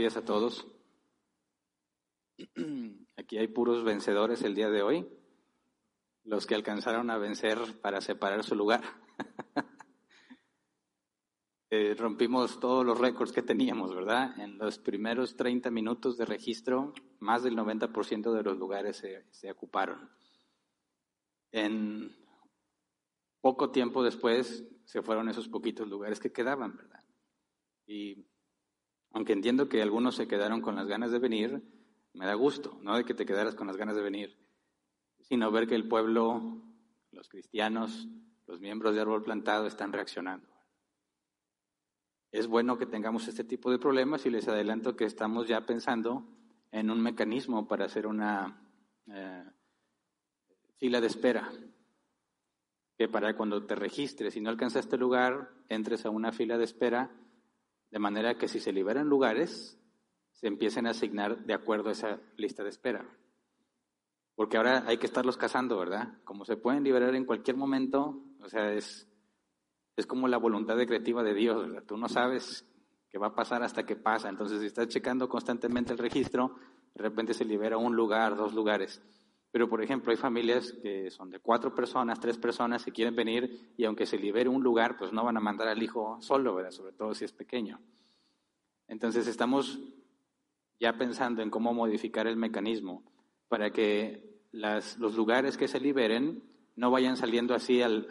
Días a todos. Aquí hay puros vencedores el día de hoy, los que alcanzaron a vencer para separar su lugar. Eh, rompimos todos los récords que teníamos, ¿verdad? En los primeros 30 minutos de registro, más del 90% de los lugares se, se ocuparon. En poco tiempo después se fueron esos poquitos lugares que quedaban, ¿verdad? Y aunque entiendo que algunos se quedaron con las ganas de venir, me da gusto, no de que te quedaras con las ganas de venir, sino ver que el pueblo, los cristianos, los miembros de Árbol Plantado están reaccionando. Es bueno que tengamos este tipo de problemas y les adelanto que estamos ya pensando en un mecanismo para hacer una eh, fila de espera, que para cuando te registres y no alcanzaste lugar, entres a una fila de espera de manera que si se liberan lugares, se empiecen a asignar de acuerdo a esa lista de espera. Porque ahora hay que estarlos cazando, ¿verdad? Como se pueden liberar en cualquier momento, o sea, es, es como la voluntad decretiva de Dios, ¿verdad? Tú no sabes qué va a pasar hasta que pasa. Entonces, si estás checando constantemente el registro, de repente se libera un lugar, dos lugares. Pero, por ejemplo, hay familias que son de cuatro personas, tres personas, que quieren venir y aunque se libere un lugar, pues no van a mandar al hijo solo, ¿verdad? Sobre todo si es pequeño. Entonces, estamos ya pensando en cómo modificar el mecanismo para que las, los lugares que se liberen no vayan saliendo así al,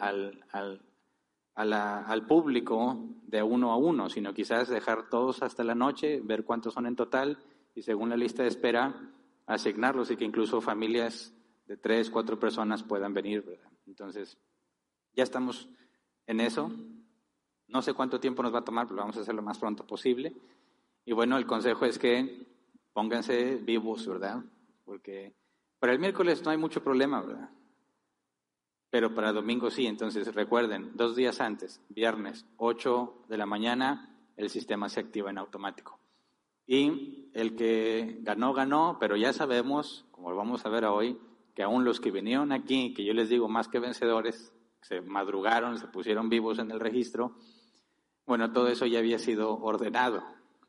al, público de uno a uno, sino quizás dejar todos hasta la noche, ver cuántos son en total y según la lista de espera, asignarlos y que incluso familias de tres, cuatro personas puedan venir, ¿verdad? Entonces, ya estamos en eso. No sé cuánto tiempo nos va a tomar, pero vamos a hacer lo más pronto posible. Y bueno, el consejo es que pónganse vivos, ¿verdad? Porque para el miércoles no hay mucho problema, ¿verdad? Pero para domingo sí, entonces recuerden, dos días antes, viernes, 8 de la mañana, el sistema se activa en automático. Y el que ganó, ganó, pero ya sabemos, como lo vamos a ver hoy, que aún los que vinieron aquí, que yo les digo más que vencedores, se madrugaron, se pusieron vivos en el registro, bueno, todo eso ya había sido ordenado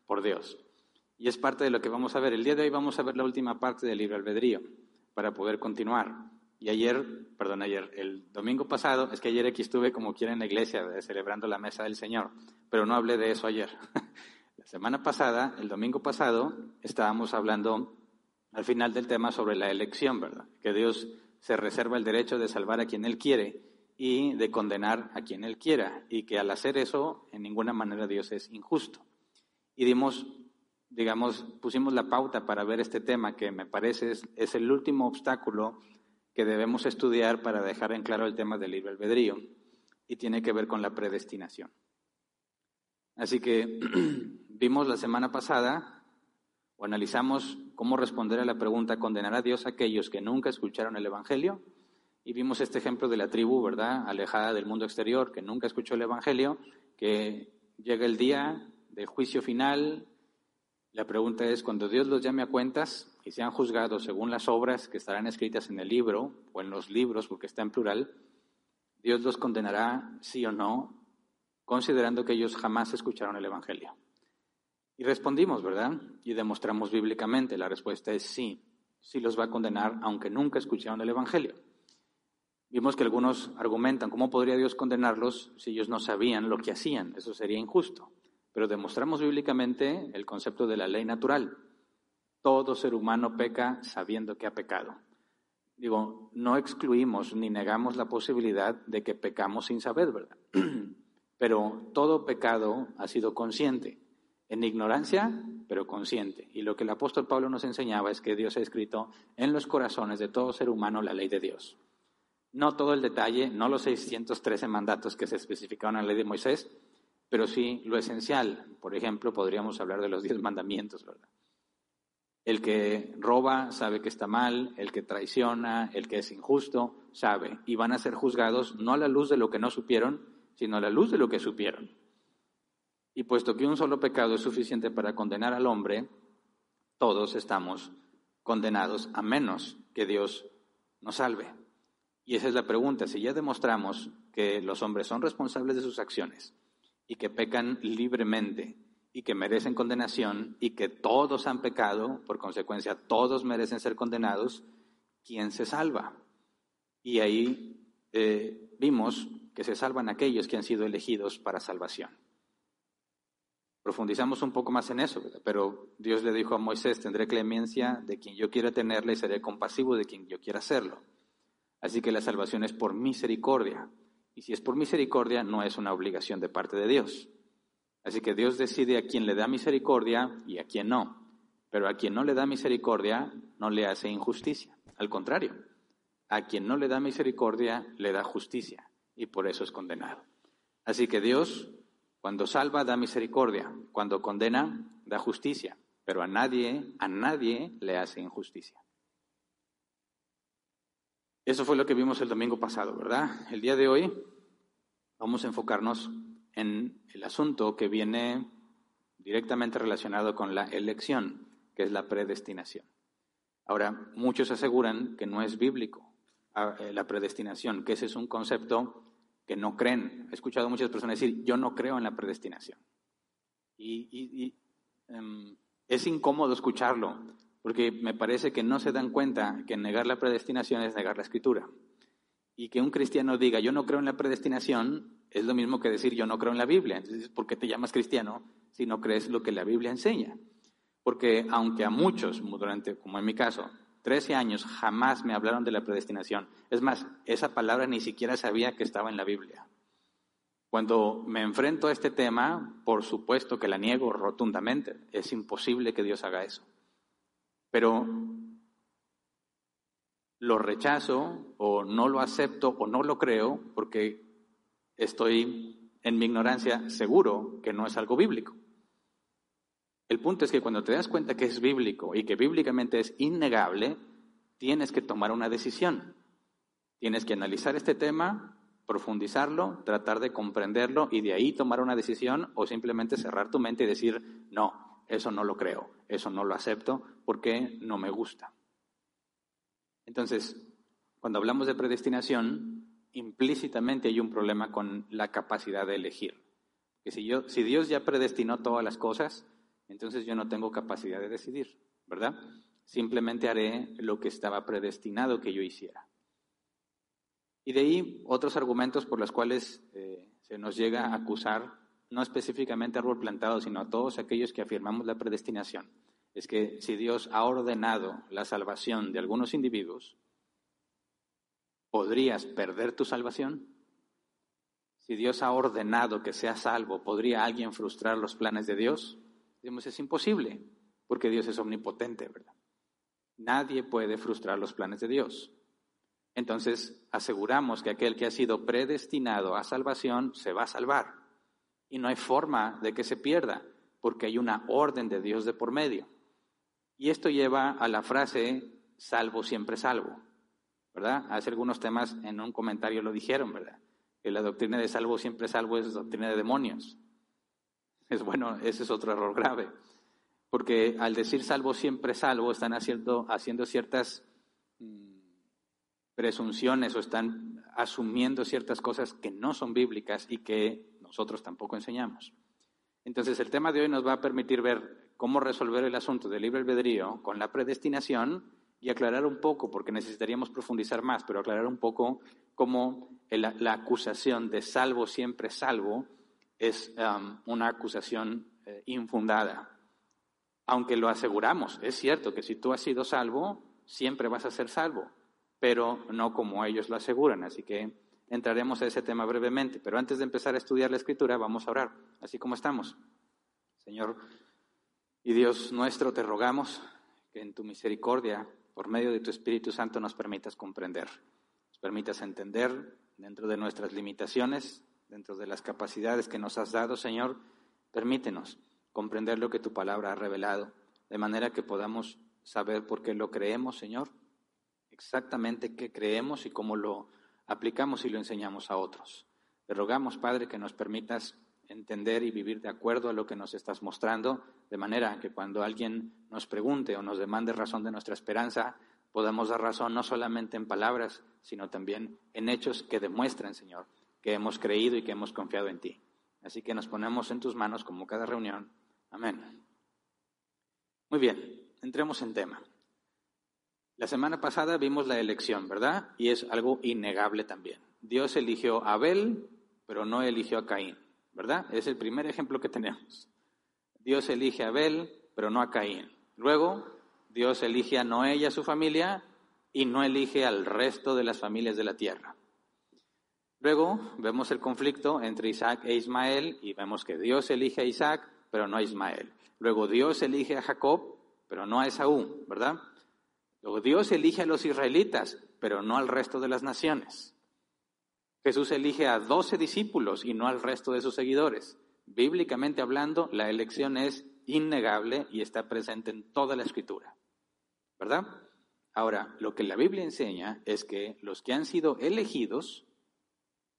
por Dios. Y es parte de lo que vamos a ver. El día de hoy vamos a ver la última parte del libro albedrío para poder continuar. Y ayer, perdón, ayer, el domingo pasado, es que ayer aquí estuve como quiera en la iglesia celebrando la mesa del Señor, pero no hablé de eso ayer. Semana pasada, el domingo pasado, estábamos hablando al final del tema sobre la elección, ¿verdad? Que Dios se reserva el derecho de salvar a quien Él quiere y de condenar a quien Él quiera, y que al hacer eso, en ninguna manera Dios es injusto. Y dimos, digamos, pusimos la pauta para ver este tema, que me parece es, es el último obstáculo que debemos estudiar para dejar en claro el tema del libre albedrío, y tiene que ver con la predestinación. Así que vimos la semana pasada o analizamos cómo responder a la pregunta ¿condenar a Dios a aquellos que nunca escucharon el Evangelio? Y vimos este ejemplo de la tribu, ¿verdad? Alejada del mundo exterior, que nunca escuchó el Evangelio, que llega el día del juicio final. La pregunta es, cuando Dios los llame a cuentas y sean juzgados según las obras que estarán escritas en el libro o en los libros, porque está en plural, Dios los condenará sí o no considerando que ellos jamás escucharon el Evangelio. Y respondimos, ¿verdad? Y demostramos bíblicamente, la respuesta es sí, sí los va a condenar aunque nunca escucharon el Evangelio. Vimos que algunos argumentan, ¿cómo podría Dios condenarlos si ellos no sabían lo que hacían? Eso sería injusto. Pero demostramos bíblicamente el concepto de la ley natural. Todo ser humano peca sabiendo que ha pecado. Digo, no excluimos ni negamos la posibilidad de que pecamos sin saber, ¿verdad? Pero todo pecado ha sido consciente, en ignorancia, pero consciente. Y lo que el apóstol Pablo nos enseñaba es que Dios ha escrito en los corazones de todo ser humano la ley de Dios. No todo el detalle, no los 613 mandatos que se especificaron en la ley de Moisés, pero sí lo esencial. Por ejemplo, podríamos hablar de los diez mandamientos, ¿verdad? El que roba sabe que está mal, el que traiciona, el que es injusto, sabe. Y van a ser juzgados no a la luz de lo que no supieron, sino a la luz de lo que supieron. Y puesto que un solo pecado es suficiente para condenar al hombre, todos estamos condenados a menos que Dios nos salve. Y esa es la pregunta. Si ya demostramos que los hombres son responsables de sus acciones y que pecan libremente y que merecen condenación y que todos han pecado, por consecuencia todos merecen ser condenados, ¿quién se salva? Y ahí eh, vimos que se salvan aquellos que han sido elegidos para salvación. Profundizamos un poco más en eso, pero Dios le dijo a Moisés, tendré clemencia de quien yo quiera tenerla y seré compasivo de quien yo quiera hacerlo. Así que la salvación es por misericordia. Y si es por misericordia, no es una obligación de parte de Dios. Así que Dios decide a quien le da misericordia y a quien no. Pero a quien no le da misericordia, no le hace injusticia. Al contrario, a quien no le da misericordia, le da justicia. Y por eso es condenado. Así que Dios, cuando salva, da misericordia. Cuando condena, da justicia. Pero a nadie, a nadie le hace injusticia. Eso fue lo que vimos el domingo pasado, ¿verdad? El día de hoy vamos a enfocarnos en el asunto que viene directamente relacionado con la elección, que es la predestinación. Ahora, muchos aseguran que no es bíblico ah, eh, la predestinación, que ese es un concepto que no creen. He escuchado muchas personas decir, yo no creo en la predestinación. Y, em, es incómodo escucharlo, porque me parece que no se dan cuenta que negar la predestinación es negar la escritura. Y que un cristiano diga, yo no creo en la predestinación, es lo mismo que decir, yo no creo en la Biblia. Entonces, ¿por qué te llamas cristiano si no crees lo que la Biblia enseña? Porque aunque a muchos, durante, como en mi caso, 13 años jamás me hablaron de la predestinación. Es más, esa palabra ni siquiera sabía que estaba en la Biblia. Cuando me enfrento a este tema, por supuesto que la niego rotundamente. Es imposible que Dios haga eso. Pero lo rechazo o no lo acepto o no lo creo porque estoy en mi ignorancia seguro que no es algo bíblico. El punto es que cuando te das cuenta que es bíblico y que bíblicamente es innegable, tienes que tomar una decisión. Tienes que analizar este tema, profundizarlo, tratar de comprenderlo y de ahí tomar una decisión o simplemente cerrar tu mente y decir, no, eso no lo creo, eso no lo acepto porque no me gusta. Entonces, cuando hablamos de predestinación, implícitamente hay un problema con la capacidad de elegir. Que si, si Dios ya predestinó todas las cosas, entonces yo no tengo capacidad de decidir, ¿verdad? Simplemente haré lo que estaba predestinado que yo hiciera. Y de ahí otros argumentos por los cuales eh, se nos llega a acusar no específicamente árbol plantado, sino a todos aquellos que afirmamos la predestinación, es que si Dios ha ordenado la salvación de algunos individuos, ¿podrías perder tu salvación? Si Dios ha ordenado que seas salvo, ¿podría alguien frustrar los planes de Dios? Digamos, es imposible, porque Dios es omnipotente, ¿verdad? Nadie puede frustrar los planes de Dios. Entonces, aseguramos que aquel que ha sido predestinado a salvación se va a salvar y no hay forma de que se pierda, porque hay una orden de Dios de por medio. Y esto lleva a la frase salvo siempre salvo, ¿verdad? Hace algunos temas en un comentario lo dijeron, ¿verdad? Que la doctrina de salvo siempre salvo es doctrina de demonios. Es bueno, ese es otro error grave, porque al decir salvo siempre salvo están haciendo, haciendo ciertas mm, presunciones o están asumiendo ciertas cosas que no son bíblicas y que nosotros tampoco enseñamos. Entonces, el tema de hoy nos va a permitir ver cómo resolver el asunto del libre albedrío con la predestinación y aclarar un poco, porque necesitaríamos profundizar más, pero aclarar un poco cómo la acusación de salvo siempre salvo es una acusación eh, infundada. Aunque lo aseguramos, es cierto que si tú has sido salvo, siempre vas a ser salvo, pero no como ellos lo aseguran. Así que entraremos a ese tema brevemente, pero antes de empezar a estudiar la escritura, vamos a orar, así como estamos. Señor y Dios nuestro, te rogamos que en tu misericordia, por medio de tu Espíritu Santo, nos permitas comprender, nos permitas entender dentro de nuestras limitaciones, dentro de las capacidades que nos has dado, Señor, permítenos comprender lo que tu palabra ha revelado, de manera que podamos saber por qué lo creemos, Señor, exactamente qué creemos y cómo lo aplicamos y lo enseñamos a otros. Te rogamos, Padre, que nos permitas entender y vivir de acuerdo a lo que nos estás mostrando, de manera que cuando alguien nos pregunte o nos demande razón de nuestra esperanza, podamos dar razón no solamente en palabras, sino también en hechos que demuestren, Señor, que hemos creído y que hemos confiado en ti. Así que nos ponemos en tus manos como cada reunión, Amén. Muy bien, entremos en tema. La semana pasada vimos la elección, ¿verdad? Y es algo innegable también. Dios eligió a Abel, pero no eligió a Caín, ¿verdad? Es el primer ejemplo que tenemos. Dios elige a Abel, pero no a Caín. Luego, Dios elige a Noé y a su familia y no elige al resto de las familias de la tierra. Luego vemos el conflicto entre Isaac e Ismael y vemos que Dios elige a Isaac, pero no a Ismael. Luego Dios elige a Jacob, pero no a Esaú, ¿verdad? Luego Dios elige a los israelitas, pero no al resto de las naciones. Jesús elige a doce discípulos y no al resto de sus seguidores. Bíblicamente hablando, la elección es innegable y está presente en toda la escritura. ¿Verdad? Ahora, lo que la Biblia enseña es que los que han sido elegidos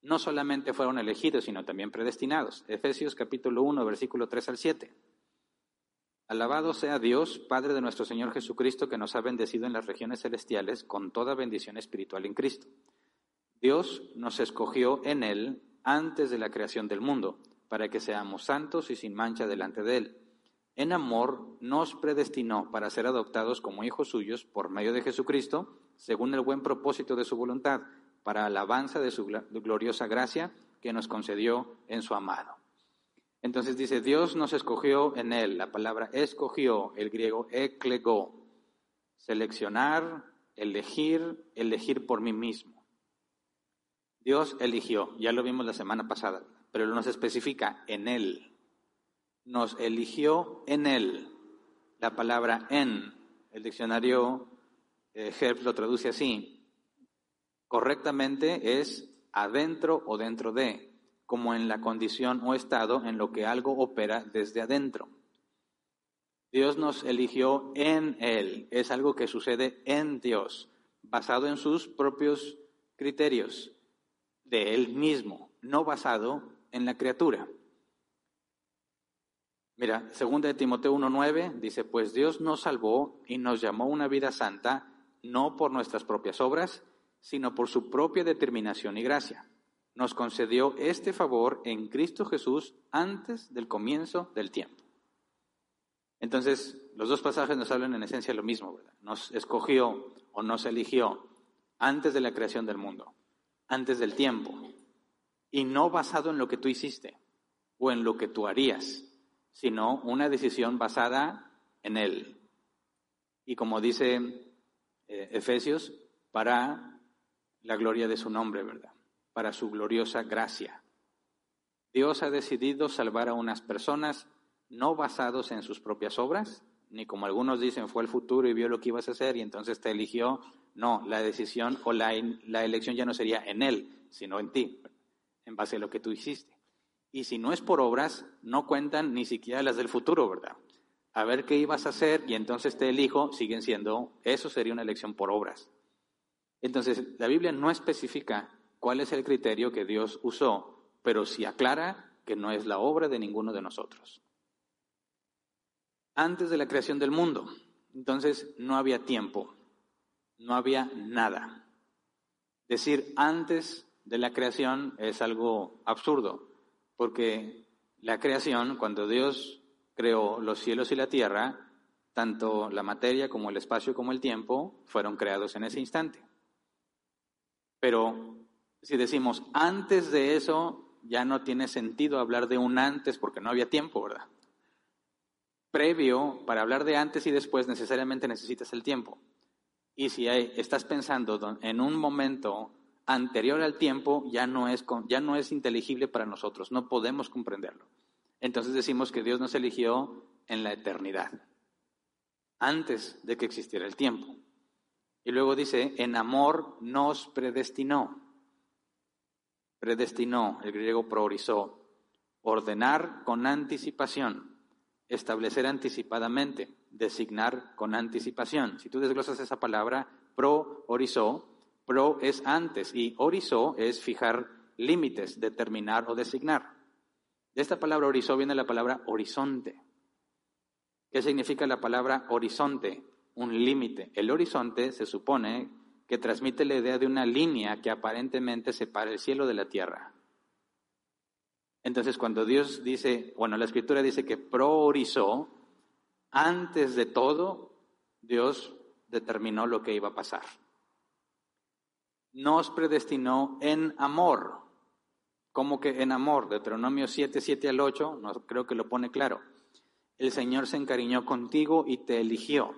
no solamente fueron elegidos, sino también predestinados. Efesios capítulo 1, versículo 3 al 7. Alabado sea Dios, Padre de nuestro Señor Jesucristo, que nos ha bendecido en las regiones celestiales con toda bendición espiritual en Cristo. Dios nos escogió en Él antes de la creación del mundo, para que seamos santos y sin mancha delante de Él. En amor nos predestinó para ser adoptados como hijos suyos por medio de Jesucristo, según el buen propósito de su voluntad, para alabanza de su gloriosa gracia que nos concedió en su amado. Entonces dice, Dios nos escogió en él. La palabra escogió, el griego eklegó. Seleccionar, elegir, elegir por mí mismo. Dios eligió, ya lo vimos la semana pasada, pero nos especifica en él. Nos eligió en él. La palabra en, el diccionario eh, lo traduce así. Correctamente es adentro o dentro de como en la condición o estado en lo que algo opera desde adentro. Dios nos eligió en Él, es algo que sucede en Dios, basado en sus propios criterios de Él mismo, no basado en la criatura. Mira, segunda de Timoteo 1.9 dice, pues Dios nos salvó y nos llamó una vida santa, no por nuestras propias obras, sino por su propia determinación y gracia nos concedió este favor en Cristo Jesús antes del comienzo del tiempo. Entonces, los dos pasajes nos hablan en esencia lo mismo, ¿verdad? Nos escogió o nos eligió antes de la creación del mundo, antes del tiempo, y no basado en lo que tú hiciste o en lo que tú harías, sino una decisión basada en Él. Y como dice eh, Efesios, para la gloria de su nombre, ¿verdad? para su gloriosa gracia. Dios ha decidido salvar a unas personas no basados en sus propias obras, ni como algunos dicen fue el futuro y vio lo que ibas a hacer y entonces te eligió. No, la decisión o la, elección ya no sería en Él, sino en ti, en base a lo que tú hiciste. Y si no es por obras, no cuentan ni siquiera las del futuro, ¿verdad? A ver qué ibas a hacer y entonces te elijo, siguen siendo, eso sería una elección por obras. Entonces, la Biblia no especifica cuál es el criterio que Dios usó, pero sí aclara que no es la obra de ninguno de nosotros. Antes de la creación del mundo, entonces no había tiempo, no había nada. Decir antes de la creación es algo absurdo, porque la creación, cuando Dios creó los cielos y la tierra, tanto la materia como el espacio como el tiempo fueron creados en ese instante. Pero si decimos antes de eso, ya no tiene sentido hablar de un antes porque no había tiempo, ¿verdad? Previo, para hablar de antes y después, necesariamente necesitas el tiempo. Y si estás pensando en un momento anterior al tiempo, ya no, es, ya no es inteligible para nosotros, no podemos comprenderlo. Entonces decimos que Dios nos eligió en la eternidad, antes de que existiera el tiempo. Y luego dice, en amor nos predestinó predestinó, el griego priorizó, ordenar con anticipación, establecer anticipadamente, designar con anticipación. Si tú desglosas esa palabra, pro orizó, pro es antes y orizó es fijar límites, determinar o designar. De esta palabra orizó viene la palabra horizonte. ¿Qué significa la palabra horizonte? Un límite. El horizonte se supone que transmite la idea de una línea que aparentemente separa el cielo de la tierra. Entonces, cuando Dios dice, bueno, la escritura dice que priorizó, antes de todo, Dios determinó lo que iba a pasar. Nos predestinó en amor. ¿Cómo que en amor? Deuteronomio 7, 7 al 8, no, creo que lo pone claro. El Señor se encariñó contigo y te eligió,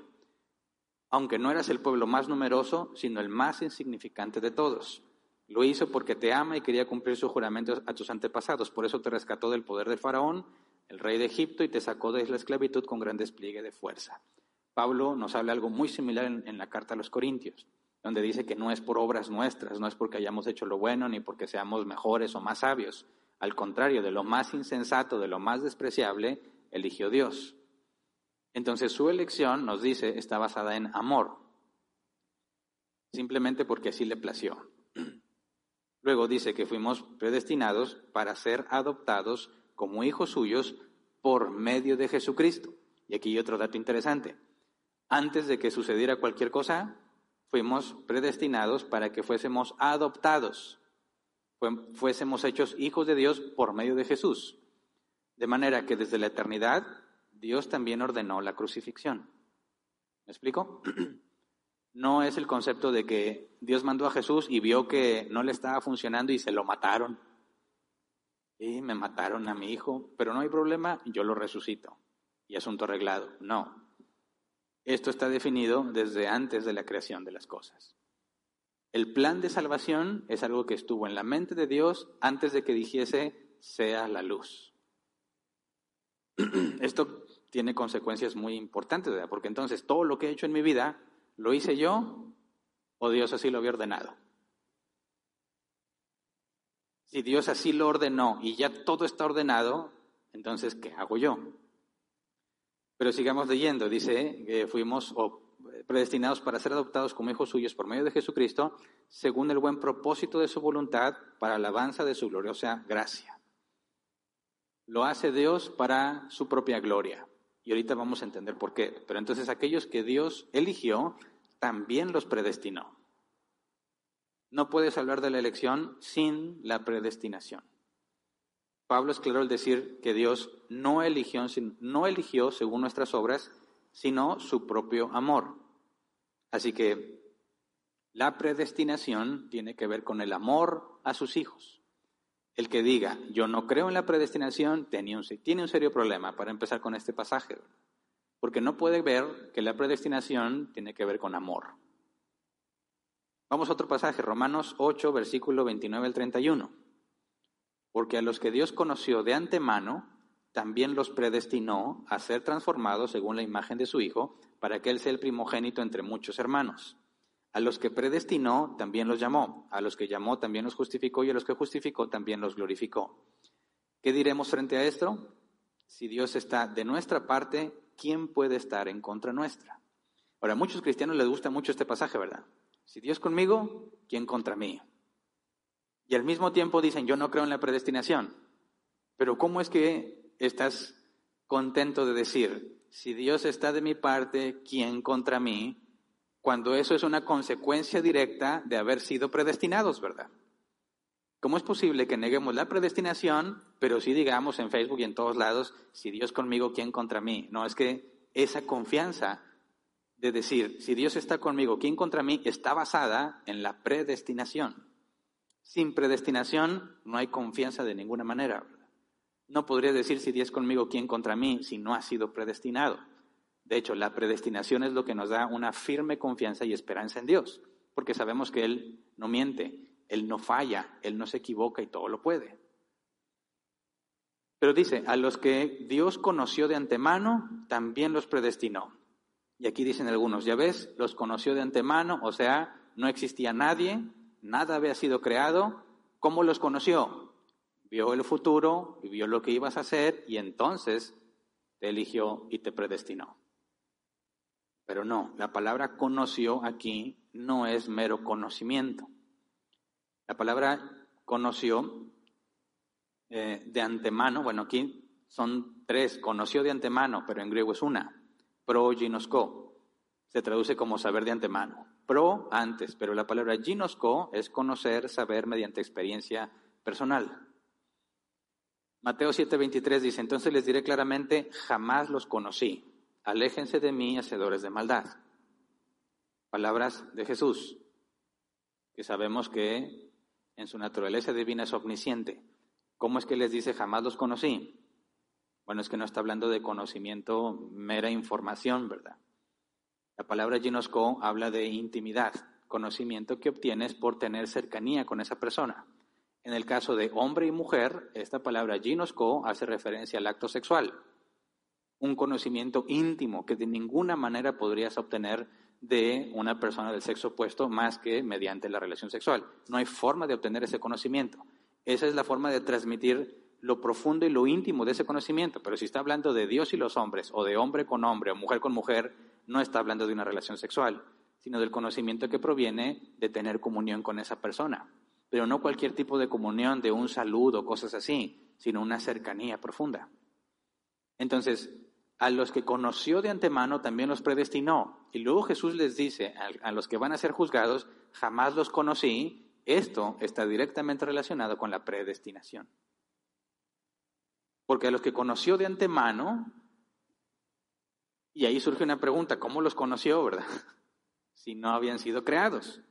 aunque no eras el pueblo más numeroso, sino el más insignificante de todos. Lo hizo porque te ama y quería cumplir su juramento a tus antepasados. Por eso te rescató del poder de Faraón, el rey de Egipto, y te sacó de la esclavitud con gran despliegue de fuerza. Pablo nos habla algo muy similar en, la carta a los Corintios, donde dice que no es por obras nuestras, no es porque hayamos hecho lo bueno, ni porque seamos mejores o más sabios. Al contrario, de lo más insensato, de lo más despreciable, eligió Dios. Entonces su elección, nos dice, está basada en amor, simplemente porque así le plació. Luego dice que fuimos predestinados para ser adoptados como hijos suyos por medio de Jesucristo. Y aquí hay otro dato interesante. Antes de que sucediera cualquier cosa, fuimos predestinados para que fuésemos adoptados, fuésemos hechos hijos de Dios por medio de Jesús. De manera que desde la eternidad Dios también ordenó la crucifixión. ¿Me explico? no es el concepto de que Dios mandó a Jesús y vio que no le estaba funcionando y se lo mataron. Y me mataron a mi hijo, pero no hay problema, yo lo resucito. Y asunto arreglado. No. Esto está definido desde antes de la creación de las cosas. El plan de salvación es algo que estuvo en la mente de Dios antes de que dijese sea la luz. Esto tiene consecuencias muy importantes, ¿verdad? porque entonces todo lo que he hecho en mi vida ¿Lo hice yo o Dios así lo había ordenado? Si Dios así lo ordenó y ya todo está ordenado, entonces, ¿qué hago yo? Pero sigamos leyendo. Dice que fuimos predestinados para ser adoptados como hijos suyos por medio de Jesucristo, según el buen propósito de su voluntad, para alabanza de su gloriosa gracia. Lo hace Dios para su propia gloria. Y ahorita vamos a entender por qué. Pero entonces aquellos que Dios eligió, también los predestinó. No puedes hablar de la elección sin la predestinación. Pablo es claro al decir que Dios no eligió, no eligió según nuestras obras, sino su propio amor. Así que la predestinación tiene que ver con el amor a sus hijos. El que diga, yo no creo en la predestinación, tiene un, tiene un serio problema para empezar con este pasaje, porque no puede ver que la predestinación tiene que ver con amor. Vamos a otro pasaje, Romanos 8, versículo 29 al 31. Porque a los que Dios conoció de antemano, también los predestinó a ser transformados según la imagen de su Hijo, para que Él sea el primogénito entre muchos hermanos. A los que predestinó también los llamó, a los que llamó también los justificó y a los que justificó también los glorificó. ¿Qué diremos frente a esto? Si Dios está de nuestra parte, ¿quién puede estar en contra nuestra? Ahora, a muchos cristianos les gusta mucho este pasaje, ¿verdad? Si Dios conmigo, ¿quién contra mí? Y al mismo tiempo dicen, yo no creo en la predestinación. Pero ¿cómo es que estás contento de decir, si Dios está de mi parte, ¿quién contra mí? Cuando eso es una consecuencia directa de haber sido predestinados, ¿verdad? ¿Cómo es posible que neguemos la predestinación, pero sí digamos en Facebook y en todos lados, si Dios conmigo, ¿quién contra mí? No, es que esa confianza de decir, si Dios está conmigo, ¿quién contra mí? está basada en la predestinación. Sin predestinación no hay confianza de ninguna manera. No podría decir si Dios conmigo, ¿quién contra mí? si no ha sido predestinado. De hecho, la predestinación es lo que nos da una firme confianza y esperanza en Dios, porque sabemos que Él no miente, Él no falla, Él no se equivoca y todo lo puede. Pero dice, a los que Dios conoció de antemano, también los predestinó. Y aquí dicen algunos, ya ves, los conoció de antemano, o sea, no existía nadie, nada había sido creado. ¿Cómo los conoció? Vio el futuro, vio lo que ibas a hacer y entonces te eligió y te predestinó. Pero no, la palabra conoció aquí no es mero conocimiento. La palabra conoció eh, de antemano, bueno, aquí son tres, conoció de antemano, pero en griego es una, pro ginosko, se traduce como saber de antemano. Pro antes, pero la palabra ginosko es conocer, saber mediante experiencia personal. Mateo 7:23 dice, entonces les diré claramente, jamás los conocí. Aléjense de mí, hacedores de maldad. Palabras de Jesús, que sabemos que en su naturaleza divina es omnisciente. ¿Cómo es que les dice jamás los conocí? Bueno, es que no está hablando de conocimiento, mera información, ¿verdad? La palabra ginosco habla de intimidad, conocimiento que obtienes por tener cercanía con esa persona. En el caso de hombre y mujer, esta palabra ginosco hace referencia al acto sexual, un conocimiento íntimo que de ninguna manera podrías obtener de una persona del sexo opuesto más que mediante la relación sexual. No hay forma de obtener ese conocimiento. Esa es la forma de transmitir lo profundo y lo íntimo de ese conocimiento. Pero si está hablando de Dios y los hombres, o de hombre con hombre, o mujer con mujer, no está hablando de una relación sexual, sino del conocimiento que proviene de tener comunión con esa persona pero no cualquier tipo de comunión, de un saludo, cosas así, sino una cercanía profunda. Entonces, a los que conoció de antemano también los predestinó. Y luego Jesús les dice, a, los que van a ser juzgados, jamás los conocí. Esto está directamente relacionado con la predestinación. Porque a los que conoció de antemano, y ahí surge una pregunta, ¿cómo los conoció, verdad? Si no habían sido creados.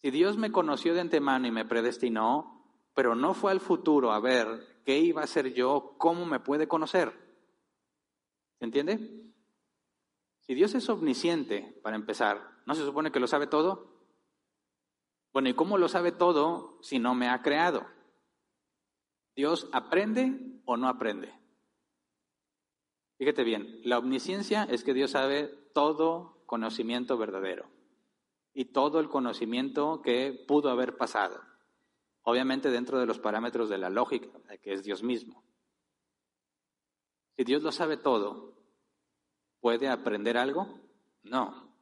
Si Dios me conoció de antemano y me predestinó, pero no fue al futuro a ver qué iba a ser yo, ¿cómo me puede conocer? ¿Se entiende? Si Dios es omnisciente, para empezar, ¿no se supone que lo sabe todo? Bueno, ¿y cómo lo sabe todo si no me ha creado? ¿Dios aprende o no aprende? Fíjate bien, la omnisciencia es que Dios sabe todo conocimiento verdadero y todo el conocimiento que pudo haber pasado. Obviamente dentro de los parámetros de la lógica, que es Dios mismo. Si Dios lo sabe todo, ¿puede aprender algo? No.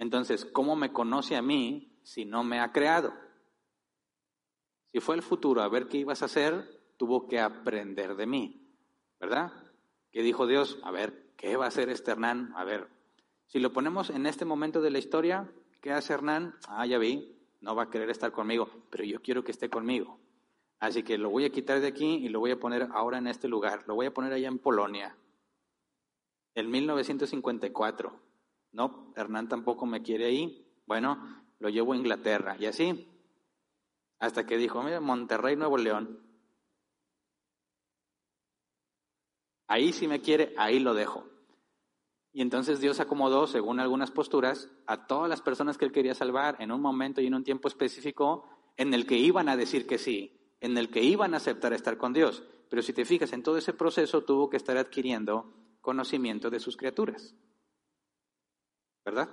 Entonces, ¿cómo me conoce a mí si no me ha creado? Si fue el futuro a ver qué ibas a hacer, tuvo que aprender de mí, ¿verdad? ¿Qué dijo Dios? A ver, ¿qué va a hacer este Hernán? A ver, si lo ponemos en este momento de la historia, ¿Qué hace Hernán? Ah, ya vi, no va a querer estar conmigo, pero yo quiero que esté conmigo. Así que lo voy a quitar de aquí y lo voy a poner ahora en este lugar. Lo voy a poner allá en Polonia. En 1954. No, Hernán tampoco me quiere ahí. Bueno, lo llevo a Inglaterra. Y así. Hasta que dijo, mira, Monterrey, Nuevo León. Ahí si me quiere, ahí lo dejo. Y entonces Dios acomodó, según algunas posturas, a todas las personas que él quería salvar en un momento y en un tiempo específico en el que iban a decir que sí, en el que iban a aceptar estar con Dios. Pero si te fijas, en todo ese proceso tuvo que estar adquiriendo conocimiento de sus criaturas. ¿Verdad?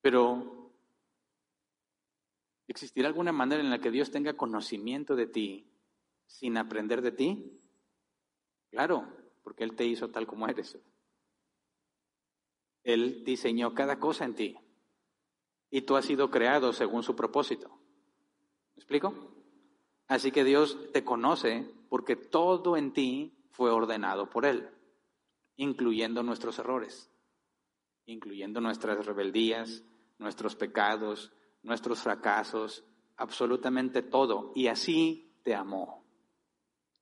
Pero, ¿existirá alguna manera en la que Dios tenga conocimiento de ti sin aprender de ti? Claro, porque Él te hizo tal como eres. Él diseñó cada cosa en ti y tú has sido creado según su propósito. ¿Me explico? Así que Dios te conoce porque todo en ti fue ordenado por Él, incluyendo nuestros errores, incluyendo nuestras rebeldías, nuestros pecados, nuestros fracasos, absolutamente todo. Y así te amó.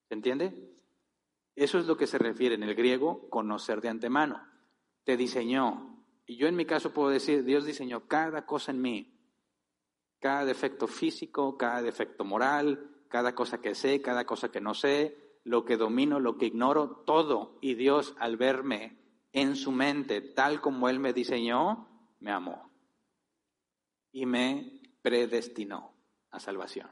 ¿Se entiende? Eso es lo que se refiere en el griego conocer de antemano. Te diseñó. Y yo en mi caso puedo decir, Dios diseñó cada cosa en mí. Cada defecto físico, cada defecto moral, cada cosa que sé, cada cosa que no sé, lo que domino, lo que ignoro, todo. Y Dios al verme en su mente tal como Él me diseñó, me amó. Y me predestinó a salvación.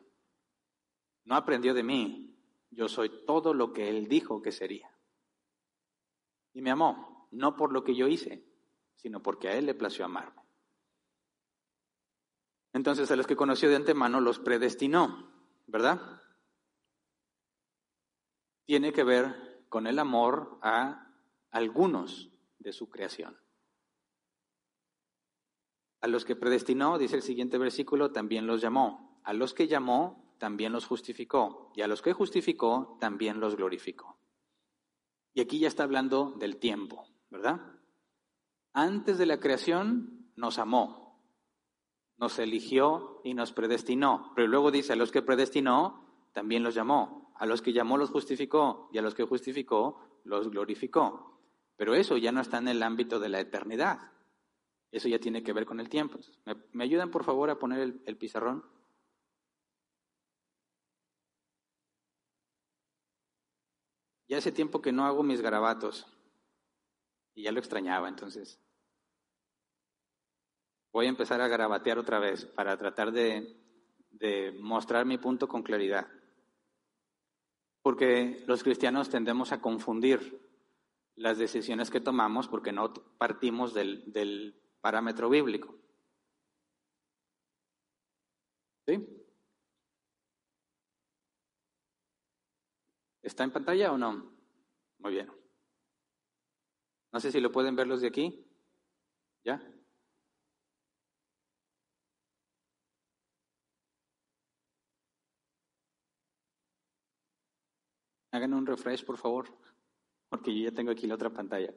No aprendió de mí, yo soy todo lo que Él dijo que sería. Y me amó, no por lo que yo hice, sino porque a Él le plació amarme. Entonces a los que conoció de antemano los predestinó, ¿verdad? Tiene que ver con el amor a algunos de su creación. A los que predestinó, dice el siguiente versículo, también los llamó. A los que llamó, también los justificó, y a los que justificó, también los glorificó. Y aquí ya está hablando del tiempo, ¿verdad? Antes de la creación nos amó, nos eligió y nos predestinó. Pero luego dice, a los que predestinó, también los llamó. A los que llamó los justificó y a los que justificó los glorificó. Pero eso ya no está en el ámbito de la eternidad. Eso ya tiene que ver con el tiempo. ¿Me, ayudan por favor a poner el, el pizarrón? Ya hace tiempo que no hago mis garabatos y ya lo extrañaba, entonces voy a empezar a garabatear otra vez para tratar de, mostrar mi punto con claridad. Porque los cristianos tendemos a confundir las decisiones que tomamos porque no partimos del, del parámetro bíblico. ¿Sí? ¿Está en pantalla o no? Muy bien. No sé si lo pueden ver los de aquí. ¿Ya? Hagan un refresh, por favor, porque yo ya tengo aquí la otra pantalla.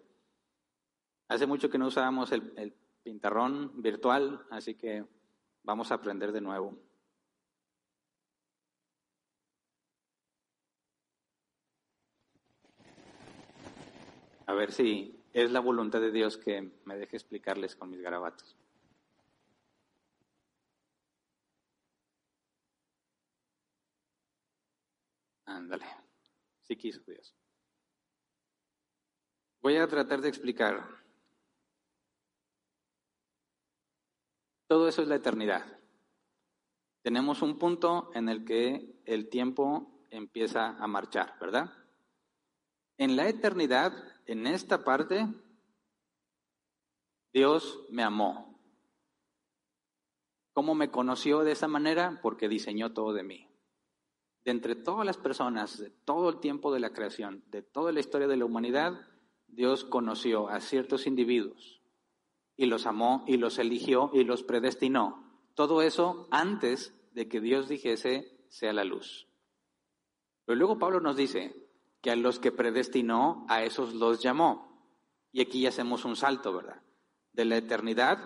Hace mucho que no usábamos el, pintarrón virtual, así que vamos a aprender de nuevo. A ver si es la voluntad de Dios que me deje explicarles con mis garabatos. Ándale. Si quiso Dios. Voy a tratar de explicar. Todo eso es la eternidad. Tenemos un punto en el que el tiempo empieza a marchar, ¿verdad? En la eternidad, en esta parte, Dios me amó. ¿Cómo me conoció de esa manera? Porque diseñó todo de mí de entre todas las personas, de todo el tiempo de la creación, de toda la historia de la humanidad, Dios conoció a ciertos individuos y los amó y los eligió y los predestinó. Todo eso antes de que Dios dijese sea la luz. Pero luego Pablo nos dice que a los que predestinó, a esos los llamó. Y aquí hacemos un salto, ¿verdad? De la eternidad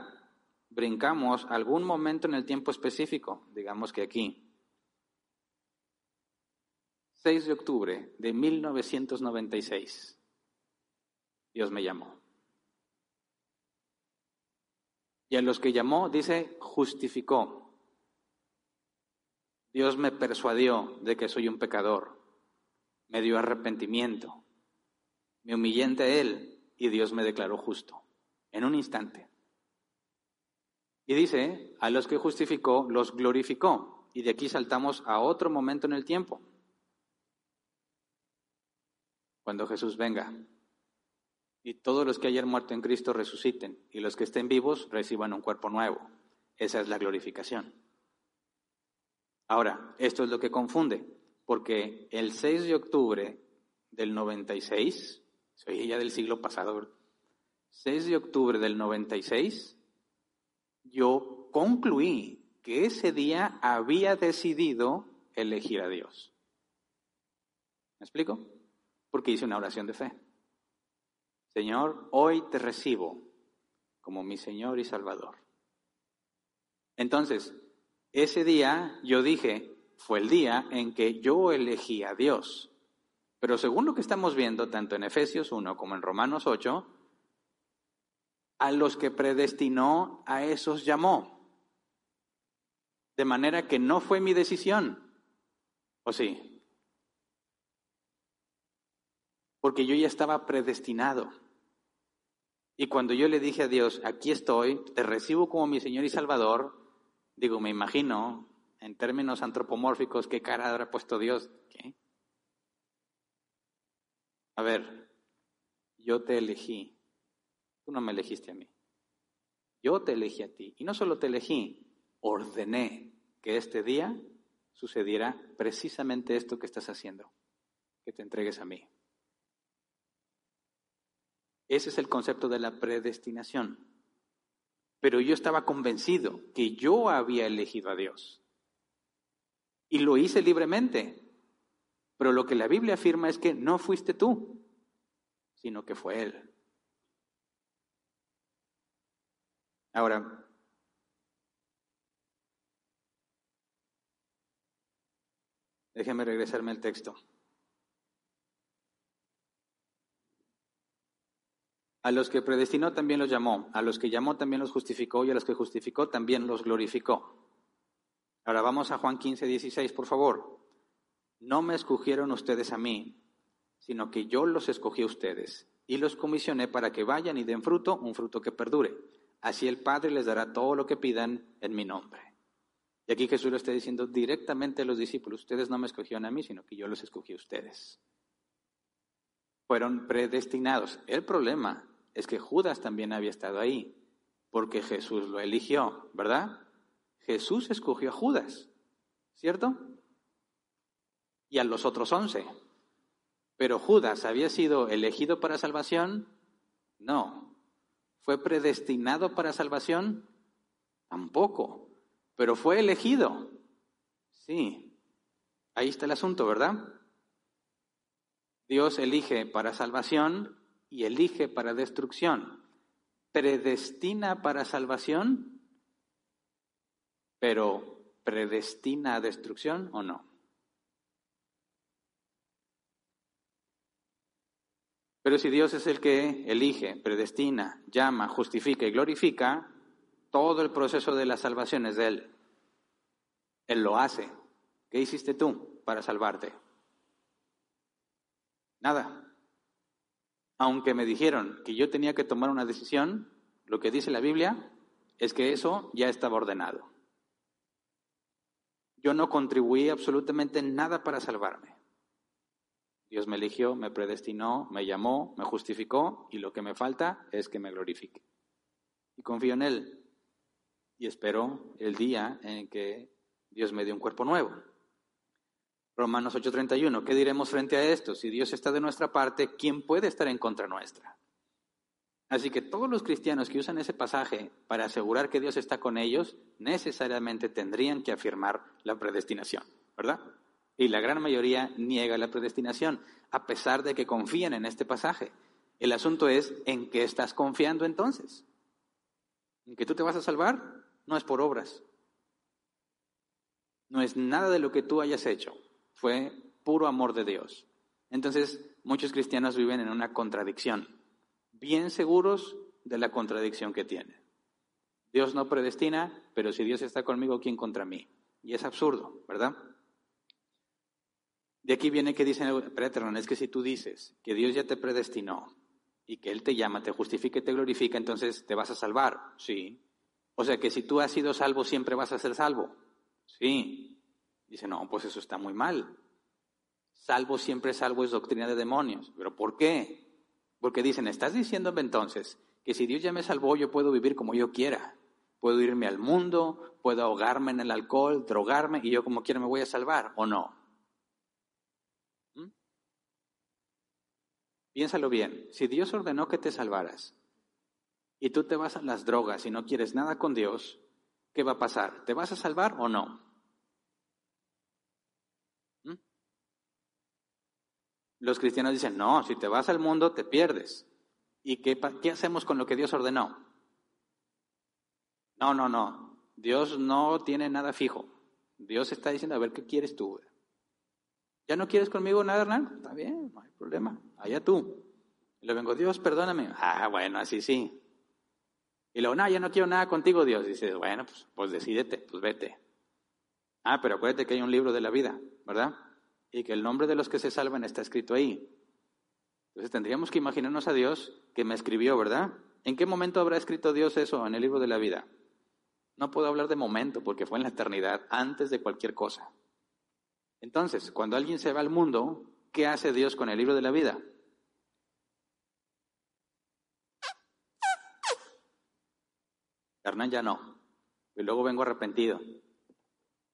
brincamos algún momento en el tiempo específico, digamos que aquí, 6 de octubre de 1996, Dios me llamó. Y a los que llamó, dice, justificó. Dios me persuadió de que soy un pecador. Me dio arrepentimiento. Me humillé ante Él y Dios me declaró justo. En un instante. Y dice, a los que justificó, los glorificó. Y de aquí saltamos a otro momento en el tiempo cuando Jesús venga. Y todos los que hayan muerto en Cristo resuciten y los que estén vivos reciban un cuerpo nuevo. Esa es la glorificación. Ahora, esto es lo que confunde, porque el 6 de octubre del 96, soy ya del siglo pasado, 6 de octubre del 96, yo concluí que ese día había decidido elegir a Dios. ¿Me explico? Porque hice una oración de fe. Señor, hoy te recibo como mi Señor y Salvador. Entonces, ese día yo dije, fue el día en que yo elegí a Dios. Pero según lo que estamos viendo, tanto en Efesios 1 como en Romanos 8, a los que predestinó, a esos llamó. De manera que no fue mi decisión. ¿O sí? Porque yo ya estaba predestinado. Y cuando yo le dije a Dios, aquí estoy, te recibo como mi Señor y Salvador, digo, me imagino, en términos antropomórficos, qué cara habrá puesto Dios. A ver, yo te elegí, tú no me elegiste a mí. Yo te elegí a ti. Y no solo te elegí, ordené que este día sucediera precisamente esto que estás haciendo, que te entregues a mí. Ese es el concepto de la predestinación. Pero yo estaba convencido que yo había elegido a Dios. Y lo hice libremente. Pero lo que la Biblia afirma es que no fuiste tú, sino que fue Él. Ahora, déjeme regresarme al texto. A los que predestinó también los llamó, a los que llamó también los justificó y a los que justificó también los glorificó. Ahora vamos a Juan 15, 16, por favor. No me escogieron ustedes a mí, sino que yo los escogí a ustedes y los comisioné para que vayan y den fruto, un fruto que perdure. Así el Padre les dará todo lo que pidan en mi nombre. Y aquí Jesús lo está diciendo directamente a los discípulos, ustedes no me escogieron a mí, sino que yo los escogí a ustedes. Fueron predestinados. El problema es que Judas también había estado ahí, porque Jesús lo eligió, ¿verdad? Jesús escogió a Judas, ¿cierto? Y a los otros once. Pero Judas había sido elegido para salvación? No. ¿Fue predestinado para salvación? Tampoco. Pero fue elegido. Sí. Ahí está el asunto, ¿verdad? Dios elige para salvación y elige para destrucción. Predestina para salvación, pero predestina a destrucción o no. Pero si Dios es el que elige, predestina, llama, justifica y glorifica, todo el proceso de la salvación es de Él. Él lo hace. ¿Qué hiciste tú para salvarte? Nada. Aunque me dijeron que yo tenía que tomar una decisión, lo que dice la Biblia es que eso ya estaba ordenado. Yo no contribuí absolutamente nada para salvarme. Dios me eligió, me predestinó, me llamó, me justificó y lo que me falta es que me glorifique. Y confío en Él y espero el día en que Dios me dé un cuerpo nuevo. Romanos 8:31, ¿qué diremos frente a esto? Si Dios está de nuestra parte, ¿quién puede estar en contra nuestra? Así que todos los cristianos que usan ese pasaje para asegurar que Dios está con ellos, necesariamente tendrían que afirmar la predestinación, ¿verdad? Y la gran mayoría niega la predestinación, a pesar de que confían en este pasaje. El asunto es, ¿en qué estás confiando entonces? ¿En que tú te vas a salvar? No es por obras. No es nada de lo que tú hayas hecho fue puro amor de Dios. Entonces, muchos cristianos viven en una contradicción, bien seguros de la contradicción que tienen. Dios no predestina, pero si Dios está conmigo, ¿quién contra mí? Y es absurdo, ¿verdad? De aquí viene que dicen, espérate, es que si tú dices que Dios ya te predestinó y que Él te llama, te justifica y te glorifica, entonces te vas a salvar. Sí. O sea que si tú has sido salvo, siempre vas a ser salvo. Sí. Dice, no, pues eso está muy mal. Salvo siempre salvo es doctrina de demonios. ¿Pero por qué? Porque dicen, estás diciéndome entonces que si Dios ya me salvó, yo puedo vivir como yo quiera. Puedo irme al mundo, puedo ahogarme en el alcohol, drogarme y yo como quiera me voy a salvar, ¿o no? ¿Mm? Piénsalo bien, si Dios ordenó que te salvaras y tú te vas a las drogas y no quieres nada con Dios, ¿qué va a pasar? ¿Te vas a salvar o no? Los cristianos dicen, no, si te vas al mundo te pierdes. ¿Y qué, qué hacemos con lo que Dios ordenó? No, no, no. Dios no tiene nada fijo. Dios está diciendo, a ver, ¿qué quieres tú? ¿Ya no quieres conmigo nada, Hernán? Está bien, no hay problema. Allá tú. Y le vengo, Dios, perdóname. Ah, bueno, así sí. Y luego, no, ya no quiero nada contigo, Dios. Dice, bueno, pues, pues decídete, pues vete. Ah, pero acuérdate que hay un libro de la vida, ¿verdad? Y que el nombre de los que se salvan está escrito ahí. Entonces tendríamos que imaginarnos a Dios que me escribió, ¿verdad? ¿En qué momento habrá escrito Dios eso en el libro de la vida? No puedo hablar de momento porque fue en la eternidad, antes de cualquier cosa. Entonces, cuando alguien se va al mundo, ¿qué hace Dios con el libro de la vida? Hernán ya no. Y luego vengo arrepentido.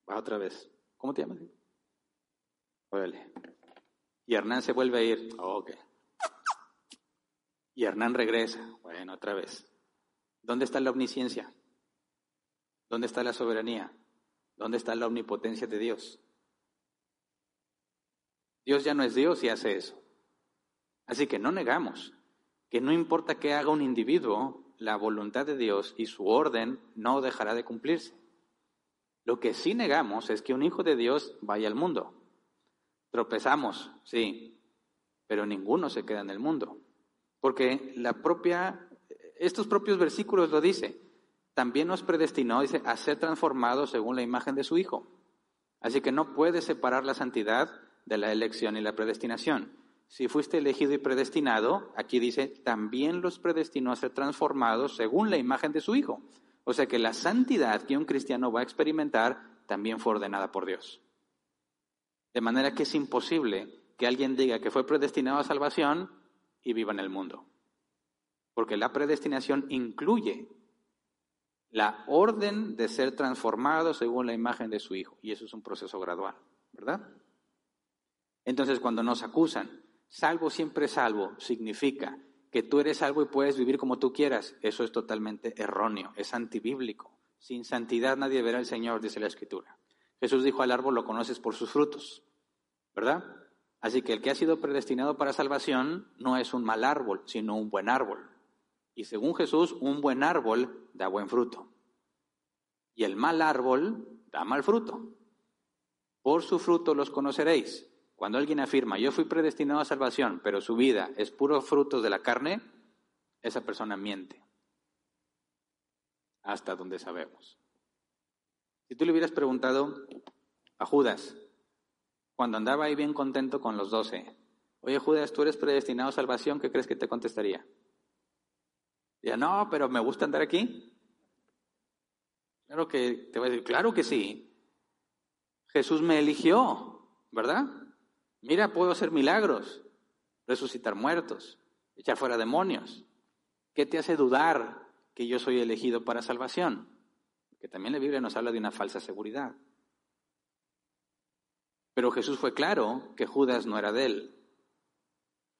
Va otra vez. ¿Cómo te llamas? Y Hernán se vuelve a ir. ok. Y Hernán regresa. Bueno, otra vez. ¿Dónde está la omnisciencia? ¿Dónde está la soberanía? ¿Dónde está la omnipotencia de Dios? Dios ya no es Dios y hace eso. Así que no negamos que no importa qué haga un individuo, la voluntad de Dios y su orden no dejará de cumplirse. Lo que sí negamos es que un hijo de Dios vaya al mundo. Tropezamos, sí, pero ninguno se queda en el mundo. Porque la propia, estos propios versículos lo dice, también nos predestinó, dice, a ser transformados según la imagen de su Hijo. Así que no puedes separar la santidad de la elección y la predestinación. Si fuiste elegido y predestinado, aquí dice, también los predestinó a ser transformados según la imagen de su Hijo. O sea que la santidad que un cristiano va a experimentar también fue ordenada por Dios. De manera que es imposible que alguien diga que fue predestinado a salvación y viva en el mundo. Porque la predestinación incluye la orden de ser transformado según la imagen de su Hijo. Y eso es un proceso gradual, ¿verdad? Entonces, cuando nos acusan, salvo siempre salvo, significa que tú eres salvo y puedes vivir como tú quieras. Eso es totalmente erróneo, es antibíblico. Sin santidad nadie verá al Señor, dice la Escritura. Jesús dijo al árbol, lo conoces por sus frutos, ¿verdad? Así que el que ha sido predestinado para salvación no es un mal árbol, sino un buen árbol. Y según Jesús, un buen árbol da buen fruto. Y el mal árbol da mal fruto. Por su fruto los conoceréis. Cuando alguien afirma, yo fui predestinado a salvación, pero su vida es puro fruto de la carne, esa persona miente. Hasta donde sabemos. Si tú le hubieras preguntado a Judas, cuando andaba ahí bien contento con los doce, oye Judas, tú eres predestinado a salvación, ¿qué crees que te contestaría? Ya no, pero me gusta andar aquí. Claro que te voy a decir, claro que sí. Jesús me eligió, ¿verdad? Mira, puedo hacer milagros, resucitar muertos, echar fuera demonios. ¿Qué te hace dudar que yo soy elegido para salvación? Porque también la Biblia nos habla de una falsa seguridad. Pero Jesús fue claro que Judas no era de él.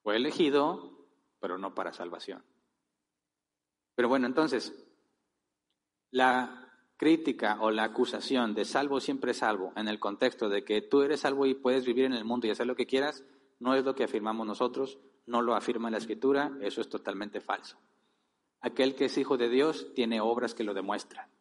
Fue elegido, pero no para salvación. Pero bueno, entonces, la crítica o la acusación de salvo siempre salvo en el contexto de que tú eres salvo y puedes vivir en el mundo y hacer lo que quieras, no es lo que afirmamos nosotros, no lo afirma la Escritura, eso es totalmente falso. Aquel que es hijo de Dios tiene obras que lo demuestran.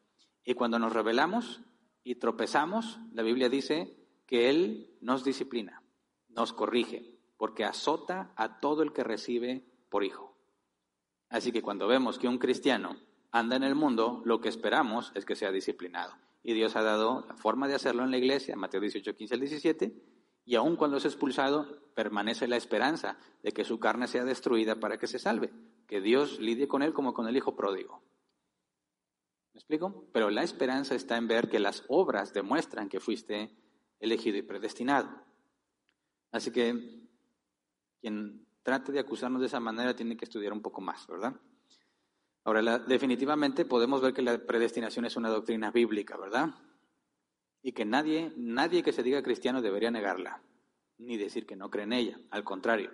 Y cuando nos rebelamos y tropezamos, la Biblia dice que Él nos disciplina, nos corrige, porque azota a todo el que recibe por hijo. Así que cuando vemos que un cristiano anda en el mundo, lo que esperamos es que sea disciplinado. Y Dios ha dado la forma de hacerlo en la iglesia, Mateo 18, 15 al 17, y aun cuando es expulsado, permanece la esperanza de que su carne sea destruida para que se salve, que Dios lidie con él como con el hijo pródigo. ¿Me explico? Pero la esperanza está en ver que las obras demuestran que fuiste elegido y predestinado. Así que quien trate de acusarnos de esa manera tiene que estudiar un poco más, ¿verdad? Ahora, definitivamente podemos ver que la predestinación es una doctrina bíblica, ¿verdad? Y que nadie, nadie que se diga cristiano debería negarla, ni decir que no cree en ella. Al contrario,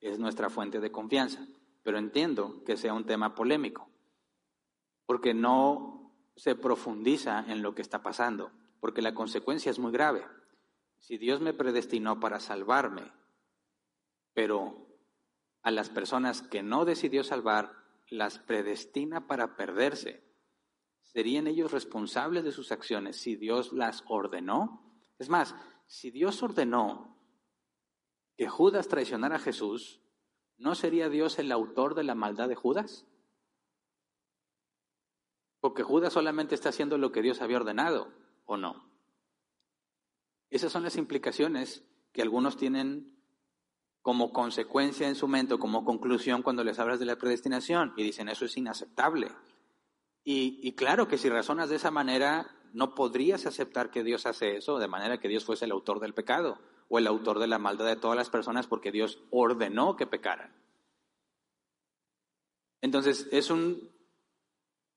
es nuestra fuente de confianza. Pero entiendo que sea un tema polémico, porque no se profundiza en lo que está pasando, porque la consecuencia es muy grave. Si Dios me predestinó para salvarme, pero a las personas que no decidió salvar, las predestina para perderse. ¿Serían ellos responsables de sus acciones si Dios las ordenó? Es más, si Dios ordenó que Judas traicionara a Jesús, ¿no sería Dios el autor de la maldad de Judas? Porque Judas solamente está haciendo lo que Dios había ordenado, ¿o no? Esas son las implicaciones que algunos tienen como consecuencia en su mente, como conclusión cuando les hablas de la predestinación y dicen eso es inaceptable. Y, claro que si razonas de esa manera, no podrías aceptar que Dios hace eso, de manera que Dios fuese el autor del pecado o el autor de la maldad de todas las personas porque Dios ordenó que pecaran. Entonces, es un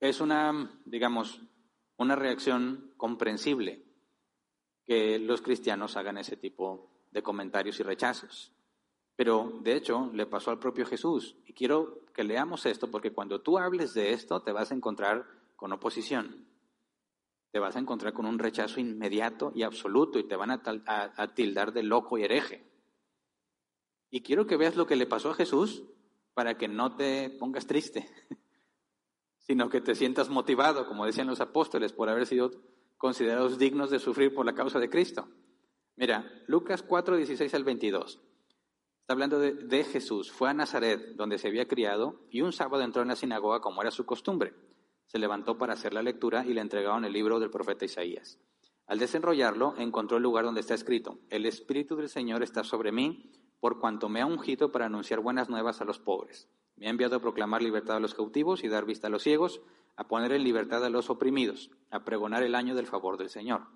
es una, digamos, una reacción comprensible que los cristianos hagan ese tipo de comentarios y rechazos. Pero de hecho le pasó al propio Jesús. Y quiero que leamos esto porque cuando tú hables de esto te vas a encontrar con oposición. Te vas a encontrar con un rechazo inmediato y absoluto y te van a, tildar de loco y hereje. Y quiero que veas lo que le pasó a Jesús para que no te pongas triste, sino que te sientas motivado, como decían los apóstoles, por haber sido considerados dignos de sufrir por la causa de Cristo. Mira, Lucas 4, 16 al 22. Está hablando de, Jesús. Fue a Nazaret, donde se había criado, y un sábado entró en la sinagoga como era su costumbre. Se levantó para hacer la lectura y le entregaron el libro del profeta Isaías. Al desenrollarlo, encontró el lugar donde está escrito, El Espíritu del Señor está sobre mí, por cuanto me ha ungido para anunciar buenas nuevas a los pobres. Me ha enviado a proclamar libertad a los cautivos y dar vista a los ciegos, a poner en libertad a los oprimidos, a pregonar el año del favor del Señor.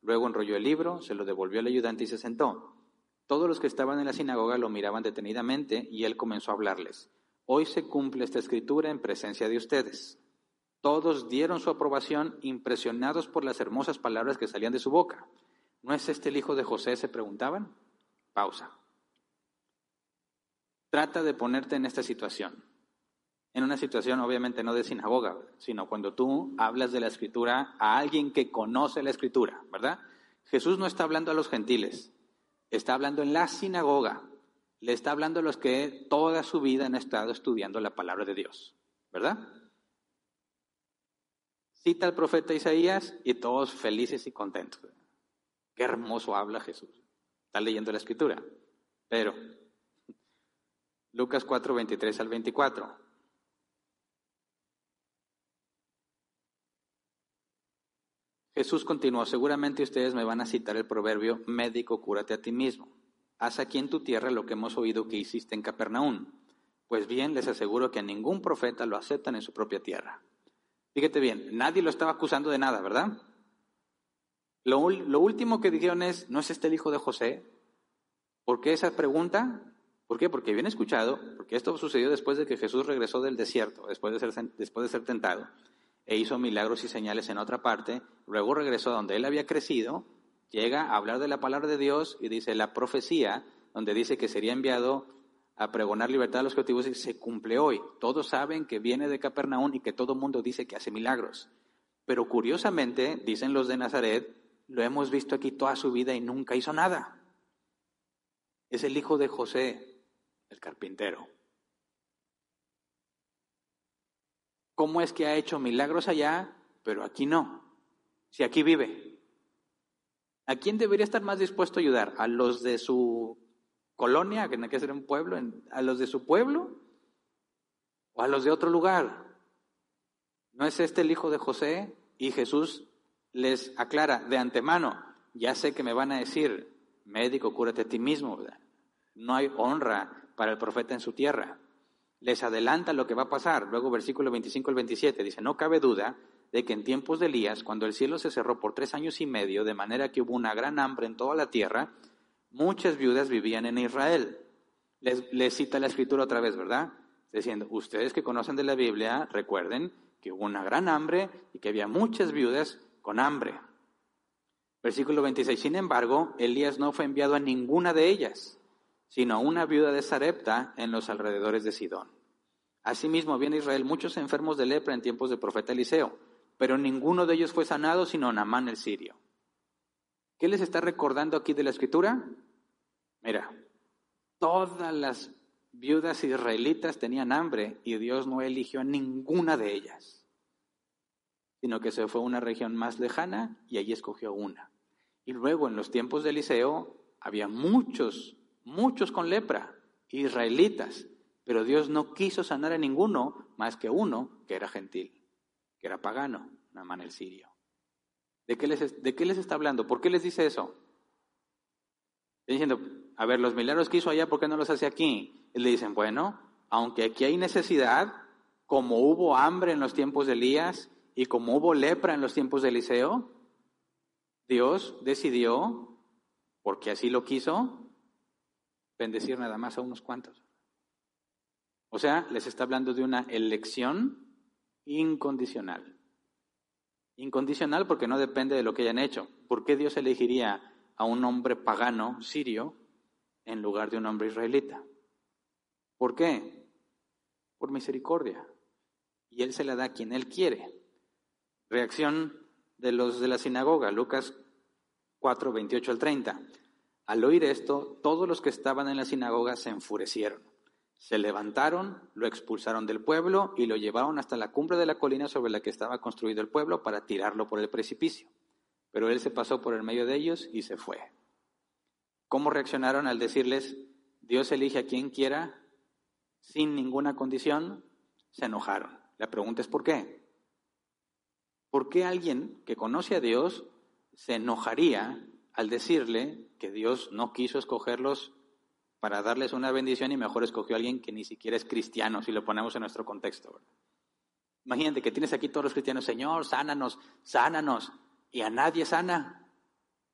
Luego enrolló el libro, se lo devolvió al ayudante y se sentó. Todos los que estaban en la sinagoga lo miraban detenidamente y él comenzó a hablarles. Hoy se cumple esta escritura en presencia de ustedes. Todos dieron su aprobación, impresionados por las hermosas palabras que salían de su boca. ¿No es este el hijo de José? se preguntaban. Pausa. Trata de ponerte en esta situación. En una situación obviamente no de sinagoga, sino cuando tú hablas de la escritura a alguien que conoce la escritura, ¿verdad? Jesús no está hablando a los gentiles, está hablando en la sinagoga, le está hablando a los que toda su vida han estado estudiando la palabra de Dios, ¿verdad? Cita al profeta Isaías y todos felices y contentos. Qué hermoso habla Jesús. Está leyendo la escritura. Pero, Lucas 4, 23 al 24. Jesús continuó, seguramente ustedes me van a citar el proverbio, médico, cúrate a ti mismo. Haz aquí en tu tierra lo que hemos oído que hiciste en Capernaum. Pues bien, les aseguro que a ningún profeta lo aceptan en su propia tierra. Fíjate bien, nadie lo estaba acusando de nada, ¿verdad? Lo, último que dijeron es, ¿no es este el hijo de José? ¿Por qué esa pregunta? ¿Por qué? Porque habían escuchado, porque esto sucedió después de que Jesús regresó del desierto, después de ser tentado e hizo milagros y señales en otra parte, luego regresó donde él había crecido, llega a hablar de la palabra de Dios y dice la profecía, donde dice que sería enviado a pregonar libertad a los cautivos y se cumple hoy. Todos saben que viene de Capernaum y que todo mundo dice que hace milagros. Pero curiosamente, dicen los de Nazaret, lo hemos visto aquí toda su vida y nunca hizo nada. Es el hijo de José, el carpintero. ¿Cómo es que ha hecho milagros allá, pero aquí no? Si aquí vive. ¿A quién debería estar más dispuesto a ayudar? ¿A los de su colonia, que no hay que ser un pueblo? ¿A los de su pueblo? ¿O a los de otro lugar? ¿No es este el hijo de José? Y Jesús les aclara de antemano, ya sé que me van a decir, médico, cúrate a ti mismo. No hay honra para el profeta en su tierra les adelanta lo que va a pasar. Luego versículo 25 al 27 dice, no cabe duda de que en tiempos de Elías, cuando el cielo se cerró por tres años y medio, de manera que hubo una gran hambre en toda la tierra, muchas viudas vivían en Israel. Les, cita la escritura otra vez, ¿verdad? Diciendo, ustedes que conocen de la Biblia, recuerden que hubo una gran hambre y que había muchas viudas con hambre. Versículo 26, sin embargo, Elías no fue enviado a ninguna de ellas sino una viuda de Sarepta en los alrededores de Sidón. Asimismo, había en Israel muchos enfermos de lepra en tiempos del profeta Eliseo, pero ninguno de ellos fue sanado sino Namán el sirio. ¿Qué les está recordando aquí de la escritura? Mira, todas las viudas israelitas tenían hambre y Dios no eligió a ninguna de ellas, sino que se fue a una región más lejana y allí escogió una. Y luego en los tiempos de Eliseo había muchos muchos con lepra, israelitas, pero Dios no quiso sanar a ninguno más que uno que era gentil, que era pagano, Namán el sirio. ¿De qué, les, ¿De qué les está hablando? ¿Por qué les dice eso? Diciendo, a ver, los milagros que hizo allá, ¿por qué no los hace aquí? Y le dicen, bueno, aunque aquí hay necesidad, como hubo hambre en los tiempos de Elías y como hubo lepra en los tiempos de Eliseo, Dios decidió, porque así lo quiso, bendecir nada más a unos cuantos. O sea, les está hablando de una elección incondicional. Incondicional porque no depende de lo que hayan hecho. ¿Por qué Dios elegiría a un hombre pagano sirio en lugar de un hombre israelita? ¿Por qué? Por misericordia. Y Él se la da a quien Él quiere. Reacción de los de la sinagoga, Lucas 4, 28 al 30. Al oír esto, todos los que estaban en la sinagoga se enfurecieron. Se levantaron, lo expulsaron del pueblo y lo llevaron hasta la cumbre de la colina sobre la que estaba construido el pueblo para tirarlo por el precipicio. Pero él se pasó por el medio de ellos y se fue. ¿Cómo reaccionaron al decirles, Dios elige a quien quiera sin ninguna condición? Se enojaron. La pregunta es ¿por qué? ¿Por qué alguien que conoce a Dios se enojaría al decirle que Dios no quiso escogerlos para darles una bendición y mejor escogió a alguien que ni siquiera es cristiano, si lo ponemos en nuestro contexto? Imagínate que tienes aquí todos los cristianos, Señor, sánanos, sánanos, y a nadie sana.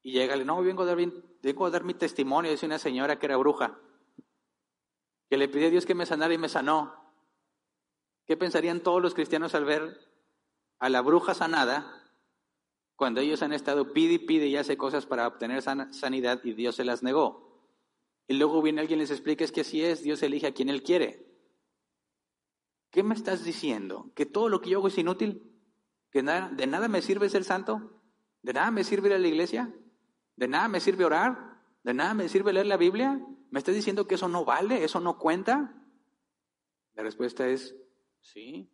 Y llega, no, vengo a, dar, vengo a dar mi testimonio, dice una señora que era bruja, que le pidió a Dios que me sanara y me sanó. ¿Qué pensarían todos los cristianos al ver a la bruja sanada cuando ellos han estado pide y pide y hace cosas para obtener sanidad y Dios se las negó? Y luego viene alguien y les explica es que así es, Dios elige a quien Él quiere. ¿Qué me estás diciendo? ¿Que todo lo que yo hago es inútil? ¿Que nada, de nada me sirve ser santo? ¿De nada me sirve ir a la iglesia? ¿De nada me sirve orar? ¿De nada me sirve leer la Biblia? ¿Me estás diciendo que eso no vale? ¿Eso no cuenta? La respuesta es sí.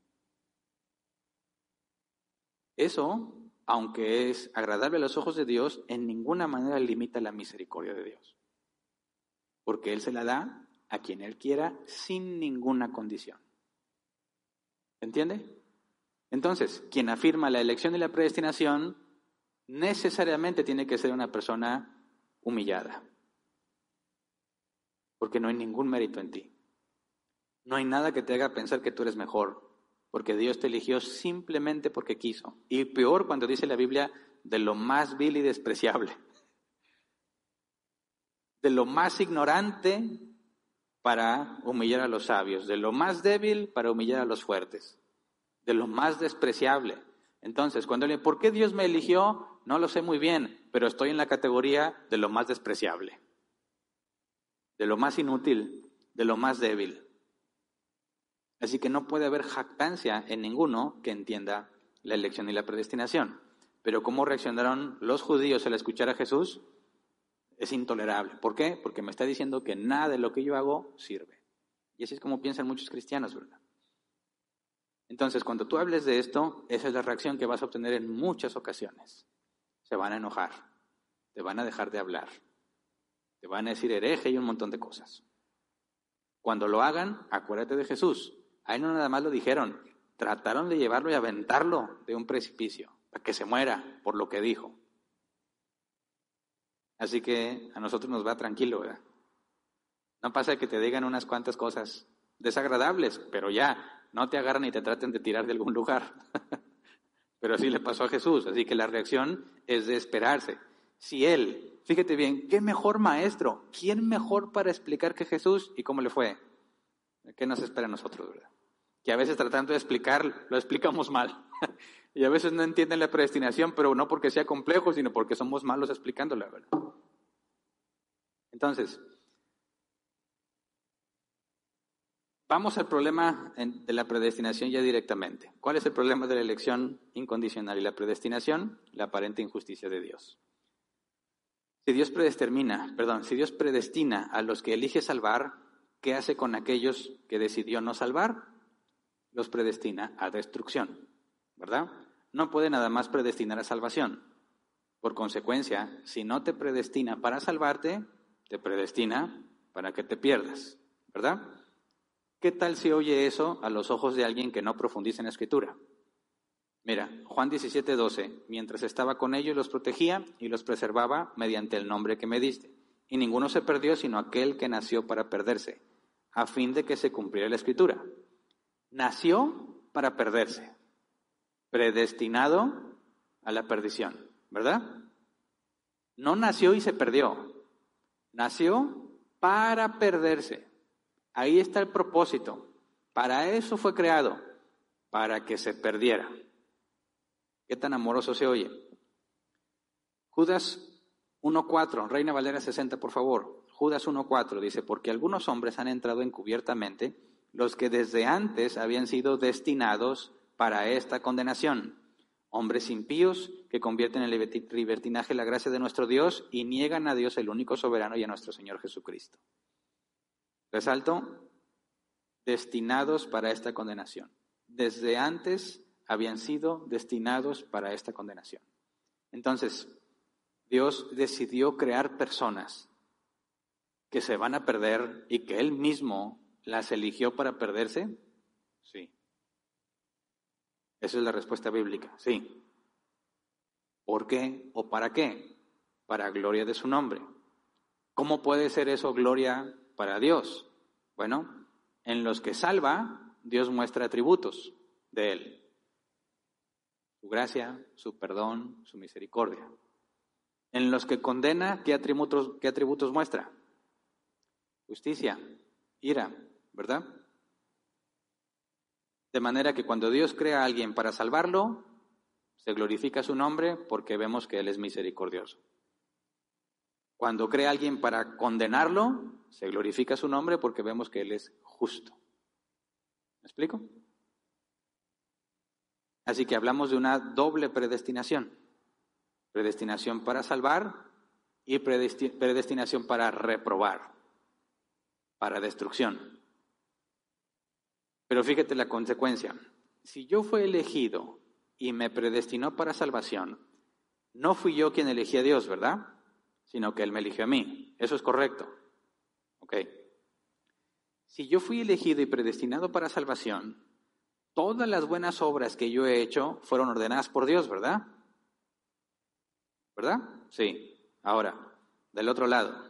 Eso, aunque es agradable a los ojos de Dios, en ninguna manera limita la misericordia de Dios. Porque Él se la da a quien Él quiera sin ninguna condición. ¿Entiende? Entonces, quien afirma la elección y la predestinación necesariamente tiene que ser una persona humillada. Porque no hay ningún mérito en ti. No hay nada que te haga pensar que tú eres mejor, porque Dios te eligió simplemente porque quiso. Y peor cuando dice la Biblia de lo más vil y despreciable, de lo más ignorante para humillar a los sabios, de lo más débil para humillar a los fuertes, de lo más despreciable. Entonces, cuando le ¿por qué Dios me eligió? No lo sé muy bien, pero estoy en la categoría de lo más despreciable, de lo más inútil, de lo más débil. Así que no puede haber jactancia en ninguno que entienda la elección y la predestinación. Pero ¿cómo reaccionaron los judíos al escuchar a Jesús? Es intolerable. ¿Por qué? Porque me está diciendo que nada de lo que yo hago sirve. Y así es como piensan muchos cristianos, ¿verdad? Entonces, cuando tú hables de esto, esa es la reacción que vas a obtener en muchas ocasiones. Se van a enojar, te van a dejar de hablar, te van a decir hereje y un montón de cosas. Cuando lo hagan, acuérdate de Jesús. A él no nada más lo dijeron, trataron de llevarlo y aventarlo de un precipicio, para que se muera por lo que dijo. Así que a nosotros nos va tranquilo, ¿verdad? No pasa que te digan unas cuantas cosas desagradables, pero ya, no te agarran y te traten de tirar de algún lugar. Pero así le pasó a Jesús, así que la reacción es de esperarse. Si él, fíjate bien, qué mejor maestro, quién mejor para explicar que Jesús y cómo le fue. ¿Qué nos espera a nosotros, verdad? Que a veces tratando de explicar, lo explicamos mal. y a veces no entienden la predestinación, pero no porque sea complejo, sino porque somos malos explicándola, ¿verdad? Entonces, Vamos al problema de la predestinación ya directamente. ¿Cuál es el problema de la elección incondicional y la predestinación? La aparente injusticia de Dios. Si Dios predetermina, perdón, si Dios predestina a los que elige salvar, ¿qué hace con aquellos que decidió no salvar? Los predestina a destrucción, ¿verdad? No puede nada más predestinar a salvación. Por consecuencia, si no te predestina para salvarte, te predestina para que te pierdas, ¿verdad? ¿Qué tal si oye eso a los ojos de alguien que no profundiza en la escritura? Mira, Juan 17, 12, mientras estaba con ellos los protegía y los preservaba mediante el nombre que me diste. Y ninguno se perdió sino aquel que nació para perderse, a fin de que se cumpliera la escritura. Nació para perderse, predestinado a la perdición, ¿verdad? No nació y se perdió, nació para perderse. Ahí está el propósito. Para eso fue creado, para que se perdiera. ¿Qué tan amoroso se oye? Judas 1.4, Reina Valera 60, por favor. Judas 1.4 dice, porque algunos hombres han entrado encubiertamente, los que desde antes habían sido destinados para esta condenación. Hombres impíos que convierten en libertinaje la gracia de nuestro Dios y niegan a Dios el único soberano y a nuestro Señor Jesucristo. Resalto, destinados para esta condenación. Desde antes habían sido destinados para esta condenación. Entonces, Dios decidió crear personas que se van a perder y que Él mismo las eligió para perderse? Sí. Esa es la respuesta bíblica, sí. ¿Por qué o para qué? Para gloria de su nombre. ¿Cómo puede ser eso gloria para Dios? Bueno, en los que salva, Dios muestra atributos de Él. Su gracia, su perdón, su misericordia. En los que condena, ¿qué atributos, qué atributos muestra? Justicia, ira, ¿verdad? De manera que cuando Dios crea a alguien para salvarlo, se glorifica su nombre porque vemos que Él es misericordioso. Cuando crea a alguien para condenarlo, se glorifica su nombre porque vemos que Él es justo. ¿Me explico? Así que hablamos de una doble predestinación. Predestinación para salvar y predestinación para reprobar, para destrucción. Pero fíjate la consecuencia. Si yo fui elegido y me predestinó para salvación, no fui yo quien elegí a Dios, ¿verdad? Sino que Él me eligió a mí. Eso es correcto. ¿Ok? Si yo fui elegido y predestinado para salvación, todas las buenas obras que yo he hecho fueron ordenadas por Dios, ¿verdad? ¿Verdad? Sí. Ahora, del otro lado,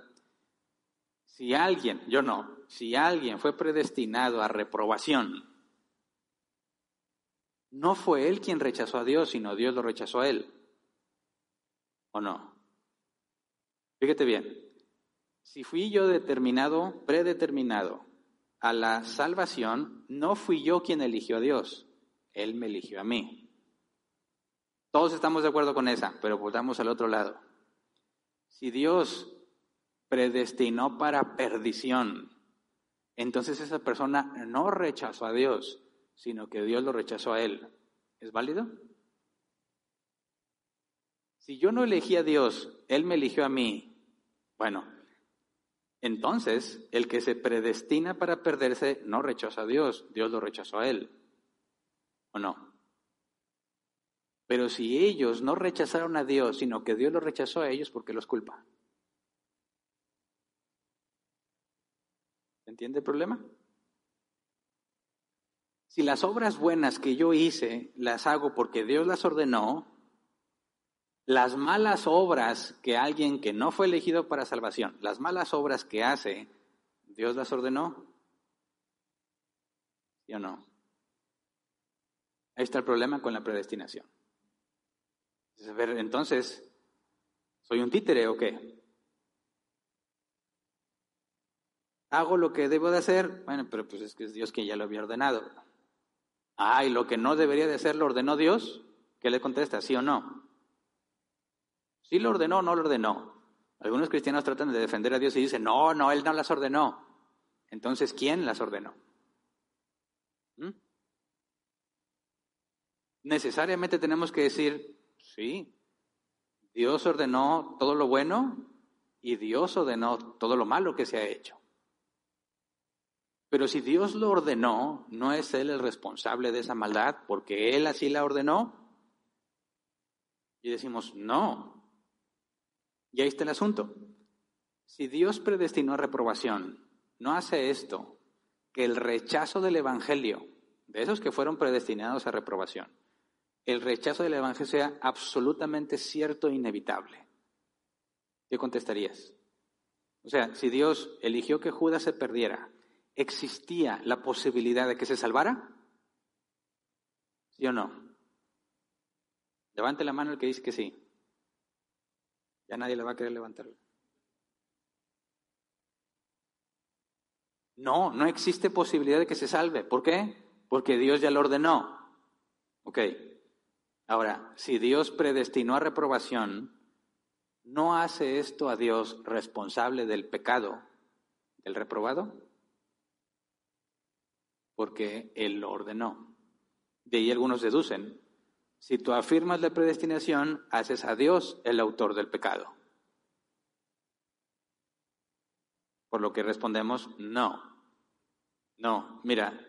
si alguien, yo no, si alguien fue predestinado a reprobación, no fue él quien rechazó a Dios, sino Dios lo rechazó a él. ¿O no? Fíjate bien, si fui yo determinado, predeterminado a la salvación, no fui yo quien eligió a Dios, Él me eligió a mí. Todos estamos de acuerdo con esa, pero volvamos al otro lado. Si Dios predestinó para perdición, entonces esa persona no rechazó a Dios, sino que Dios lo rechazó a él. ¿Es válido? Si yo no elegí a Dios, Él me eligió a mí. Bueno, entonces el que se predestina para perderse no rechaza a Dios, Dios lo rechazó a Él. ¿O no? Pero si ellos no rechazaron a Dios, sino que Dios lo rechazó a ellos, ¿por qué los culpa? ¿Entiende el problema? Si las obras buenas que yo hice las hago porque Dios las ordenó, las malas obras que alguien que no fue elegido para salvación, las malas obras que hace, Dios las ordenó. ¿Sí o no? Ahí está el problema con la predestinación. Entonces, ¿soy un títere o qué? Hago lo que debo de hacer, bueno, pero pues es que es Dios quien ya lo había ordenado. Ah, y lo que no debería de hacer lo ordenó Dios, ¿qué le contesta? ¿Sí o no? ¿Sí lo ordenó o no lo ordenó? Algunos cristianos tratan de defender a Dios y dicen, no, no, Él no las ordenó. Entonces, ¿quién las ordenó? ¿Mm? Necesariamente tenemos que decir, sí, Dios ordenó todo lo bueno y Dios ordenó todo lo malo que se ha hecho. Pero si Dios lo ordenó, ¿no es Él el responsable de esa maldad porque Él así la ordenó? Y decimos, no. Y ahí está el asunto. Si Dios predestinó a reprobación, no hace esto, que el rechazo del Evangelio, de esos que fueron predestinados a reprobación, el rechazo del Evangelio sea absolutamente cierto e inevitable. ¿Qué contestarías? O sea, si Dios eligió que Judas se perdiera, existía la posibilidad de que se salvara? ¿Sí o no? Levante la mano el que dice que sí. Ya nadie le va a querer levantarla. No, no existe posibilidad de que se salve. ¿Por qué? Porque Dios ya lo ordenó. Ok. Ahora, si Dios predestinó a reprobación, ¿no hace esto a Dios responsable del pecado del reprobado? Porque Él lo ordenó. De ahí algunos deducen, si tú afirmas la predestinación, haces a Dios el autor del pecado. Por lo que respondemos, no. No, mira,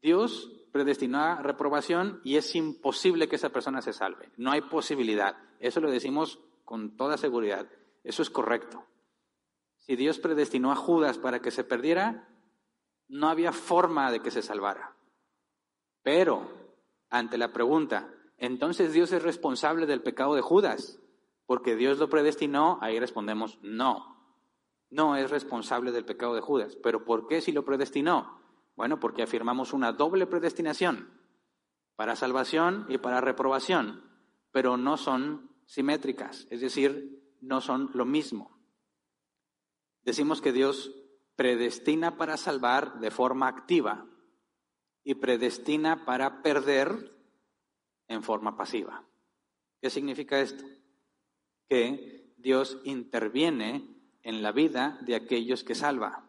Dios predestinó a reprobación y es imposible que esa persona se salve. No hay posibilidad. Eso lo decimos con toda seguridad. Eso es correcto. Si Dios predestinó a Judas para que se perdiera, no había forma de que se salvara. Pero, ante la pregunta, entonces Dios es responsable del pecado de Judas, porque Dios lo predestinó, ahí respondemos, no, no es responsable del pecado de Judas. ¿Pero por qué si lo predestinó? Bueno, porque afirmamos una doble predestinación, para salvación y para reprobación, pero no son simétricas, es decir, no son lo mismo. Decimos que Dios predestina para salvar de forma activa y predestina para perder en forma pasiva. ¿Qué significa esto? Que Dios interviene en la vida de aquellos que salva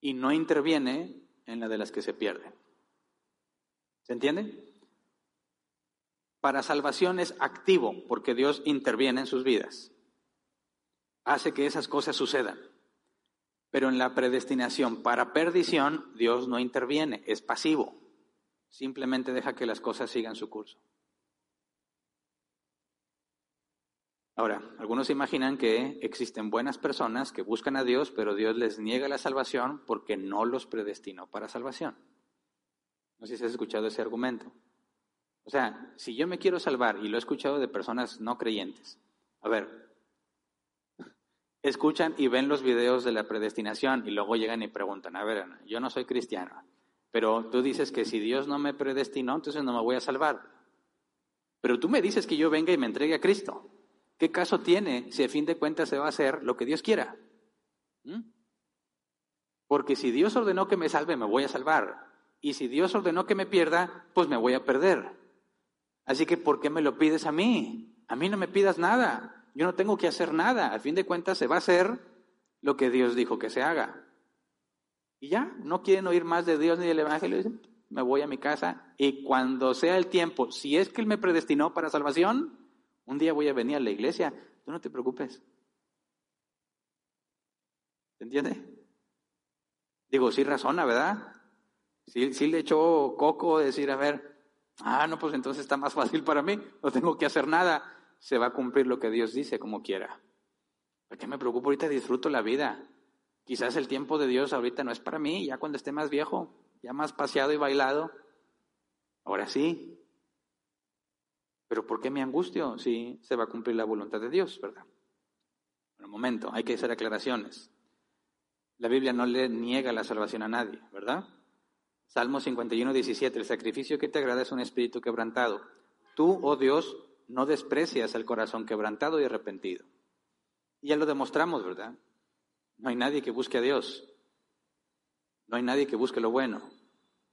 y no interviene en la de las que se pierden. ¿Se entiende? Para salvación es activo porque Dios interviene en sus vidas. Hace que esas cosas sucedan. Pero en la predestinación para perdición, Dios no interviene, es pasivo. Simplemente deja que las cosas sigan su curso. Ahora, algunos imaginan que existen buenas personas que buscan a Dios, pero Dios les niega la salvación porque no los predestinó para salvación. No sé si has escuchado ese argumento. O sea, si yo me quiero salvar, y lo he escuchado de personas no creyentes, a ver, escuchan y ven los videos de la predestinación y luego llegan y preguntan, a ver, yo no soy cristiano, pero tú dices que si Dios no me predestinó, entonces no me voy a salvar. Pero tú me dices que yo venga y me entregue a Cristo. ¿Qué caso tiene si a fin de cuentas se va a hacer lo que Dios quiera? ¿Mm? Porque si Dios ordenó que me salve, me voy a salvar. Y si Dios ordenó que me pierda, pues me voy a perder. Así que, ¿por qué me lo pides a mí? A mí no me pidas nada. Yo no tengo que hacer nada. Al fin de cuentas, se va a hacer lo que Dios dijo que se haga. Y ya, no quieren oír más de Dios ni del Evangelio. Me voy a mi casa y cuando sea el tiempo, si es que Él me predestinó para salvación, un día voy a venir a la iglesia, tú no te preocupes. ¿Se entiende? Digo, sí razona, ¿verdad? Sí, sí le echó coco decir, a ver, ah, no, pues entonces está más fácil para mí, no tengo que hacer nada, se va a cumplir lo que Dios dice como quiera. ¿Por qué me preocupo ahorita? Disfruto la vida. Quizás el tiempo de Dios ahorita no es para mí, ya cuando esté más viejo, ya más paseado y bailado, ahora sí, pero ¿por qué me angustio si se va a cumplir la voluntad de Dios, verdad? Bueno, un momento, hay que hacer aclaraciones. La Biblia no le niega la salvación a nadie, ¿verdad? Salmo 51, 17, el sacrificio que te agrada es un espíritu quebrantado. Tú, oh Dios, no desprecias el corazón quebrantado y arrepentido. Y ya lo demostramos, ¿verdad? No hay nadie que busque a Dios. No hay nadie que busque lo bueno.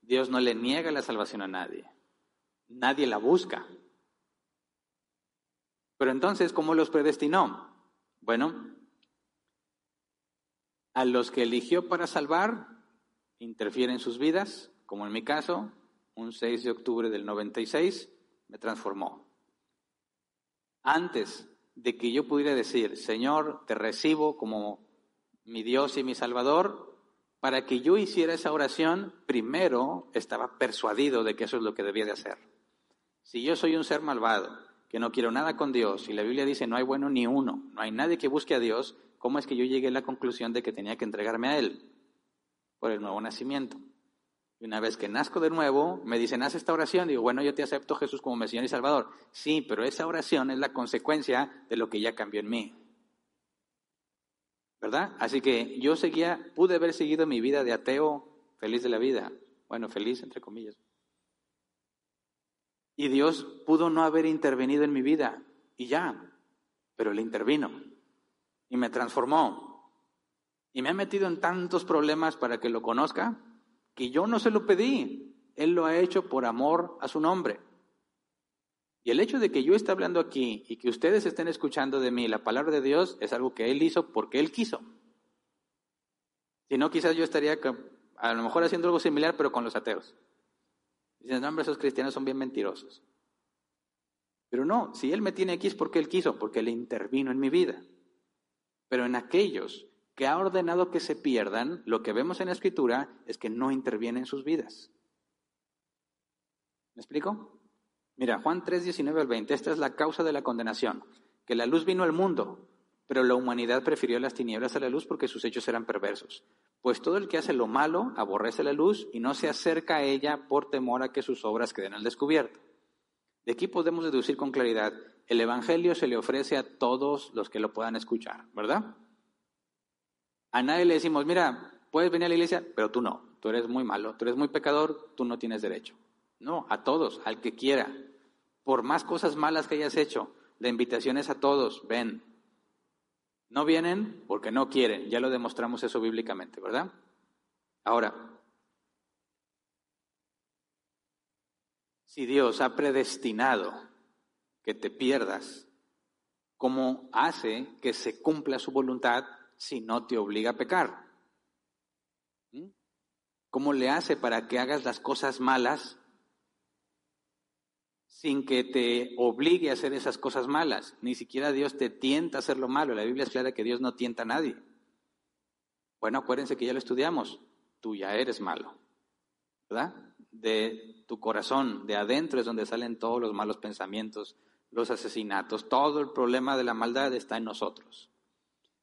Dios no le niega la salvación a nadie. Nadie la busca. Pero entonces, ¿cómo los predestinó? Bueno, a los que eligió para salvar, interfiere en sus vidas, como en mi caso, un 6 de octubre del 96, me transformó. Antes de que yo pudiera decir, Señor, te recibo como mi Dios y mi Salvador, para que yo hiciera esa oración, primero estaba persuadido de que eso es lo que debía de hacer. Si yo soy un ser malvado, que no quiero nada con Dios, y la Biblia dice no hay bueno ni uno, no hay nadie que busque a Dios, ¿cómo es que yo llegué a la conclusión de que tenía que entregarme a Él? Por el nuevo nacimiento. Y una vez que nazco de nuevo, me dicen, haz esta oración. Digo, bueno, yo te acepto Jesús como Mesías y Salvador. Sí, pero esa oración es la consecuencia de lo que ya cambió en mí. ¿Verdad? Así que yo seguía, pude haber seguido mi vida de ateo, feliz de la vida. Bueno, feliz, entre comillas. Y Dios pudo no haber intervenido en mi vida y ya, pero Él intervino y me transformó. Y me ha metido en tantos problemas para que lo conozca yo no se lo pedí. Él lo ha hecho por amor a su nombre. Y el hecho de que yo esté hablando aquí y que ustedes estén escuchando de mí la palabra de Dios es algo que Él hizo porque Él quiso. Si no, quizás yo estaría a lo mejor haciendo algo similar, pero con los ateos. Dicen, no, hombre, esos cristianos son bien mentirosos. Pero no, si Él me tiene aquí es porque Él quiso, porque Él intervino en mi vida. Pero en aquellos que ha ordenado que se pierdan, lo que vemos en la Escritura es que no interviene en sus vidas. ¿Me explico? Mira, Juan 3, 19 al 20, esta es la causa de la condenación, que la luz vino al mundo, pero la humanidad prefirió las tinieblas a la luz porque sus hechos eran perversos. Pues todo el que hace lo malo aborrece la luz y no se acerca a ella por temor a que sus obras queden al descubierto. De aquí podemos deducir con claridad, el Evangelio se le ofrece a todos los que lo puedan escuchar, ¿verdad? A nadie le decimos, mira, puedes venir a la iglesia, pero tú no, tú eres muy malo, tú eres muy pecador, tú no tienes derecho. No, a todos, al que quiera. Por más cosas malas que hayas hecho, la invitación es a todos, ven, no vienen porque no quieren, ya lo demostramos eso bíblicamente, ¿verdad? Ahora, si Dios ha predestinado que te pierdas, ¿cómo hace que se cumpla su voluntad si no te obliga a pecar? ¿Mm? ¿Cómo le hace para que hagas las cosas malas sin que te obligue a hacer esas cosas malas. Ni siquiera Dios te tienta a hacer lo malo. La Biblia es clara que Dios no tienta a nadie. Bueno, acuérdense que ya lo estudiamos. Tú ya eres malo. ¿Verdad? De tu corazón, de adentro es donde salen todos los malos pensamientos, los asesinatos. Todo el problema de la maldad está en nosotros.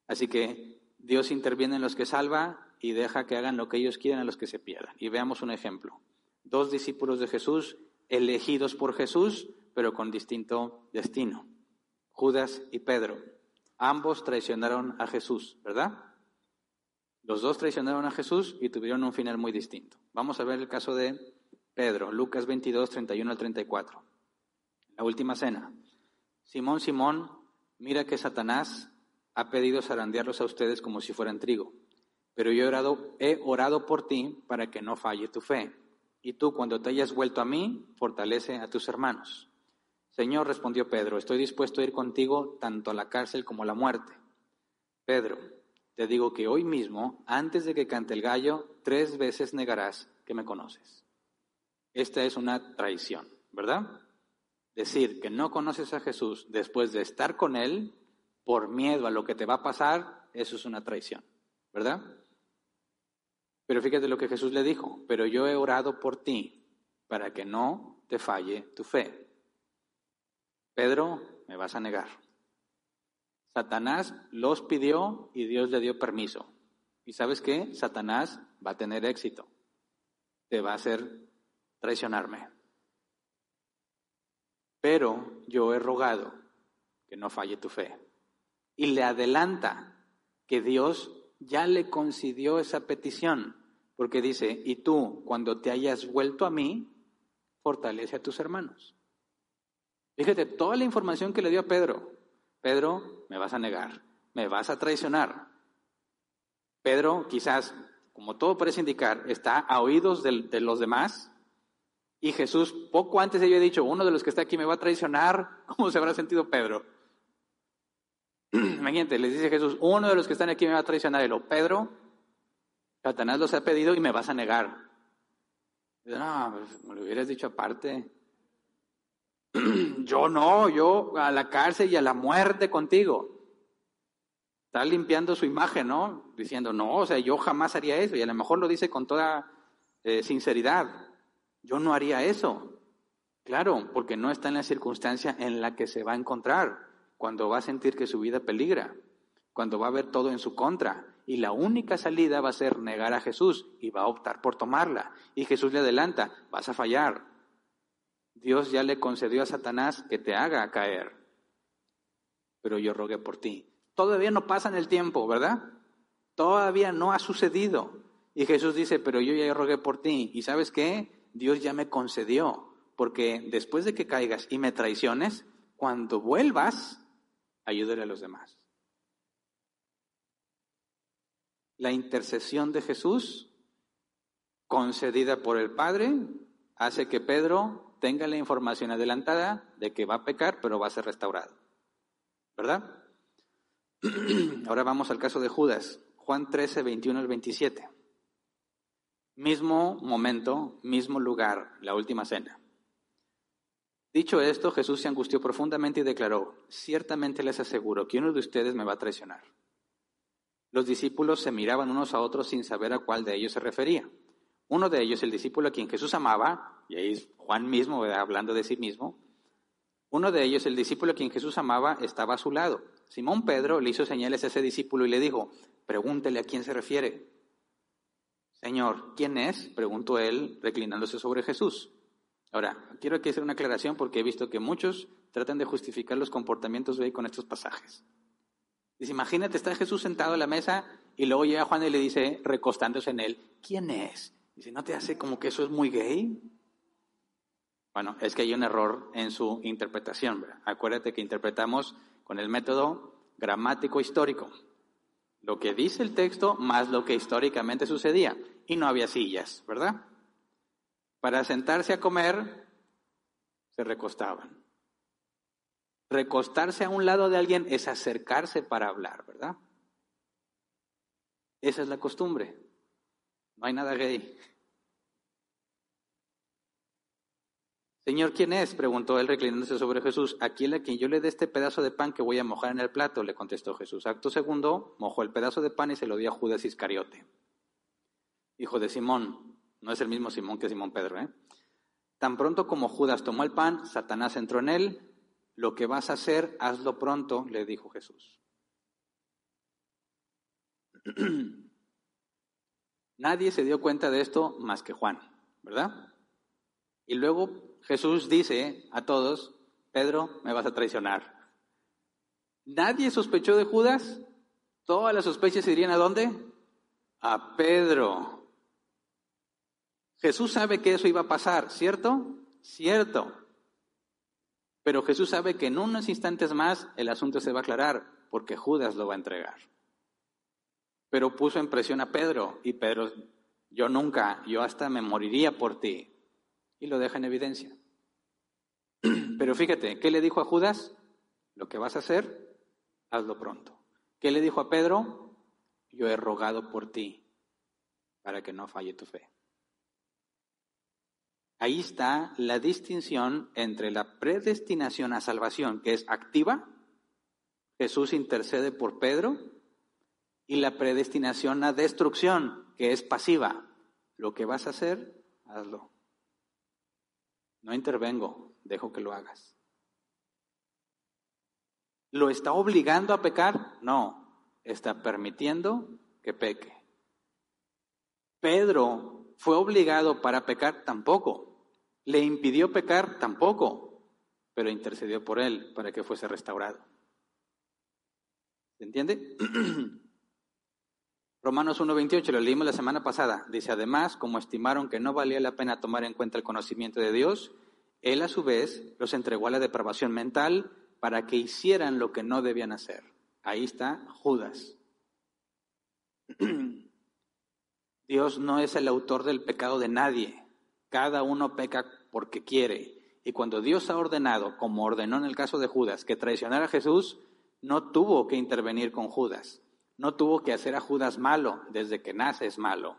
Así que Dios interviene en los que salva y deja que hagan lo que ellos quieren a los que se pierdan. Y veamos un ejemplo. Dos discípulos de Jesús elegidos por Jesús, pero con distinto destino. Judas y Pedro. Ambos traicionaron a Jesús, ¿verdad? Los dos traicionaron a Jesús y tuvieron un final muy distinto. Vamos a ver el caso de Pedro, Lucas 22, 31 al 34. La última cena. Simón, Simón, mira que Satanás ha pedido zarandearlos a ustedes como si fueran trigo. Pero yo he orado, he orado por ti para que no falle tu fe y tú cuando te hayas vuelto a mí, fortalece a tus hermanos. Señor, respondió Pedro, estoy dispuesto a ir contigo tanto a la cárcel como a la muerte. Pedro, te digo que hoy mismo, antes de que cante el gallo, tres veces negarás que me conoces. Esta es una traición, ¿verdad? Decir que no conoces a Jesús después de estar con Él por miedo a lo que te va a pasar, eso es una traición, ¿verdad? Pero fíjate lo que Jesús le dijo, pero yo he orado por ti para que no te falle tu fe. Pedro, me vas a negar. Satanás los pidió y Dios le dio permiso. ¿Y sabes qué? Satanás va a tener éxito. Te va a hacer traicionarme. Pero yo he rogado que no falle tu fe. Y le adelanta que Dios ya le concedió esa petición, porque dice, y tú, cuando te hayas vuelto a mí, fortalece a tus hermanos. Fíjate, toda la información que le dio a Pedro. Pedro, me vas a negar, me vas a traicionar. Pedro, quizás, como todo parece indicar, está a oídos de, los demás. Y Jesús, poco antes había dicho, uno de los que está aquí me va a traicionar. ¿Cómo se habrá sentido Pedro? Imagínate, les dice Jesús, uno de los que están aquí me va a traicionar. Y lo, Pedro, Satanás los ha pedido y me vas a negar. no, pues, me lo hubieras dicho aparte. yo no, yo a la cárcel y a la muerte contigo. Está limpiando su imagen, ¿no? Diciendo, no, o sea, yo jamás haría eso. Y a lo mejor lo dice con toda eh, sinceridad. Yo no haría eso. Claro, porque no está en la circunstancia en la que se va a encontrar cuando va a sentir que su vida peligra, cuando va a ver todo en su contra. Y la única salida va a ser negar a Jesús y va a optar por tomarla. Y Jesús le adelanta, vas a fallar. Dios ya le concedió a Satanás que te haga caer. Pero yo rogué por ti. Todavía no pasa en el tiempo, ¿verdad? Todavía no ha sucedido. Y Jesús dice, pero yo ya rogué por ti. ¿Y sabes qué? Dios ya me concedió. Porque después de que caigas y me traiciones, cuando vuelvas, ayúdale a los demás. La intercesión de Jesús, concedida por el Padre, hace que Pedro tenga la información adelantada de que va a pecar, pero va a ser restaurado. ¿Verdad? Ahora vamos al caso de Judas, Juan 13, 21 al 27. Mismo momento, mismo lugar, la última cena. Dicho esto, Jesús se angustió profundamente y declaró, ciertamente les aseguro que uno de ustedes me va a traicionar. Los discípulos se miraban unos a otros sin saber a cuál de ellos se refería. Uno de ellos, el discípulo a quien Jesús amaba, y ahí Juan mismo hablando de sí mismo, uno de ellos, el discípulo a quien Jesús amaba, estaba a su lado. Simón Pedro le hizo señales a ese discípulo y le dijo, pregúntele a quién se refiere. Señor, ¿quién es? preguntó él, reclinándose sobre Jesús. Ahora, quiero aquí hacer una aclaración porque he visto que muchos tratan de justificar los comportamientos de hoy con estos pasajes. Dice, imagínate, está Jesús sentado a la mesa y luego llega Juan y le dice, recostándose en él, ¿quién es? Dice, ¿no te hace como que eso es muy gay? Bueno, es que hay un error en su interpretación. Acuérdate que interpretamos con el método gramático histórico. Lo que dice el texto más lo que históricamente sucedía. Y no había sillas, ¿verdad? Para sentarse a comer, se recostaban. Recostarse a un lado de alguien es acercarse para hablar, ¿verdad? Esa es la costumbre. No hay nada gay. Señor, ¿quién es? preguntó él reclinándose sobre Jesús. Aquel a quien yo le dé este pedazo de pan que voy a mojar en el plato, le contestó Jesús. Acto segundo, mojó el pedazo de pan y se lo dio a Judas Iscariote, hijo de Simón. No es el mismo Simón que Simón Pedro, ¿eh? Tan pronto como Judas tomó el pan, Satanás entró en él. Lo que vas a hacer, hazlo pronto, le dijo Jesús. Nadie se dio cuenta de esto más que Juan, ¿verdad? Y luego Jesús dice a todos, Pedro, me vas a traicionar. Nadie sospechó de Judas. Todas las sospechas irían a dónde? A Pedro. Jesús sabe que eso iba a pasar, ¿cierto? Cierto. Pero Jesús sabe que en unos instantes más el asunto se va a aclarar porque Judas lo va a entregar. Pero puso en presión a Pedro y Pedro, yo nunca, yo hasta me moriría por ti y lo deja en evidencia. Pero fíjate, ¿qué le dijo a Judas? Lo que vas a hacer, hazlo pronto. ¿Qué le dijo a Pedro? Yo he rogado por ti para que no falle tu fe. Ahí está la distinción entre la predestinación a salvación, que es activa, Jesús intercede por Pedro, y la predestinación a destrucción, que es pasiva. Lo que vas a hacer, hazlo. No intervengo, dejo que lo hagas. ¿Lo está obligando a pecar? No, está permitiendo que peque. Pedro fue obligado para pecar tampoco. Le impidió pecar tampoco, pero intercedió por él para que fuese restaurado. ¿Se entiende? Romanos 1.28, lo leímos la semana pasada. Dice, además, como estimaron que no valía la pena tomar en cuenta el conocimiento de Dios, Él a su vez los entregó a la depravación mental para que hicieran lo que no debían hacer. Ahí está Judas. Dios no es el autor del pecado de nadie. Cada uno peca porque quiere. Y cuando Dios ha ordenado, como ordenó en el caso de Judas, que traicionara a Jesús, no tuvo que intervenir con Judas no tuvo que hacer a Judas malo, desde que nace es malo.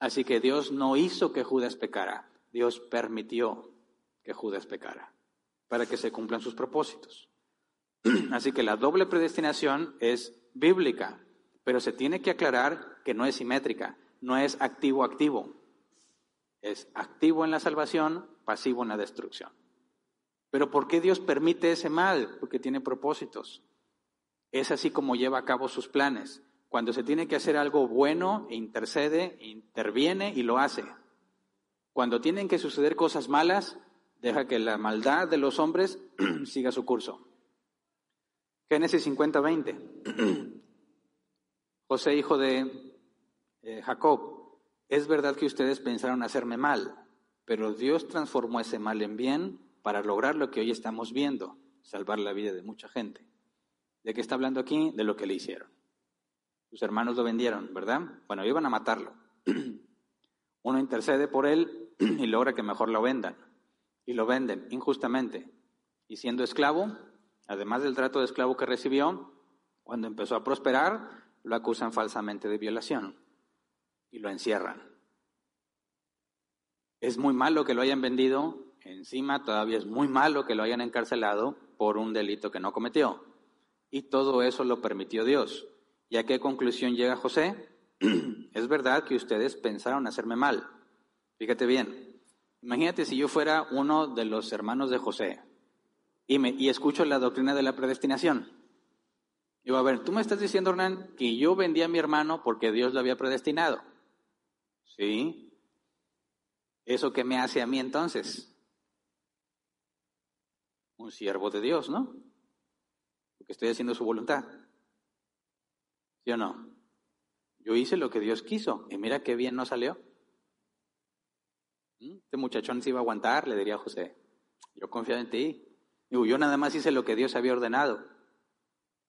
Así que Dios no hizo que Judas pecara, Dios permitió que Judas pecara, para que se cumplan sus propósitos. Así que la doble predestinación es bíblica, pero se tiene que aclarar que no es simétrica, no es activo-activo, es activo en la salvación, pasivo en la destrucción. Pero ¿por qué Dios permite ese mal? Porque tiene propósitos. Es así como lleva a cabo sus planes. Cuando se tiene que hacer algo bueno, intercede, interviene y lo hace. Cuando tienen que suceder cosas malas, deja que la maldad de los hombres siga su curso. Génesis 50, 20. José, hijo de eh, Jacob, es verdad que ustedes pensaron hacerme mal, pero Dios transformó ese mal en bien para lograr lo que hoy estamos viendo, salvar la vida de mucha gente. ¿De qué está hablando aquí? De lo que le hicieron. Sus hermanos lo vendieron, ¿verdad? Bueno, iban a matarlo. Uno intercede por él y logra que mejor lo vendan. Y lo venden injustamente. Y siendo esclavo, además del trato de esclavo que recibió, cuando empezó a prosperar, lo acusan falsamente de violación y lo encierran. Es muy malo que lo hayan vendido, encima todavía es muy malo que lo hayan encarcelado por un delito que no cometió. Y todo eso lo permitió Dios. ¿Y a qué conclusión llega José? es verdad que ustedes pensaron hacerme mal. Fíjate bien. Imagínate si yo fuera uno de los hermanos de José y, me, y escucho la doctrina de la predestinación. Digo, a ver, tú me estás diciendo, Hernán, que yo vendí a mi hermano porque Dios lo había predestinado. ¿Sí? ¿Eso qué me hace a mí entonces? Un siervo de Dios, ¿no? Porque estoy haciendo su voluntad. ¿Sí o no? Yo hice lo que Dios quiso y mira qué bien no salió. ¿Mm? Este muchachón se iba a aguantar, le diría José. Yo confío en ti. Digo, yo nada más hice lo que Dios había ordenado.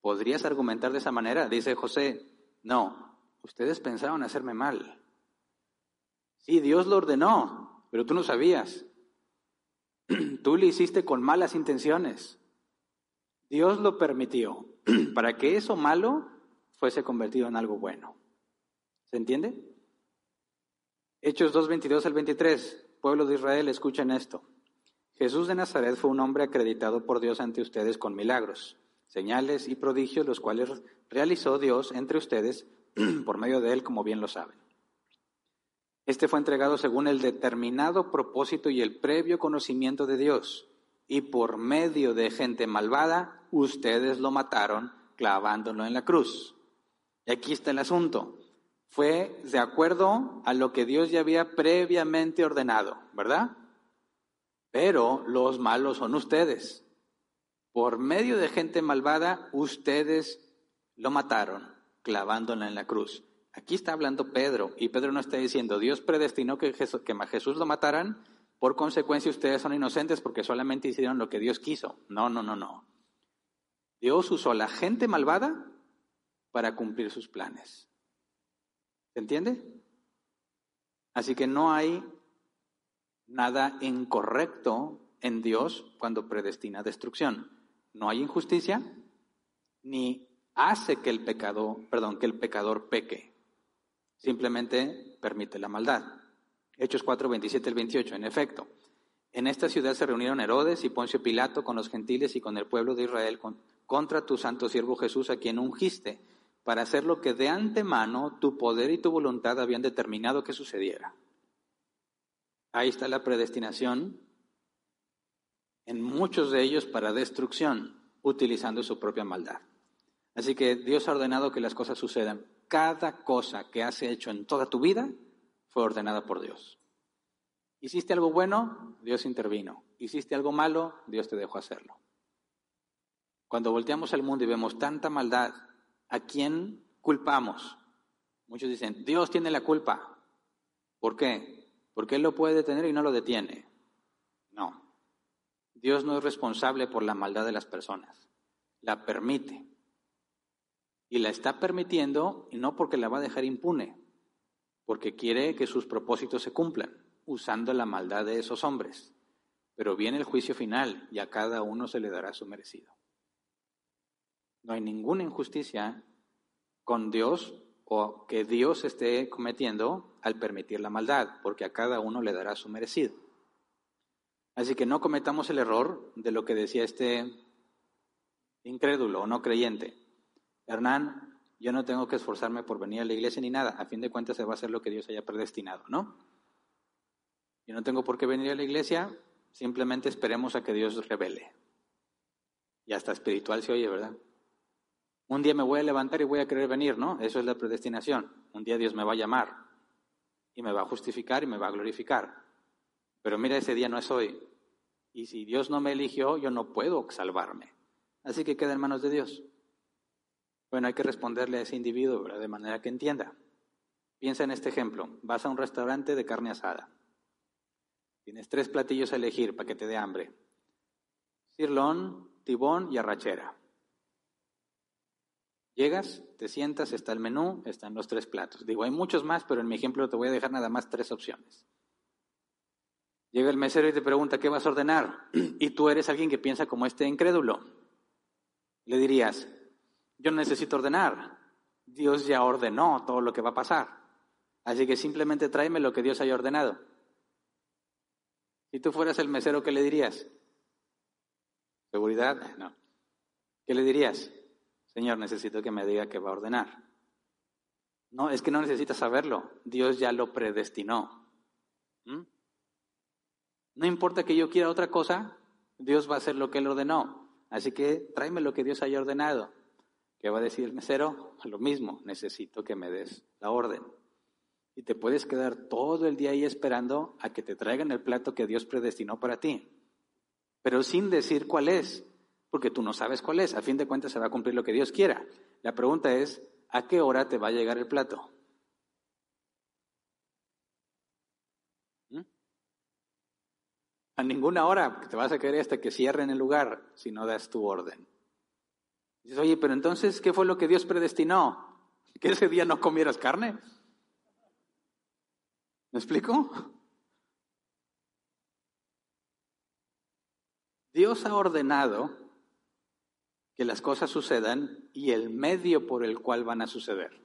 ¿Podrías argumentar de esa manera? Dice José, no, ustedes pensaron hacerme mal. Sí, Dios lo ordenó, pero tú no sabías. Tú le hiciste con malas intenciones. Dios lo permitió para que eso malo fuese convertido en algo bueno. ¿Se entiende? Hechos 2, 22 al 23. Pueblo de Israel, escuchen esto. Jesús de Nazaret fue un hombre acreditado por Dios ante ustedes con milagros, señales y prodigios, los cuales realizó Dios entre ustedes por medio de él, como bien lo saben. Este fue entregado según el determinado propósito y el previo conocimiento de Dios, y por medio de gente malvada, ustedes lo mataron clavándolo en la cruz. Y aquí está el asunto. Fue de acuerdo a lo que Dios ya había previamente ordenado, ¿verdad? Pero los malos son ustedes. Por medio de gente malvada, ustedes lo mataron, clavándola en la cruz. Aquí está hablando Pedro, y Pedro no está diciendo, Dios predestinó que Jesús, que Jesús lo mataran, por consecuencia ustedes son inocentes porque solamente hicieron lo que Dios quiso. No, no, no, no. Dios usó a la gente malvada para cumplir sus planes. ¿Se entiende? Así que no hay nada incorrecto en Dios cuando predestina destrucción. No hay injusticia ni hace que el pecado, perdón, que el pecador peque. Simplemente permite la maldad. Hechos 4, 27 al 28. En efecto, en esta ciudad se reunieron Herodes y Poncio Pilato con los gentiles y con el pueblo de Israel contra tu santo siervo Jesús, a quien ungiste para hacer lo que de antemano tu poder y tu voluntad habían determinado que sucediera. Ahí está la predestinación, en muchos de ellos para destrucción, utilizando su propia maldad. Así que Dios ha ordenado que las cosas sucedan. Cada cosa que has hecho en toda tu vida fue ordenada por Dios. Hiciste algo bueno, Dios intervino. Hiciste algo malo, Dios te dejó hacerlo. Cuando volteamos al mundo y vemos tanta maldad, ¿a quién culpamos? Muchos dicen, Dios tiene la culpa. ¿Por qué? Porque Él lo puede detener y no lo detiene. No. Dios no es responsable por la maldad de las personas. La permite. Y la está permitiendo y no porque la va a dejar impune, porque quiere que sus propósitos se cumplan, usando la maldad de esos hombres. Pero viene el juicio final y a cada uno se le dará su merecido. No hay ninguna injusticia con Dios o que Dios esté cometiendo al permitir la maldad, porque a cada uno le dará su merecido. Así que no cometamos el error de lo que decía este incrédulo o no creyente. Hernán, yo no tengo que esforzarme por venir a la iglesia ni nada. A fin de cuentas se va a hacer lo que Dios haya predestinado, ¿no? Yo no tengo por qué venir a la iglesia, simplemente esperemos a que Dios revele. Y hasta espiritual se oye, ¿verdad? Un día me voy a levantar y voy a querer venir, ¿no? Eso es la predestinación. Un día Dios me va a llamar y me va a justificar y me va a glorificar. Pero mira, ese día no es hoy. Y si Dios no me eligió, yo no puedo salvarme. Así que queda en manos de Dios. Bueno, hay que responderle a ese individuo de manera que entienda. Piensa en este ejemplo. Vas a un restaurante de carne asada. Tienes tres platillos a elegir para que te dé hambre. Cirlón, tibón y arrachera. Llegas, te sientas, está el menú, están los tres platos. Digo, hay muchos más, pero en mi ejemplo te voy a dejar nada más tres opciones. Llega el mesero y te pregunta, ¿qué vas a ordenar? Y tú eres alguien que piensa como este incrédulo. Le dirías, yo no necesito ordenar. Dios ya ordenó todo lo que va a pasar. Así que simplemente tráeme lo que Dios haya ordenado. Si tú fueras el mesero, ¿qué le dirías? ¿Seguridad? No. ¿Qué le dirías? Señor, necesito que me diga qué va a ordenar. No, es que no necesitas saberlo. Dios ya lo predestinó. ¿Mm? No importa que yo quiera otra cosa, Dios va a hacer lo que Él ordenó. Así que tráeme lo que Dios haya ordenado. ¿Qué va a decir el mesero? Lo mismo, necesito que me des la orden. Y te puedes quedar todo el día ahí esperando a que te traigan el plato que Dios predestinó para ti, pero sin decir cuál es, porque tú no sabes cuál es. A fin de cuentas se va a cumplir lo que Dios quiera. La pregunta es, ¿a qué hora te va a llegar el plato? ¿Mm? A ninguna hora te vas a querer hasta que cierren el lugar si no das tu orden. Dices, oye, pero entonces, ¿qué fue lo que Dios predestinó? ¿Que ese día no comieras carne? ¿Me explico? Dios ha ordenado que las cosas sucedan y el medio por el cual van a suceder.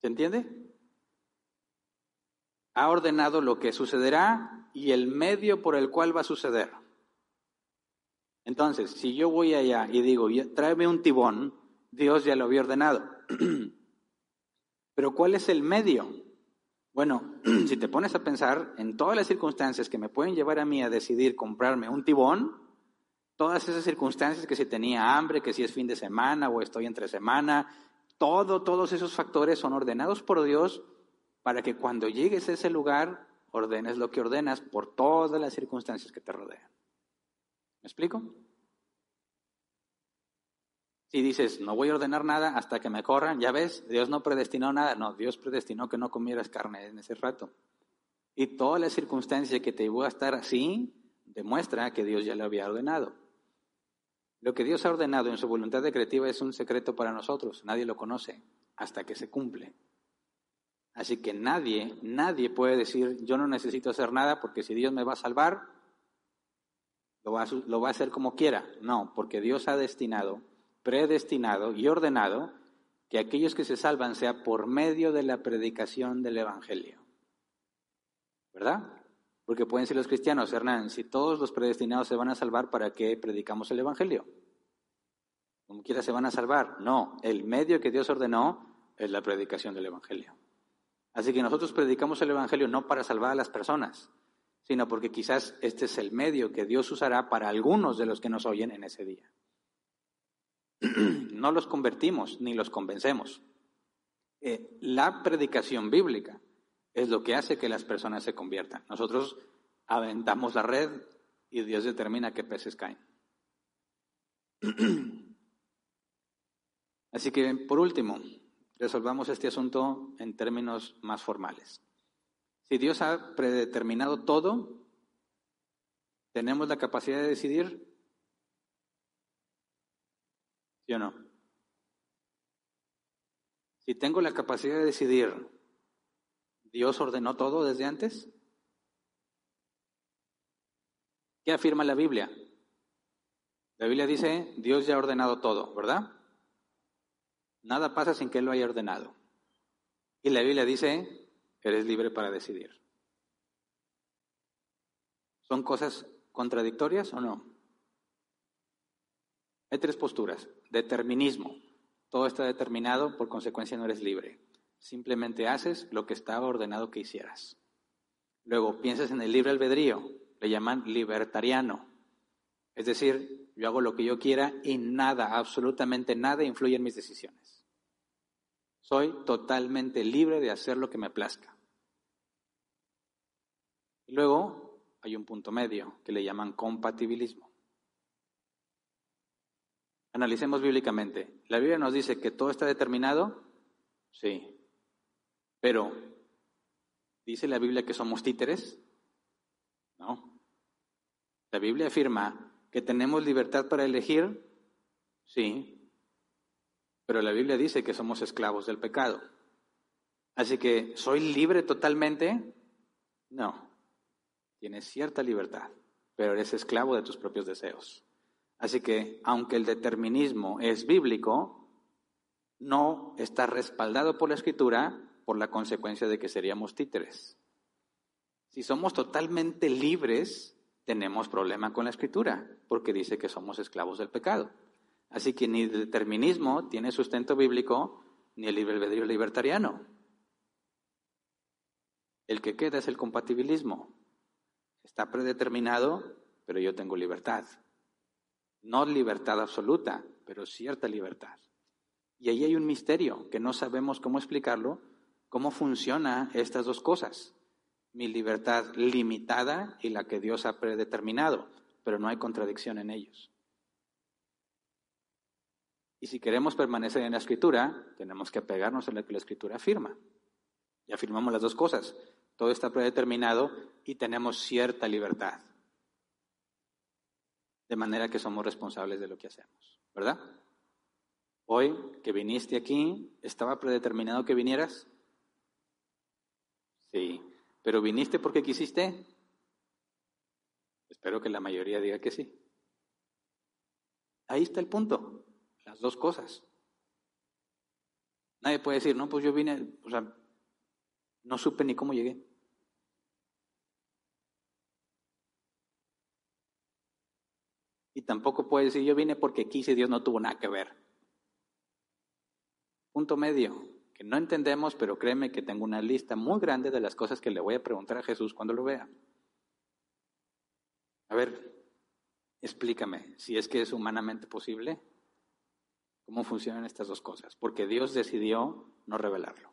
¿Se entiende? Ha ordenado lo que sucederá y el medio por el cual va a suceder. Entonces, si yo voy allá y digo, tráeme un tibón, Dios ya lo había ordenado. Pero ¿cuál es el medio? Bueno, si te pones a pensar en todas las circunstancias que me pueden llevar a mí a decidir comprarme un tibón, todas esas circunstancias que si tenía hambre, que si es fin de semana o estoy entre semana, todo, todos esos factores son ordenados por Dios para que cuando llegues a ese lugar ordenes lo que ordenas por todas las circunstancias que te rodean. ¿Me explico? Si dices, no voy a ordenar nada hasta que me corran, ya ves, Dios no predestinó nada. No, Dios predestinó que no comieras carne en ese rato. Y toda la circunstancia que te llevó a estar así demuestra que Dios ya lo había ordenado. Lo que Dios ha ordenado en su voluntad decretiva es un secreto para nosotros. Nadie lo conoce hasta que se cumple. Así que nadie, nadie puede decir, yo no necesito hacer nada porque si Dios me va a salvar, lo va a, lo va a hacer como quiera. No, porque Dios ha destinado, predestinado y ordenado que aquellos que se salvan sea por medio de la predicación del Evangelio. ¿Verdad? Porque pueden ser los cristianos, Hernán, si todos los predestinados se van a salvar, ¿para qué predicamos el Evangelio? Como quiera se van a salvar. No, el medio que Dios ordenó es la predicación del Evangelio. Así que nosotros predicamos el Evangelio no para salvar a las personas, sino porque quizás este es el medio que Dios usará para algunos de los que nos oyen en ese día. No los convertimos ni los convencemos. Eh, la predicación bíblica es lo que hace que las personas se conviertan. Nosotros aventamos la red y Dios determina qué peces caen. Así que, por último, resolvamos este asunto en términos más formales. Si Dios ha predeterminado todo, ¿tenemos la capacidad de decidir? ¿Sí o no? Si tengo la capacidad de decidir, ¿Dios ordenó todo desde antes? ¿Qué afirma la Biblia? La Biblia dice, Dios ya ha ordenado todo, ¿verdad? Nada pasa sin que Él lo haya ordenado. Y la Biblia dice, eres libre para decidir. ¿Son cosas contradictorias o no? Hay tres posturas. Determinismo. Todo está determinado, por consecuencia no eres libre. Simplemente haces lo que estaba ordenado que hicieras. Luego piensas en el libre albedrío. Le llaman libertariano. Es decir, yo hago lo que yo quiera y nada, absolutamente nada influye en mis decisiones. Soy totalmente libre de hacer lo que me plazca. Y luego hay un punto medio que le llaman compatibilismo. Analicemos bíblicamente. ¿La Biblia nos dice que todo está determinado? Sí. Pero, ¿dice la Biblia que somos títeres? No. La Biblia afirma que tenemos libertad para elegir. Sí. Pero la Biblia dice que somos esclavos del pecado. Así que, ¿soy libre totalmente? No. Tienes cierta libertad, pero eres esclavo de tus propios deseos. Así que, aunque el determinismo es bíblico, no está respaldado por la escritura por la consecuencia de que seríamos títeres. Si somos totalmente libres, tenemos problema con la escritura, porque dice que somos esclavos del pecado. Así que ni el determinismo tiene sustento bíblico, ni el libre albedrío libertariano. El que queda es el compatibilismo. Está predeterminado, pero yo tengo libertad. No libertad absoluta, pero cierta libertad. Y ahí hay un misterio que no sabemos cómo explicarlo, cómo funciona estas dos cosas. Mi libertad limitada y la que Dios ha predeterminado, pero no hay contradicción en ellos. Y si queremos permanecer en la escritura, tenemos que apegarnos a lo que la escritura afirma. Y afirmamos las dos cosas. Todo está predeterminado y tenemos cierta libertad. De manera que somos responsables de lo que hacemos, ¿verdad? Hoy que viniste aquí, ¿estaba predeterminado que vinieras? Sí, pero viniste porque quisiste. Espero que la mayoría diga que sí. Ahí está el punto, las dos cosas. Nadie puede decir, no, pues yo vine, o sea, no supe ni cómo llegué. Y tampoco puede decir, yo vine porque quise, Dios no tuvo nada que ver. Punto medio, que no entendemos, pero créeme que tengo una lista muy grande de las cosas que le voy a preguntar a Jesús cuando lo vea. A ver, explícame, si es que es humanamente posible, cómo funcionan estas dos cosas, porque Dios decidió no revelarlo.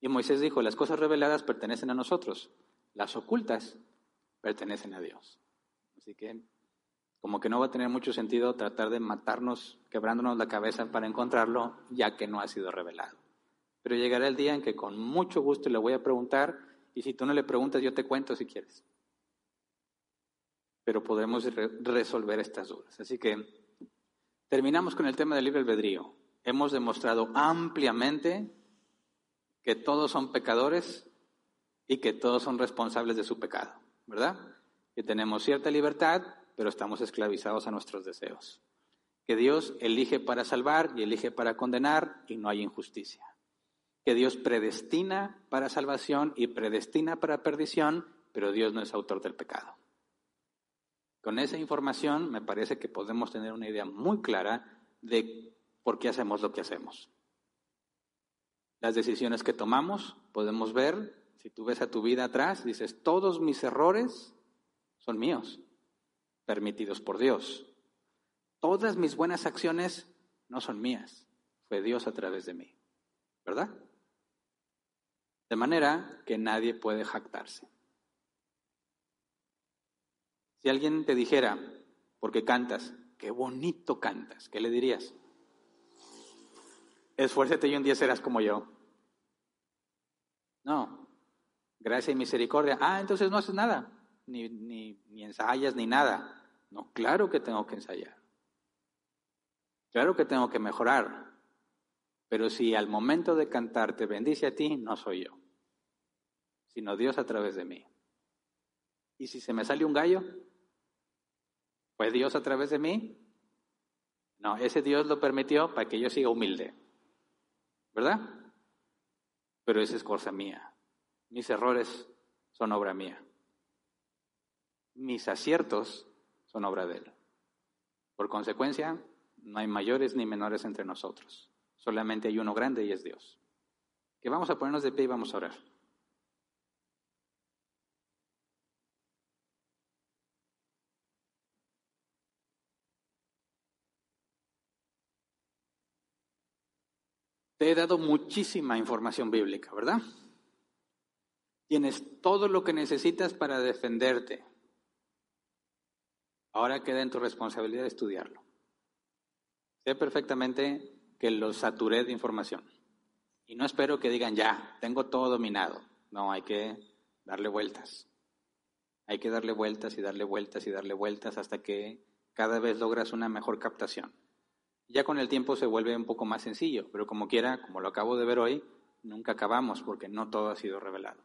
Y Moisés dijo, las cosas reveladas pertenecen a nosotros, las ocultas pertenecen a Dios. Así que como que no va a tener mucho sentido tratar de matarnos quebrándonos la cabeza para encontrarlo, ya que no ha sido revelado. Pero llegará el día en que con mucho gusto le voy a preguntar, y si tú no le preguntas, yo te cuento si quieres. Pero podemos resolver estas dudas. Así que terminamos con el tema del libre albedrío. Hemos demostrado ampliamente que todos son pecadores y que todos son responsables de su pecado, ¿verdad? Que tenemos cierta libertad, pero estamos esclavizados a nuestros deseos. Que Dios elige para salvar y elige para condenar y no hay injusticia. Que Dios predestina para salvación y predestina para perdición, pero Dios no es autor del pecado. Con esa información me parece que podemos tener una idea muy clara de por qué hacemos lo que hacemos. Las decisiones que tomamos, podemos ver, si tú ves a tu vida atrás, dices, todos mis errores son míos permitidos por Dios. Todas mis buenas acciones no son mías, fue Dios a través de mí, ¿verdad? De manera que nadie puede jactarse. Si alguien te dijera, porque cantas, qué bonito cantas, ¿qué le dirías? Esfuérzate y un día serás como yo. No, gracia y misericordia. Ah, entonces no haces nada ni, ni, ni ensayas, ni nada. No, claro que tengo que ensayar. Claro que tengo que mejorar. Pero si al momento de cantar te bendice a ti, no soy yo, sino Dios a través de mí. ¿Y si se me sale un gallo? ¿Fue Dios a través de mí? No, ese Dios lo permitió para que yo siga humilde. ¿Verdad? Pero esa es cosa mía. Mis errores son obra mía mis aciertos son obra de Él. Por consecuencia, no hay mayores ni menores entre nosotros. Solamente hay uno grande y es Dios. Que vamos a ponernos de pie y vamos a orar. Te he dado muchísima información bíblica, ¿verdad? Tienes todo lo que necesitas para defenderte, Ahora queda en tu responsabilidad estudiarlo. Sé perfectamente que lo saturé de información. Y no espero que digan, ya, tengo todo dominado. No, hay que darle vueltas. Hay que darle vueltas y darle vueltas y darle vueltas hasta que cada vez logras una mejor captación. Ya con el tiempo se vuelve un poco más sencillo, pero como quiera, como lo acabo de ver hoy, nunca acabamos porque no todo ha sido revelado.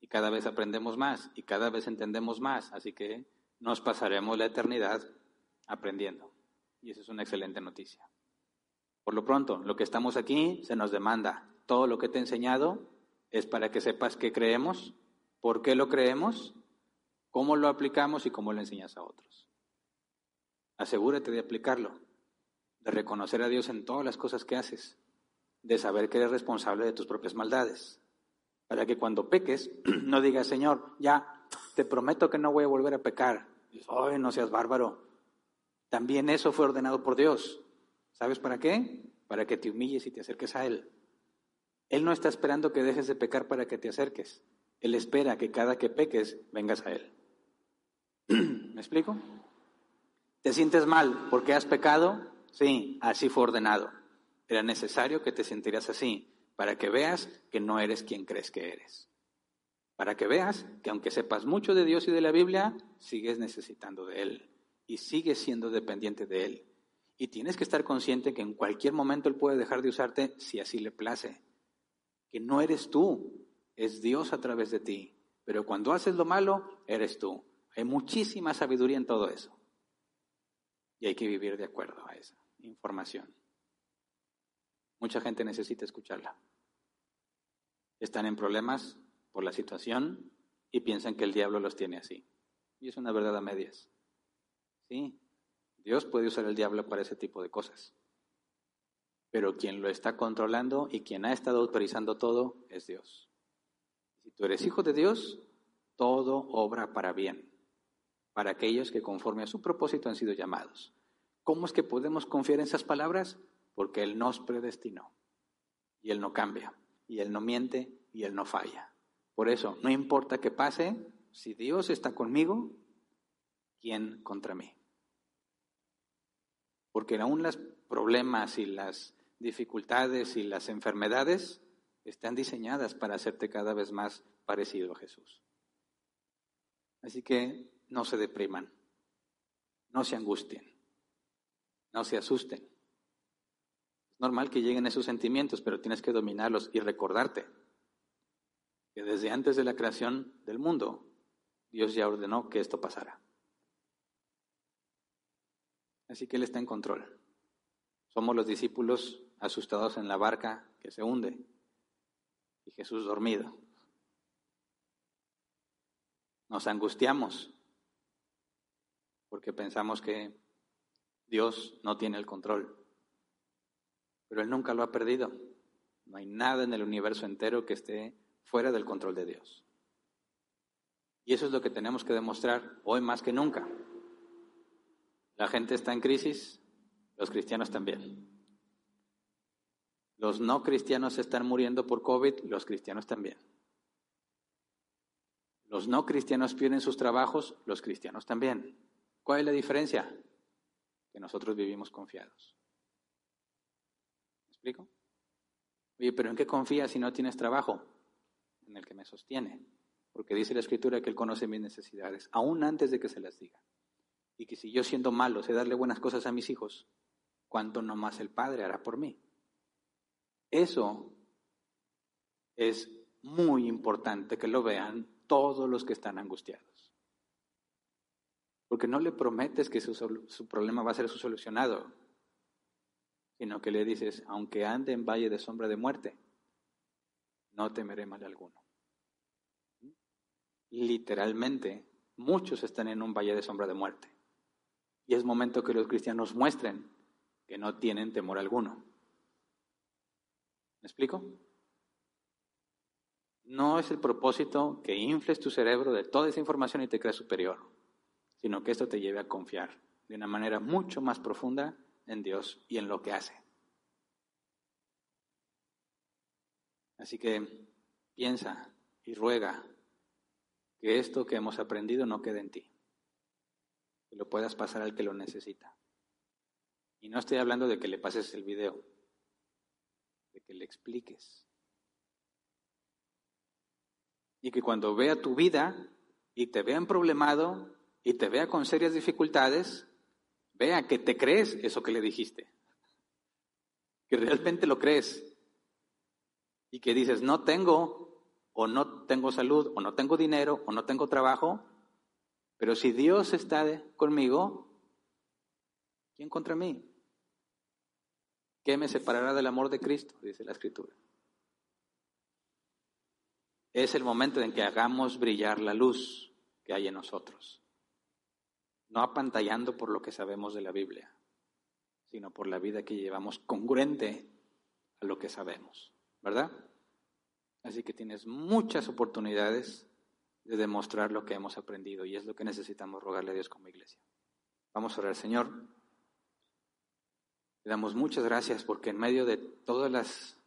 Y cada vez aprendemos más y cada vez entendemos más, así que nos pasaremos la eternidad aprendiendo. Y eso es una excelente noticia. Por lo pronto, lo que estamos aquí se nos demanda. Todo lo que te he enseñado es para que sepas qué creemos, por qué lo creemos, cómo lo aplicamos y cómo lo enseñas a otros. Asegúrate de aplicarlo, de reconocer a Dios en todas las cosas que haces, de saber que eres responsable de tus propias maldades, para que cuando peques no digas, Señor, ya te prometo que no voy a volver a pecar. Ay, no seas bárbaro. También eso fue ordenado por Dios. ¿Sabes para qué? Para que te humilles y te acerques a Él. Él no está esperando que dejes de pecar para que te acerques. Él espera que cada que peques vengas a Él. ¿Me explico? ¿Te sientes mal porque has pecado? Sí, así fue ordenado. Era necesario que te sintieras así para que veas que no eres quien crees que eres. Para que veas que aunque sepas mucho de Dios y de la Biblia, sigues necesitando de Él y sigues siendo dependiente de Él. Y tienes que estar consciente que en cualquier momento Él puede dejar de usarte si así le place. Que no eres tú, es Dios a través de ti. Pero cuando haces lo malo, eres tú. Hay muchísima sabiduría en todo eso. Y hay que vivir de acuerdo a esa información. Mucha gente necesita escucharla. Están en problemas por la situación y piensan que el diablo los tiene así. Y es una verdad a medias. Sí, Dios puede usar el diablo para ese tipo de cosas. Pero quien lo está controlando y quien ha estado autorizando todo es Dios. Si tú eres hijo de Dios, todo obra para bien, para aquellos que conforme a su propósito han sido llamados. ¿Cómo es que podemos confiar en esas palabras? Porque Él nos predestinó. Y Él no cambia, y Él no miente, y Él no falla. Por eso, no importa qué pase, si Dios está conmigo, ¿quién contra mí? Porque aún los problemas y las dificultades y las enfermedades están diseñadas para hacerte cada vez más parecido a Jesús. Así que no se depriman, no se angustien, no se asusten. Es normal que lleguen esos sentimientos, pero tienes que dominarlos y recordarte que desde antes de la creación del mundo, Dios ya ordenó que esto pasara. Así que Él está en control. Somos los discípulos asustados en la barca que se hunde y Jesús dormido. Nos angustiamos porque pensamos que Dios no tiene el control. Pero Él nunca lo ha perdido. No hay nada en el universo entero que esté fuera del control de Dios. Y eso es lo que tenemos que demostrar hoy más que nunca. La gente está en crisis, los cristianos también. Los no cristianos están muriendo por COVID, los cristianos también. Los no cristianos pierden sus trabajos, los cristianos también. ¿Cuál es la diferencia? Que nosotros vivimos confiados. ¿Me explico? Oye, pero ¿en qué confías si no tienes trabajo? En el que me sostiene. Porque dice la Escritura que Él conoce mis necesidades, aún antes de que se las diga. Y que si yo siendo malo sé darle buenas cosas a mis hijos, ¿cuánto no más el Padre hará por mí? Eso es muy importante que lo vean todos los que están angustiados. Porque no le prometes que su, problema va a ser solucionado, sino que le dices, aunque ande en valle de sombra de muerte, no temeré mal alguno. Literalmente, muchos están en un valle de sombra de muerte. Y es momento que los cristianos muestren que no tienen temor alguno. ¿Me explico? No es el propósito que infles tu cerebro de toda esa información y te creas superior, sino que esto te lleve a confiar de una manera mucho más profunda en Dios y en lo que hace. Así que piensa y ruega que esto que hemos aprendido no quede en ti, que lo puedas pasar al que lo necesita. Y no estoy hablando de que le pases el video, de que le expliques. Y que cuando vea tu vida y te vea problemado y te vea con serias dificultades, vea que te crees eso que le dijiste. Que realmente lo crees. Y que dices, no tengo, o no tengo salud, o no tengo dinero, o no tengo trabajo, pero si Dios está conmigo, ¿quién contra mí? ¿Qué me separará del amor de Cristo? Dice la Escritura. Es el momento en que hagamos brillar la luz que hay en nosotros. No apantallando por lo que sabemos de la Biblia, sino por la vida que llevamos congruente a lo que sabemos. ¿Verdad? Así que tienes muchas oportunidades de demostrar lo que hemos aprendido y es lo que necesitamos rogarle a Dios como iglesia. Vamos a orar, Señor. Te damos muchas gracias porque en medio de todas las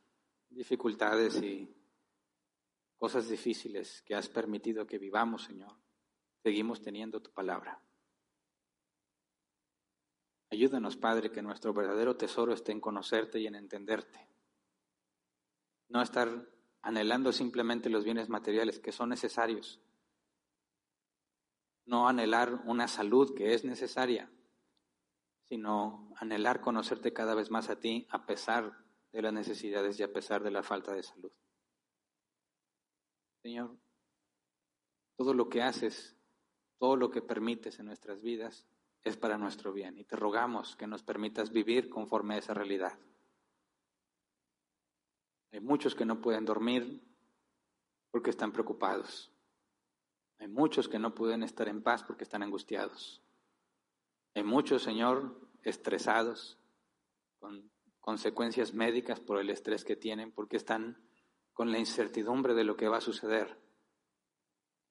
dificultades y cosas difíciles que has permitido que vivamos, Señor, seguimos teniendo tu palabra. Ayúdanos, Padre, que nuestro verdadero tesoro esté en conocerte y en entenderte. No estar anhelando simplemente los bienes materiales que son necesarios. No anhelar una salud que es necesaria, sino anhelar conocerte cada vez más a ti a pesar de las necesidades y a pesar de la falta de salud. Señor, todo lo que haces, todo lo que permites en nuestras vidas es para nuestro bien y te rogamos que nos permitas vivir conforme a esa realidad. Hay muchos que no pueden dormir porque están preocupados. Hay muchos que no pueden estar en paz porque están angustiados. Hay muchos, Señor, estresados con consecuencias médicas por el estrés que tienen porque están con la incertidumbre de lo que va a suceder.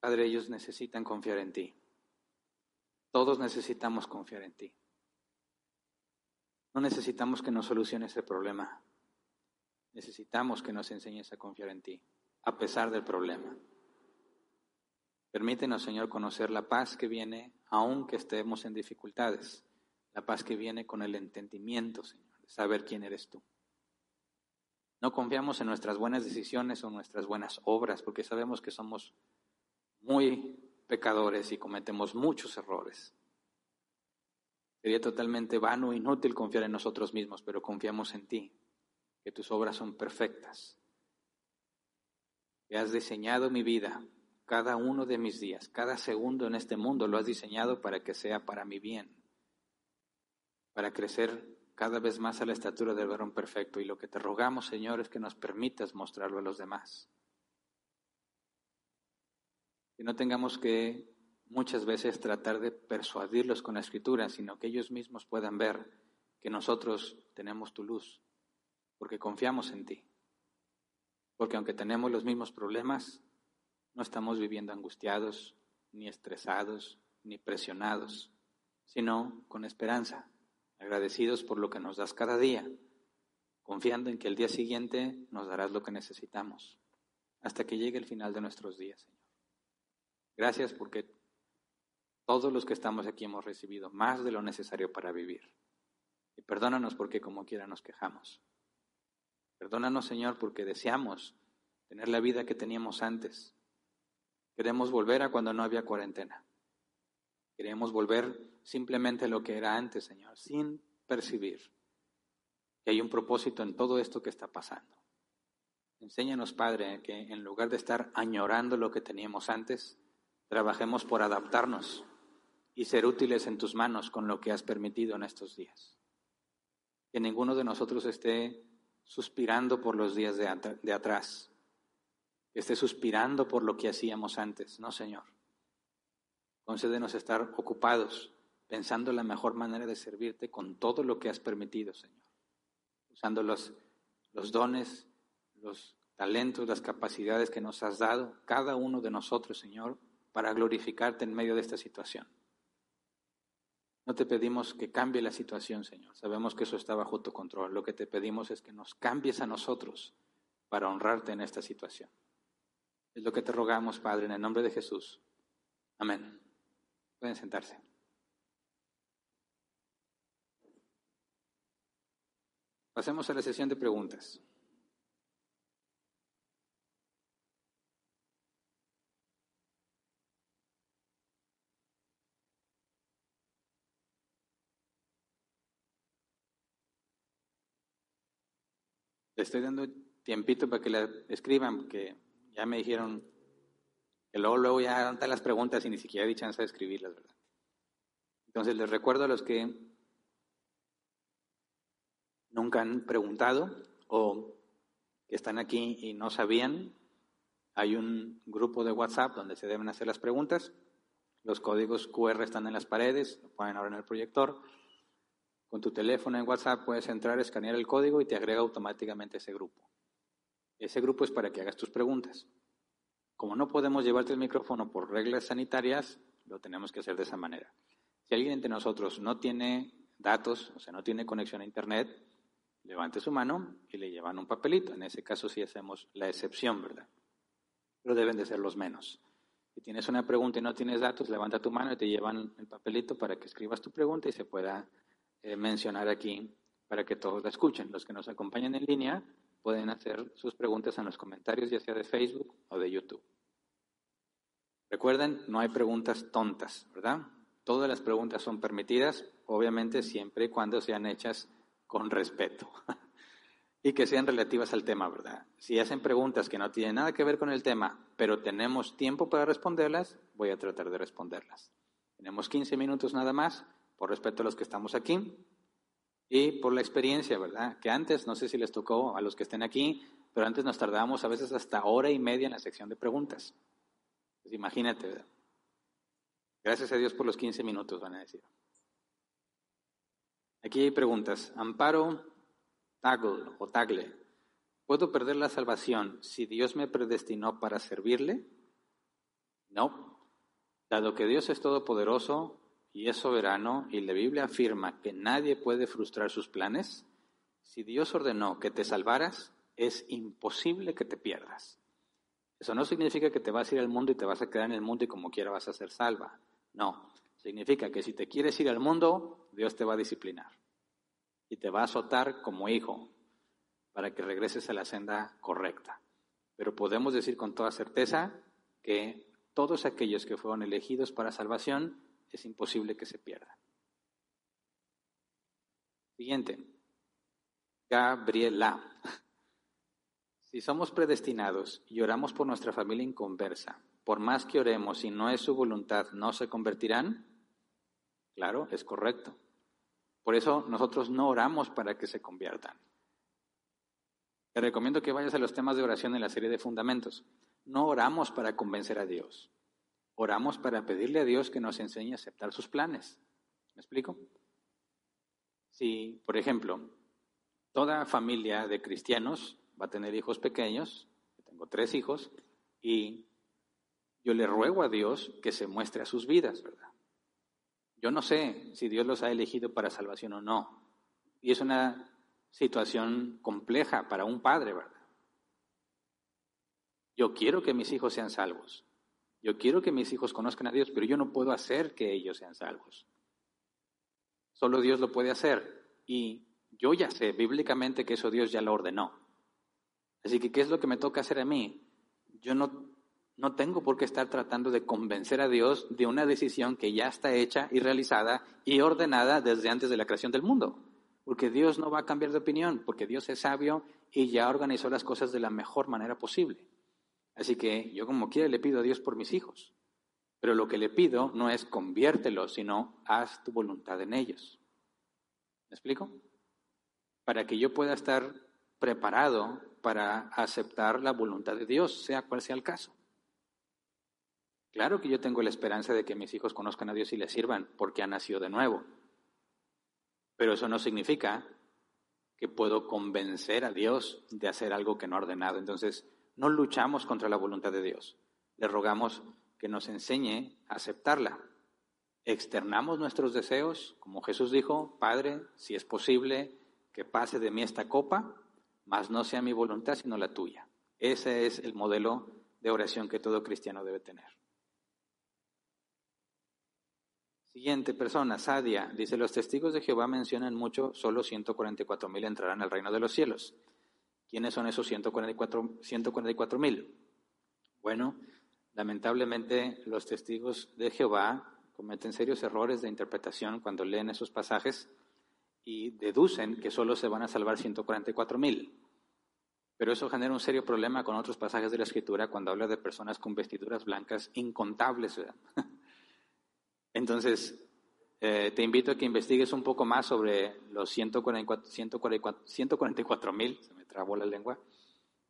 Padre, ellos necesitan confiar en ti. Todos necesitamos confiar en ti. No necesitamos que nos solucione ese problema. Necesitamos que nos enseñes a confiar en ti, a pesar del problema. Permítenos, Señor, conocer la paz que viene aunque estemos en dificultades, la paz que viene con el entendimiento, Señor, de saber quién eres tú. No confiamos en nuestras buenas decisiones o nuestras buenas obras, porque sabemos que somos muy pecadores y cometemos muchos errores. Sería totalmente vano e inútil confiar en nosotros mismos, pero confiamos en ti, que tus obras son perfectas, que has diseñado mi vida, cada uno de mis días, cada segundo en este mundo lo has diseñado para que sea para mi bien, para crecer cada vez más a la estatura del varón perfecto. Y lo que te rogamos, Señor, es que nos permitas mostrarlo a los demás. Que no tengamos que muchas veces tratar de persuadirlos con la escritura, sino que ellos mismos puedan ver que nosotros tenemos tu luz, porque confiamos en ti. Porque aunque tenemos los mismos problemas, no estamos viviendo angustiados, ni estresados, ni presionados, sino con esperanza, agradecidos por lo que nos das cada día, confiando en que el día siguiente nos darás lo que necesitamos, hasta que llegue el final de nuestros días, Señor. Gracias porque todos los que estamos aquí hemos recibido más de lo necesario para vivir. Y perdónanos porque como quiera nos quejamos. Perdónanos, Señor, porque deseamos tener la vida que teníamos antes. Queremos volver a cuando no había cuarentena. Queremos volver simplemente a lo que era antes, Señor, sin percibir que hay un propósito en todo esto que está pasando. Enséñanos, Padre, que en lugar de estar añorando lo que teníamos antes, trabajemos por adaptarnos y ser útiles en tus manos con lo que has permitido en estos días. Que ninguno de nosotros esté suspirando por los días de, atrás, que esté suspirando por lo que hacíamos antes. No, Señor. Concédenos estar ocupados, pensando la mejor manera de servirte con todo lo que has permitido, Señor. Usando los dones, los talentos, las capacidades que nos has dado, cada uno de nosotros, Señor, para glorificarte en medio de esta situación. No te pedimos que cambie la situación, Señor. Sabemos que eso está bajo tu control. Lo que te pedimos es que nos cambies a nosotros para honrarte en esta situación. Es lo que te rogamos, Padre, en el nombre de Jesús. Amén. Pueden sentarse. Pasemos a la sesión de preguntas. Estoy dando tiempito para que la escriban, porque ya me dijeron que luego, luego ya dan las preguntas y ni siquiera di chance de escribirlas, ¿verdad? Entonces les recuerdo a los que nunca han preguntado o que están aquí y no sabían, hay un grupo de WhatsApp donde se deben hacer las preguntas. Los códigos QR están en las paredes, lo pueden ahora en el proyector. Con tu teléfono en WhatsApp puedes entrar, escanear el código y te agrega automáticamente ese grupo. Ese grupo es para que hagas tus preguntas. Como no podemos llevarte el micrófono por reglas sanitarias, lo tenemos que hacer de esa manera. Si alguien entre nosotros no tiene datos, o sea, no tiene conexión a Internet, levante su mano y le llevan un papelito. En ese caso sí hacemos la excepción, ¿verdad? Pero deben de ser los menos. Si tienes una pregunta y no tienes datos, levanta tu mano y te llevan el papelito para que escribas tu pregunta y se pueda eh, mencionar aquí para que todos la escuchen. Los que nos acompañan en línea pueden hacer sus preguntas en los comentarios, ya sea de Facebook o de YouTube. Recuerden, no hay preguntas tontas, ¿verdad? Todas las preguntas son permitidas, obviamente siempre y cuando sean hechas con respeto y que sean relativas al tema, ¿verdad? Si hacen preguntas que no tienen nada que ver con el tema, pero tenemos tiempo para responderlas, voy a tratar de responderlas. Tenemos 15 minutos nada más, por respeto a los que estamos aquí y por la experiencia, ¿verdad? Que antes, no sé si les tocó a los que estén aquí, pero antes nos tardábamos a veces hasta hora y media en la sección de preguntas. Pues imagínate, ¿verdad? Gracias a Dios por los 15 minutos, van a decir. Aquí hay preguntas. Amparo Tagle o Tagle. ¿Puedo perder la salvación si Dios me predestinó para servirle? No. Dado que Dios es todopoderoso y es soberano y la Biblia afirma que nadie puede frustrar sus planes, si Dios ordenó que te salvaras, es imposible que te pierdas. Eso no significa que te vas a ir al mundo y te vas a quedar en el mundo y como quiera vas a ser salva. No, significa que si te quieres ir al mundo, Dios te va a disciplinar y te va a azotar como hijo para que regreses a la senda correcta. Pero podemos decir con toda certeza que todos aquellos que fueron elegidos para salvación es imposible que se pierdan. Siguiente. Gabriela. Si somos predestinados y oramos por nuestra familia inconversa, por más que oremos y no es su voluntad, ¿no se convertirán? Claro, es correcto. Por eso nosotros no oramos para que se conviertan. Te recomiendo que vayas a los temas de oración en la serie de fundamentos. No oramos para convencer a Dios. Oramos para pedirle a Dios que nos enseñe a aceptar sus planes. ¿Me explico? Si, por ejemplo, toda familia de cristianos va a tener hijos pequeños, tengo tres hijos, y yo le ruego a Dios que se muestre a sus vidas, ¿verdad? Yo no sé si Dios los ha elegido para salvación o no. Y es una situación compleja para un padre, ¿verdad? Yo quiero que mis hijos sean salvos. Yo quiero que mis hijos conozcan a Dios, pero yo no puedo hacer que ellos sean salvos. Solo Dios lo puede hacer. Y yo ya sé bíblicamente que eso Dios ya lo ordenó. Así que, ¿qué es lo que me toca hacer a mí? Yo no, no tengo por qué estar tratando de convencer a Dios de una decisión que ya está hecha y realizada y ordenada desde antes de la creación del mundo. Porque Dios no va a cambiar de opinión, porque Dios es sabio y ya organizó las cosas de la mejor manera posible. Así que yo como quiera le pido a Dios por mis hijos. Pero lo que le pido no es conviértelos, sino haz tu voluntad en ellos. ¿Me explico? Para que yo pueda estar preparado para aceptar la voluntad de Dios, sea cual sea el caso. Claro que yo tengo la esperanza de que mis hijos conozcan a Dios y les sirvan porque han nacido de nuevo. Pero eso no significa que puedo convencer a Dios de hacer algo que no ha ordenado. Entonces, no luchamos contra la voluntad de Dios. Le rogamos que nos enseñe a aceptarla. Externamos nuestros deseos, como Jesús dijo, Padre, si es posible que pase de mí esta copa, mas no sea mi voluntad sino la tuya. Ese es el modelo de oración que todo cristiano debe tener. Siguiente persona, Sadia, dice, los testigos de Jehová mencionan mucho, solo 144 mil entrarán al reino de los cielos. ¿Quiénes son esos 144 mil? Bueno, lamentablemente los testigos de Jehová cometen serios errores de interpretación cuando leen esos pasajes y deducen que solo se van a salvar 144 mil. Pero eso genera un serio problema con otros pasajes de la Escritura cuando habla de personas con vestiduras blancas incontables. Entonces, eh, te invito a que investigues un poco más sobre los 144 mil, se me trabó la lengua,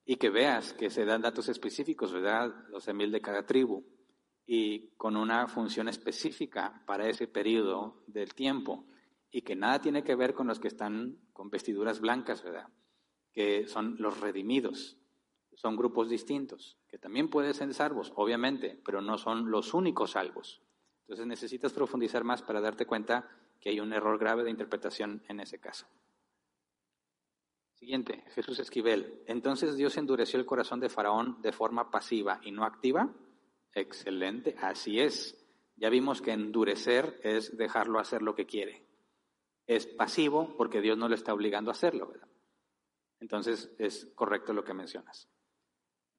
y que veas que se dan datos específicos, ¿verdad? Los mil de cada tribu, y con una función específica para ese periodo del tiempo y que nada tiene que ver con los que están con vestiduras blancas, ¿verdad? Que son los redimidos. Son grupos distintos, que también pueden ser salvos, obviamente, pero no son los únicos salvos. Entonces necesitas profundizar más para darte cuenta que hay un error grave de interpretación en ese caso. Siguiente, Jesús Esquivel. Entonces Dios endureció el corazón de Faraón de forma pasiva y no activa. Excelente, así es. Ya vimos que endurecer es dejarlo hacer lo que quiere. Es pasivo porque Dios no le está obligando a hacerlo, ¿verdad? Entonces es correcto lo que mencionas.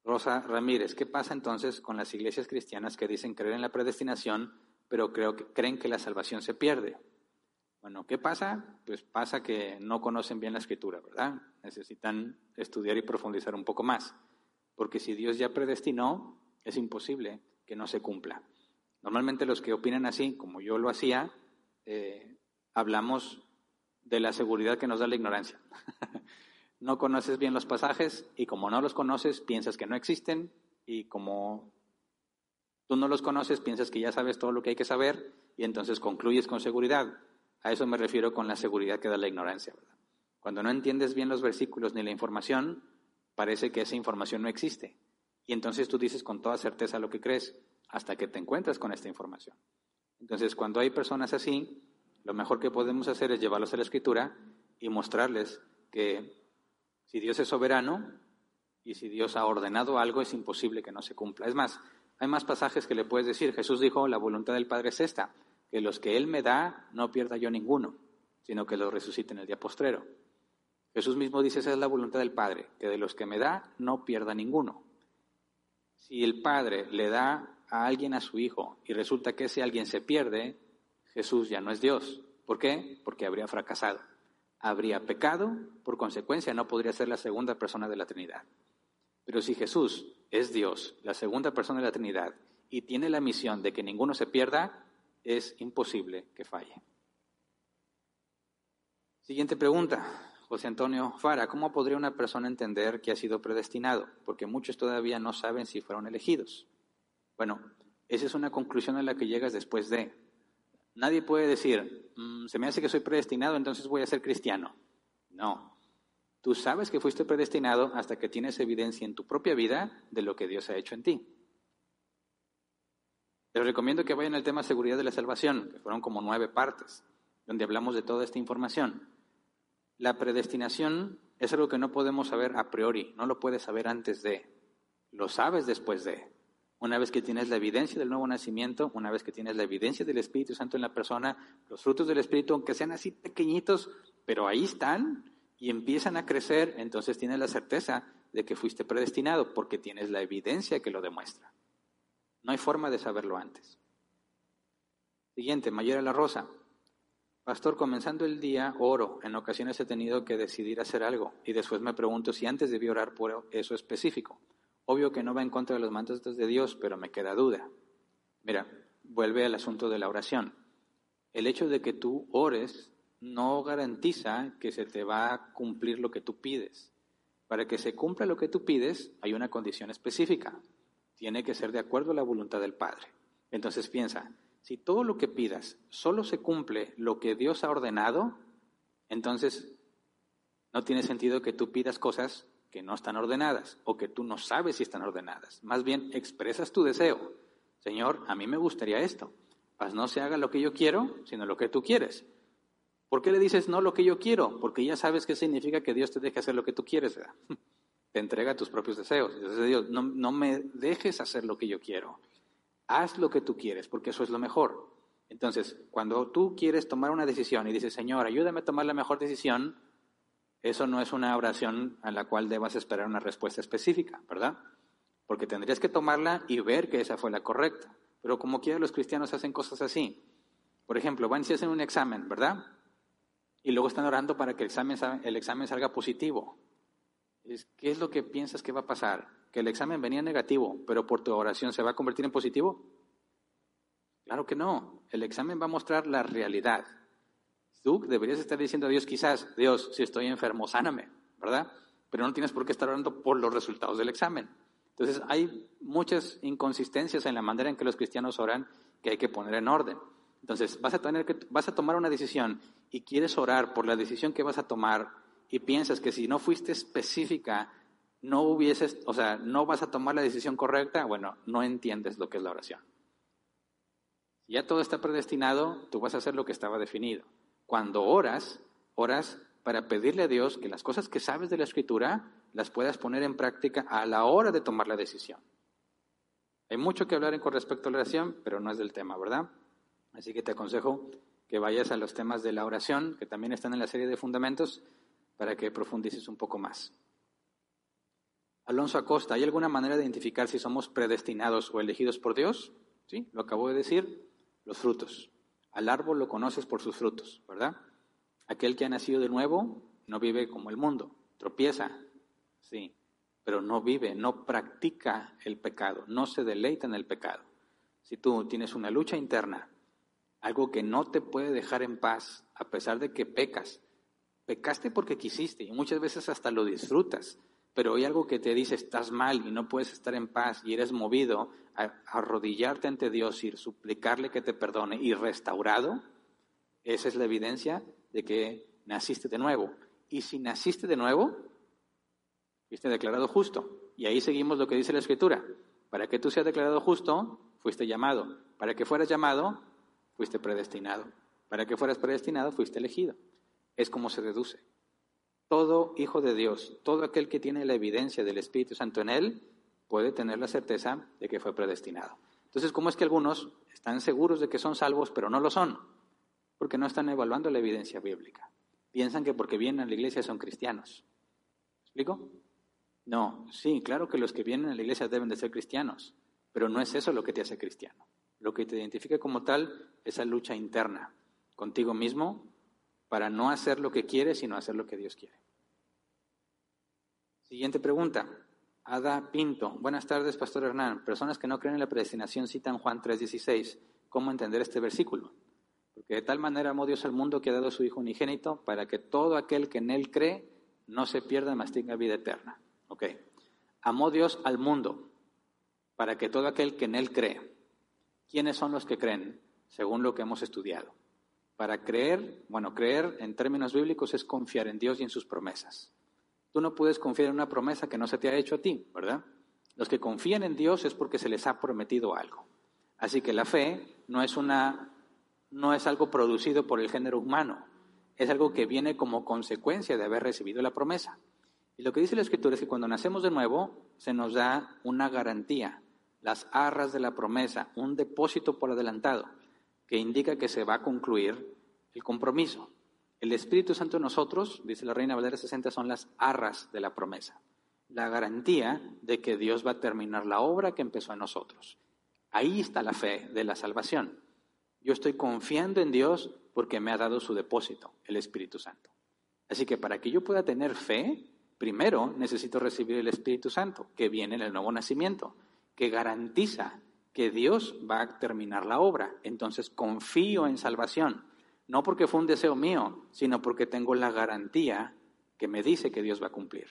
Rosa Ramírez, ¿qué pasa entonces con las iglesias cristianas que dicen creer en la predestinación, pero creo que, creen que la salvación se pierde? Bueno, ¿qué pasa? Pues pasa que no conocen bien la escritura, ¿verdad? Necesitan estudiar y profundizar un poco más, porque si Dios ya predestinó, es imposible que no se cumpla. Normalmente los que opinan así, como yo lo hacía, eh, hablamos de la seguridad que nos da la ignorancia. no conoces bien los pasajes y como no los conoces, piensas que no existen y como tú no los conoces, piensas que ya sabes todo lo que hay que saber y entonces concluyes con seguridad. A eso me refiero con la seguridad que da la ignorancia. Cuando no entiendes bien los versículos ni la información, parece que esa información no existe. Y entonces tú dices con toda certeza lo que crees hasta que te encuentras con esta información. Entonces, cuando hay personas así, lo mejor que podemos hacer es llevarlos a la escritura y mostrarles que si Dios es soberano y si Dios ha ordenado algo, es imposible que no se cumpla. Es más, hay más pasajes que le puedes decir. Jesús dijo, la voluntad del Padre es esta, que los que Él me da no pierda yo ninguno, sino que los resucite en el día postrero. Jesús mismo dice, esa es la voluntad del Padre, que de los que me da no pierda ninguno. Si el Padre le da a alguien a su hijo y resulta que ese alguien se pierde, Jesús ya no es Dios. ¿Por qué? Porque habría fracasado habría pecado, por consecuencia no podría ser la segunda persona de la Trinidad. Pero si Jesús es Dios, la segunda persona de la Trinidad, y tiene la misión de que ninguno se pierda, es imposible que falle. Siguiente pregunta. José Antonio Fara, ¿cómo podría una persona entender que ha sido predestinado? Porque muchos todavía no saben si fueron elegidos. Bueno, esa es una conclusión a la que llegas después de. Nadie puede decir, mm, se me hace que soy predestinado, entonces voy a ser cristiano. No. Tú sabes que fuiste predestinado hasta que tienes evidencia en tu propia vida de lo que Dios ha hecho en ti. Les recomiendo que vayan al tema seguridad de la salvación, que fueron como nueve partes, donde hablamos de toda esta información. La predestinación es algo que no podemos saber a priori, no lo puedes saber antes de, lo sabes después de. Una vez que tienes la evidencia del nuevo nacimiento, una vez que tienes la evidencia del Espíritu Santo en la persona, los frutos del Espíritu, aunque sean así pequeñitos, pero ahí están y empiezan a crecer, entonces tienes la certeza de que fuiste predestinado porque tienes la evidencia que lo demuestra. No hay forma de saberlo antes. Siguiente, Mayera La Rosa. Pastor, comenzando el día oro. En ocasiones he tenido que decidir hacer algo y después me pregunto si antes debí orar por eso específico. Obvio que no va en contra de los mandatos de Dios, pero me queda duda. Mira, vuelve al asunto de la oración. El hecho de que tú ores no garantiza que se te va a cumplir lo que tú pides. Para que se cumpla lo que tú pides, hay una condición específica. Tiene que ser de acuerdo a la voluntad del Padre. Entonces piensa, si todo lo que pidas solo se cumple lo que Dios ha ordenado, entonces no tiene sentido que tú pidas cosas que no están ordenadas o que tú no sabes si están ordenadas. Más bien expresas tu deseo. Señor, a mí me gustaría esto. Pues no se haga lo que yo quiero, sino lo que tú quieres. ¿Por qué le dices no lo que yo quiero? Porque ya sabes qué significa que Dios te deje hacer lo que tú quieres. Te entrega tus propios deseos. Entonces, Dios, no, no me dejes hacer lo que yo quiero. Haz lo que tú quieres, porque eso es lo mejor. Entonces, cuando tú quieres tomar una decisión y dices, Señor, ayúdame a tomar la mejor decisión, eso no es una oración a la cual debas esperar una respuesta específica, ¿verdad? Porque tendrías que tomarla y ver que esa fue la correcta. Pero como quiera los cristianos hacen cosas así. Por ejemplo, van y se hacen un examen, ¿verdad? Y luego están orando para que el examen, el examen salga positivo. ¿Qué es lo que piensas que va a pasar? Que el examen venía negativo, pero por tu oración se va a convertir en positivo. Claro que no. El examen va a mostrar la realidad. Tú deberías estar diciendo a Dios quizás, Dios, si estoy enfermo, sáname, ¿verdad? Pero no tienes por qué estar orando por los resultados del examen. Entonces hay muchas inconsistencias en la manera en que los cristianos oran que hay que poner en orden. Entonces vas a tener que vas a tomar una decisión y quieres orar por la decisión que vas a tomar y piensas que si no fuiste específica no hubieses, o sea, no vas a tomar la decisión correcta, bueno, no entiendes lo que es la oración. Ya todo está predestinado, tú vas a hacer lo que estaba definido. Cuando oras, oras para pedirle a Dios que las cosas que sabes de la Escritura las puedas poner en práctica a la hora de tomar la decisión. Hay mucho que hablar con respecto a la oración, pero no es del tema, ¿verdad? Así que te aconsejo que vayas a los temas de la oración, que también están en la serie de fundamentos, para que profundices un poco más. Alonso Acosta, ¿hay alguna manera de identificar si somos predestinados o elegidos por Dios? Sí, lo acabo de decir, los frutos. Al árbol lo conoces por sus frutos, ¿verdad? Aquel que ha nacido de nuevo no vive como el mundo, tropieza, sí, pero no vive, no practica el pecado, no se deleita en el pecado. Si tú tienes una lucha interna, algo que no te puede dejar en paz, a pesar de que pecas, pecaste porque quisiste y muchas veces hasta lo disfrutas, pero hay algo que te dice estás mal y no puedes estar en paz y eres movido a, arrodillarte ante Dios y suplicarle que te perdone y restaurado, esa es la evidencia de que naciste de nuevo. Y si naciste de nuevo, fuiste declarado justo. Y ahí seguimos lo que dice la Escritura. Para que tú seas declarado justo, fuiste llamado. Para que fueras llamado, fuiste predestinado. Para que fueras predestinado, fuiste elegido. Es como se deduce. Todo hijo de Dios, todo aquel que tiene la evidencia del Espíritu Santo en él, puede tener la certeza de que fue predestinado. Entonces, ¿cómo es que algunos están seguros de que son salvos, pero no lo son? Porque no están evaluando la evidencia bíblica. Piensan que porque vienen a la iglesia son cristianos. ¿Me explico? No, sí, claro que los que vienen a la iglesia deben de ser cristianos, pero no es eso lo que te hace cristiano. Lo que te identifica como tal es esa lucha interna contigo mismo para no hacer lo que quieres, sino hacer lo que Dios quiere. Siguiente pregunta. Ada Pinto. Buenas tardes, Pastor Hernán. Personas que no creen en la predestinación citan Juan 3:16. ¿Cómo entender este versículo? Porque de tal manera amó Dios al mundo que ha dado a su Hijo unigénito para que todo aquel que en Él cree no se pierda, mas tenga vida eterna. Ok. Amó Dios al mundo para que todo aquel que en Él cree. ¿Quiénes son los que creen? Según lo que hemos estudiado. Para creer, bueno, creer en términos bíblicos es confiar en Dios y en sus promesas. Tú no puedes confiar en una promesa que no se te ha hecho a ti, ¿verdad? Los que confían en Dios es porque se les ha prometido algo. Así que la fe no es una no es algo producido por el género humano, es algo que viene como consecuencia de haber recibido la promesa. Y lo que dice la Escritura es que cuando nacemos de nuevo se nos da una garantía, las arras de la promesa, un depósito por adelantado que indica que se va a concluir el compromiso. El Espíritu Santo en nosotros, dice la Reina Valera 60, son las arras de la promesa, la garantía de que Dios va a terminar la obra que empezó en nosotros. Ahí está la fe de la salvación. Yo estoy confiando en Dios porque me ha dado su depósito, el Espíritu Santo. Así que para que yo pueda tener fe, primero necesito recibir el Espíritu Santo, que viene en el nuevo nacimiento, que garantiza que Dios va a terminar la obra. Entonces confío en salvación, no porque fue un deseo mío, sino porque tengo la garantía que me dice que Dios va a cumplir.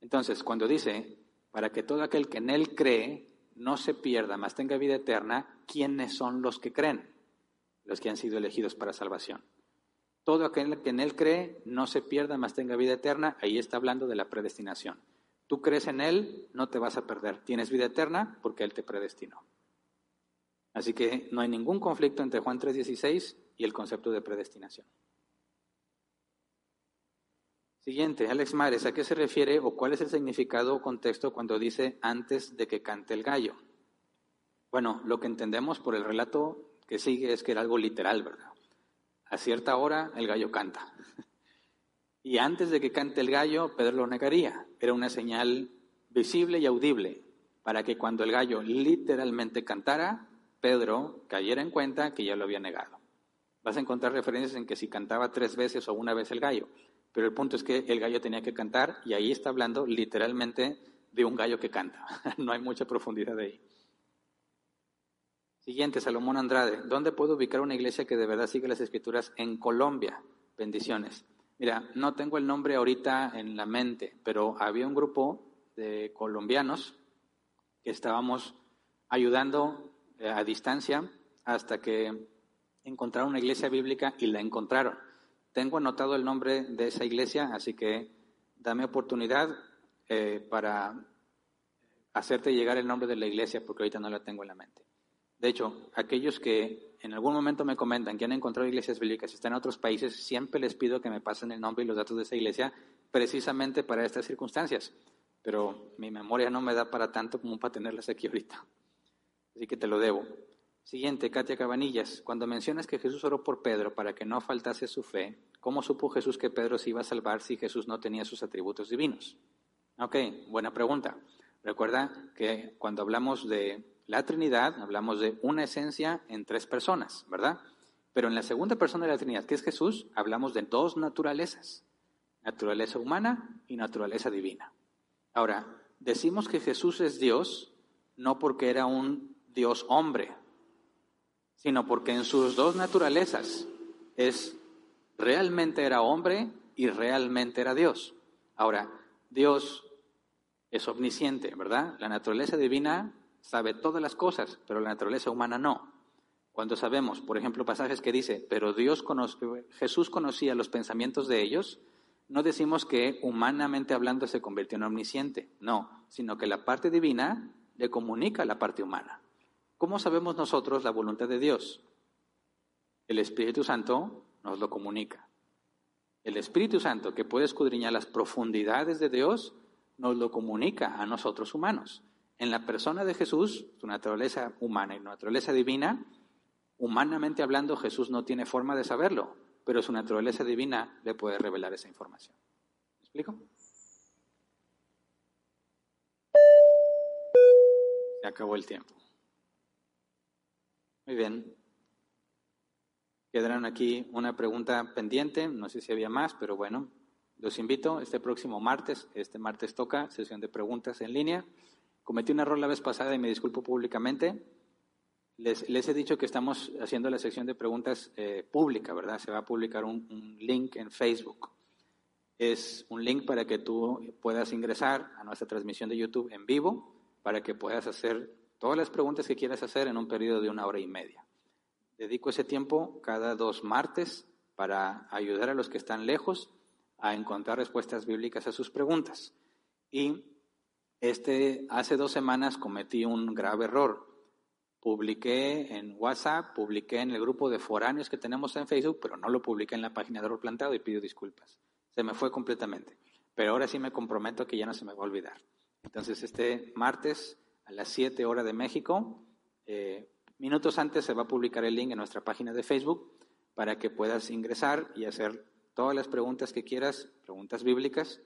Entonces, cuando dice, para que todo aquel que en Él cree no se pierda, mas tenga vida eterna, ¿quiénes son los que creen? Los que han sido elegidos para salvación. Todo aquel que en Él cree no se pierda, mas tenga vida eterna, ahí está hablando de la predestinación. Tú crees en Él, no te vas a perder. Tienes vida eterna porque Él te predestinó. Así que no hay ningún conflicto entre Juan 3.16 y el concepto de predestinación. Siguiente, Alex Mares, ¿a qué se refiere o cuál es el significado o contexto cuando dice antes de que cante el gallo? Bueno, lo que entendemos por el relato que sigue es que era algo literal, ¿verdad? A cierta hora el gallo canta. Y antes de que cante el gallo, Pedro lo negaría. Era una señal visible y audible para que cuando el gallo literalmente cantara, Pedro cayera en cuenta que ya lo había negado. Vas a encontrar referencias en que si cantaba tres veces o una vez el gallo, pero el punto es que el gallo tenía que cantar y ahí está hablando literalmente de un gallo que canta. no hay mucha profundidad ahí. Siguiente, Salomón Andrade. ¿Dónde puedo ubicar una iglesia que de verdad sigue las escrituras en Colombia? Bendiciones. Mira, no tengo el nombre ahorita en la mente, pero había un grupo de colombianos que estábamos ayudando eh, a distancia hasta que encontraron una iglesia bíblica y la encontraron. Tengo anotado el nombre de esa iglesia, así que dame oportunidad eh, para hacerte llegar el nombre de la iglesia porque ahorita no la tengo en la mente. De hecho, aquellos que en algún momento me comentan que han encontrado iglesias bíblicas, están en otros países, siempre les pido que me pasen el nombre y los datos de esa iglesia precisamente para estas circunstancias. Pero mi memoria no me da para tanto como para tenerlas aquí ahorita. Así que te lo debo. Siguiente, Katia Cabanillas. Cuando mencionas que Jesús oró por Pedro para que no faltase su fe, ¿cómo supo Jesús que Pedro se iba a salvar si Jesús no tenía sus atributos divinos? Ok, buena pregunta. Recuerda que cuando hablamos de la Trinidad, hablamos de una esencia en tres personas, ¿verdad? Pero en la segunda persona de la Trinidad, que es Jesús, hablamos de dos naturalezas, naturaleza humana y naturaleza divina. Ahora, decimos que Jesús es Dios no porque era un Dios hombre, sino porque en sus dos naturalezas es realmente era hombre y realmente era Dios. Ahora, Dios es omnisciente, ¿verdad? La naturaleza divina sabe todas las cosas, pero la naturaleza humana no. Cuando sabemos, por ejemplo, pasajes que dice, pero Dios Jesús conocía los pensamientos de ellos, no decimos que humanamente hablando se convirtió en omnisciente, no, sino que la parte divina le comunica a la parte humana. ¿Cómo sabemos nosotros la voluntad de Dios? El Espíritu Santo nos lo comunica. El Espíritu Santo, que puede escudriñar las profundidades de Dios, nos lo comunica a nosotros humanos. En la persona de Jesús, su naturaleza humana y naturaleza divina, humanamente hablando, Jesús no tiene forma de saberlo, pero su naturaleza divina le puede revelar esa información. ¿Me explico? Se acabó el tiempo. Muy bien. Quedarán aquí una pregunta pendiente, no sé si había más, pero bueno, los invito este próximo martes, este martes toca sesión de preguntas en línea. Cometí un error la vez pasada y me disculpo públicamente. Les, he dicho que estamos haciendo la sección de preguntas eh, pública, ¿verdad? Se va a publicar un, un link en Facebook. Es un link para que tú puedas ingresar a nuestra transmisión de YouTube en vivo, para que puedas hacer todas las preguntas que quieras hacer en un periodo de una hora y media. Dedico ese tiempo cada dos martes para ayudar a los que están lejos a encontrar respuestas bíblicas a sus preguntas. Y este, hace dos semanas cometí un grave error. Publiqué en WhatsApp, publiqué en el grupo de foráneos que tenemos en Facebook, pero no lo publiqué en la página de Error Plantado y pido disculpas. Se me fue completamente. Pero ahora sí me comprometo que ya no se me va a olvidar. Entonces, este martes a las 7 horas de México, eh, minutos antes se va a publicar el link en nuestra página de Facebook para que puedas ingresar y hacer todas las preguntas que quieras, preguntas bíblicas,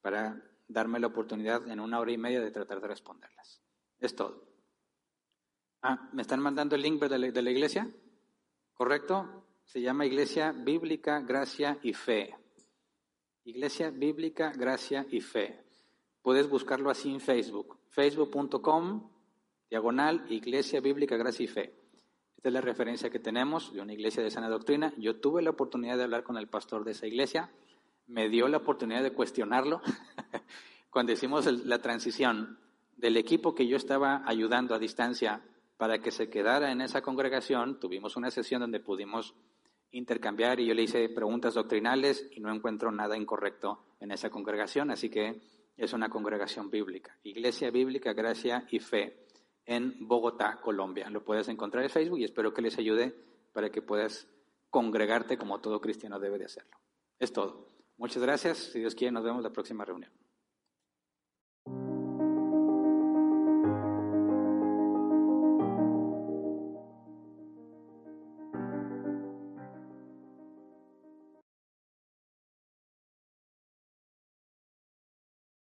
para darme la oportunidad en una hora y media de tratar de responderlas. Es todo. Ah, ¿me están mandando el link de la, de la iglesia? ¿Correcto? Se llama Iglesia Bíblica, Gracia y Fe. Iglesia Bíblica, Gracia y Fe. Puedes buscarlo así en Facebook. Facebook.com, diagonal, Iglesia Bíblica, Gracia y Fe. Esta es la referencia que tenemos de una iglesia de sana doctrina. Yo tuve la oportunidad de hablar con el pastor de esa iglesia, me dio la oportunidad de cuestionarlo cuando hicimos la transición del equipo que yo estaba ayudando a distancia para que se quedara en esa congregación. Tuvimos una sesión donde pudimos intercambiar y yo le hice preguntas doctrinales y no encuentro nada incorrecto en esa congregación, así que es una congregación bíblica. Iglesia Bíblica, Gracia y Fe en Bogotá, Colombia. Lo puedes encontrar en Facebook y espero que les ayude para que puedas congregarte como todo cristiano debe de hacerlo. Es todo. Muchas gracias. Si Dios quiere, nos vemos la próxima reunión.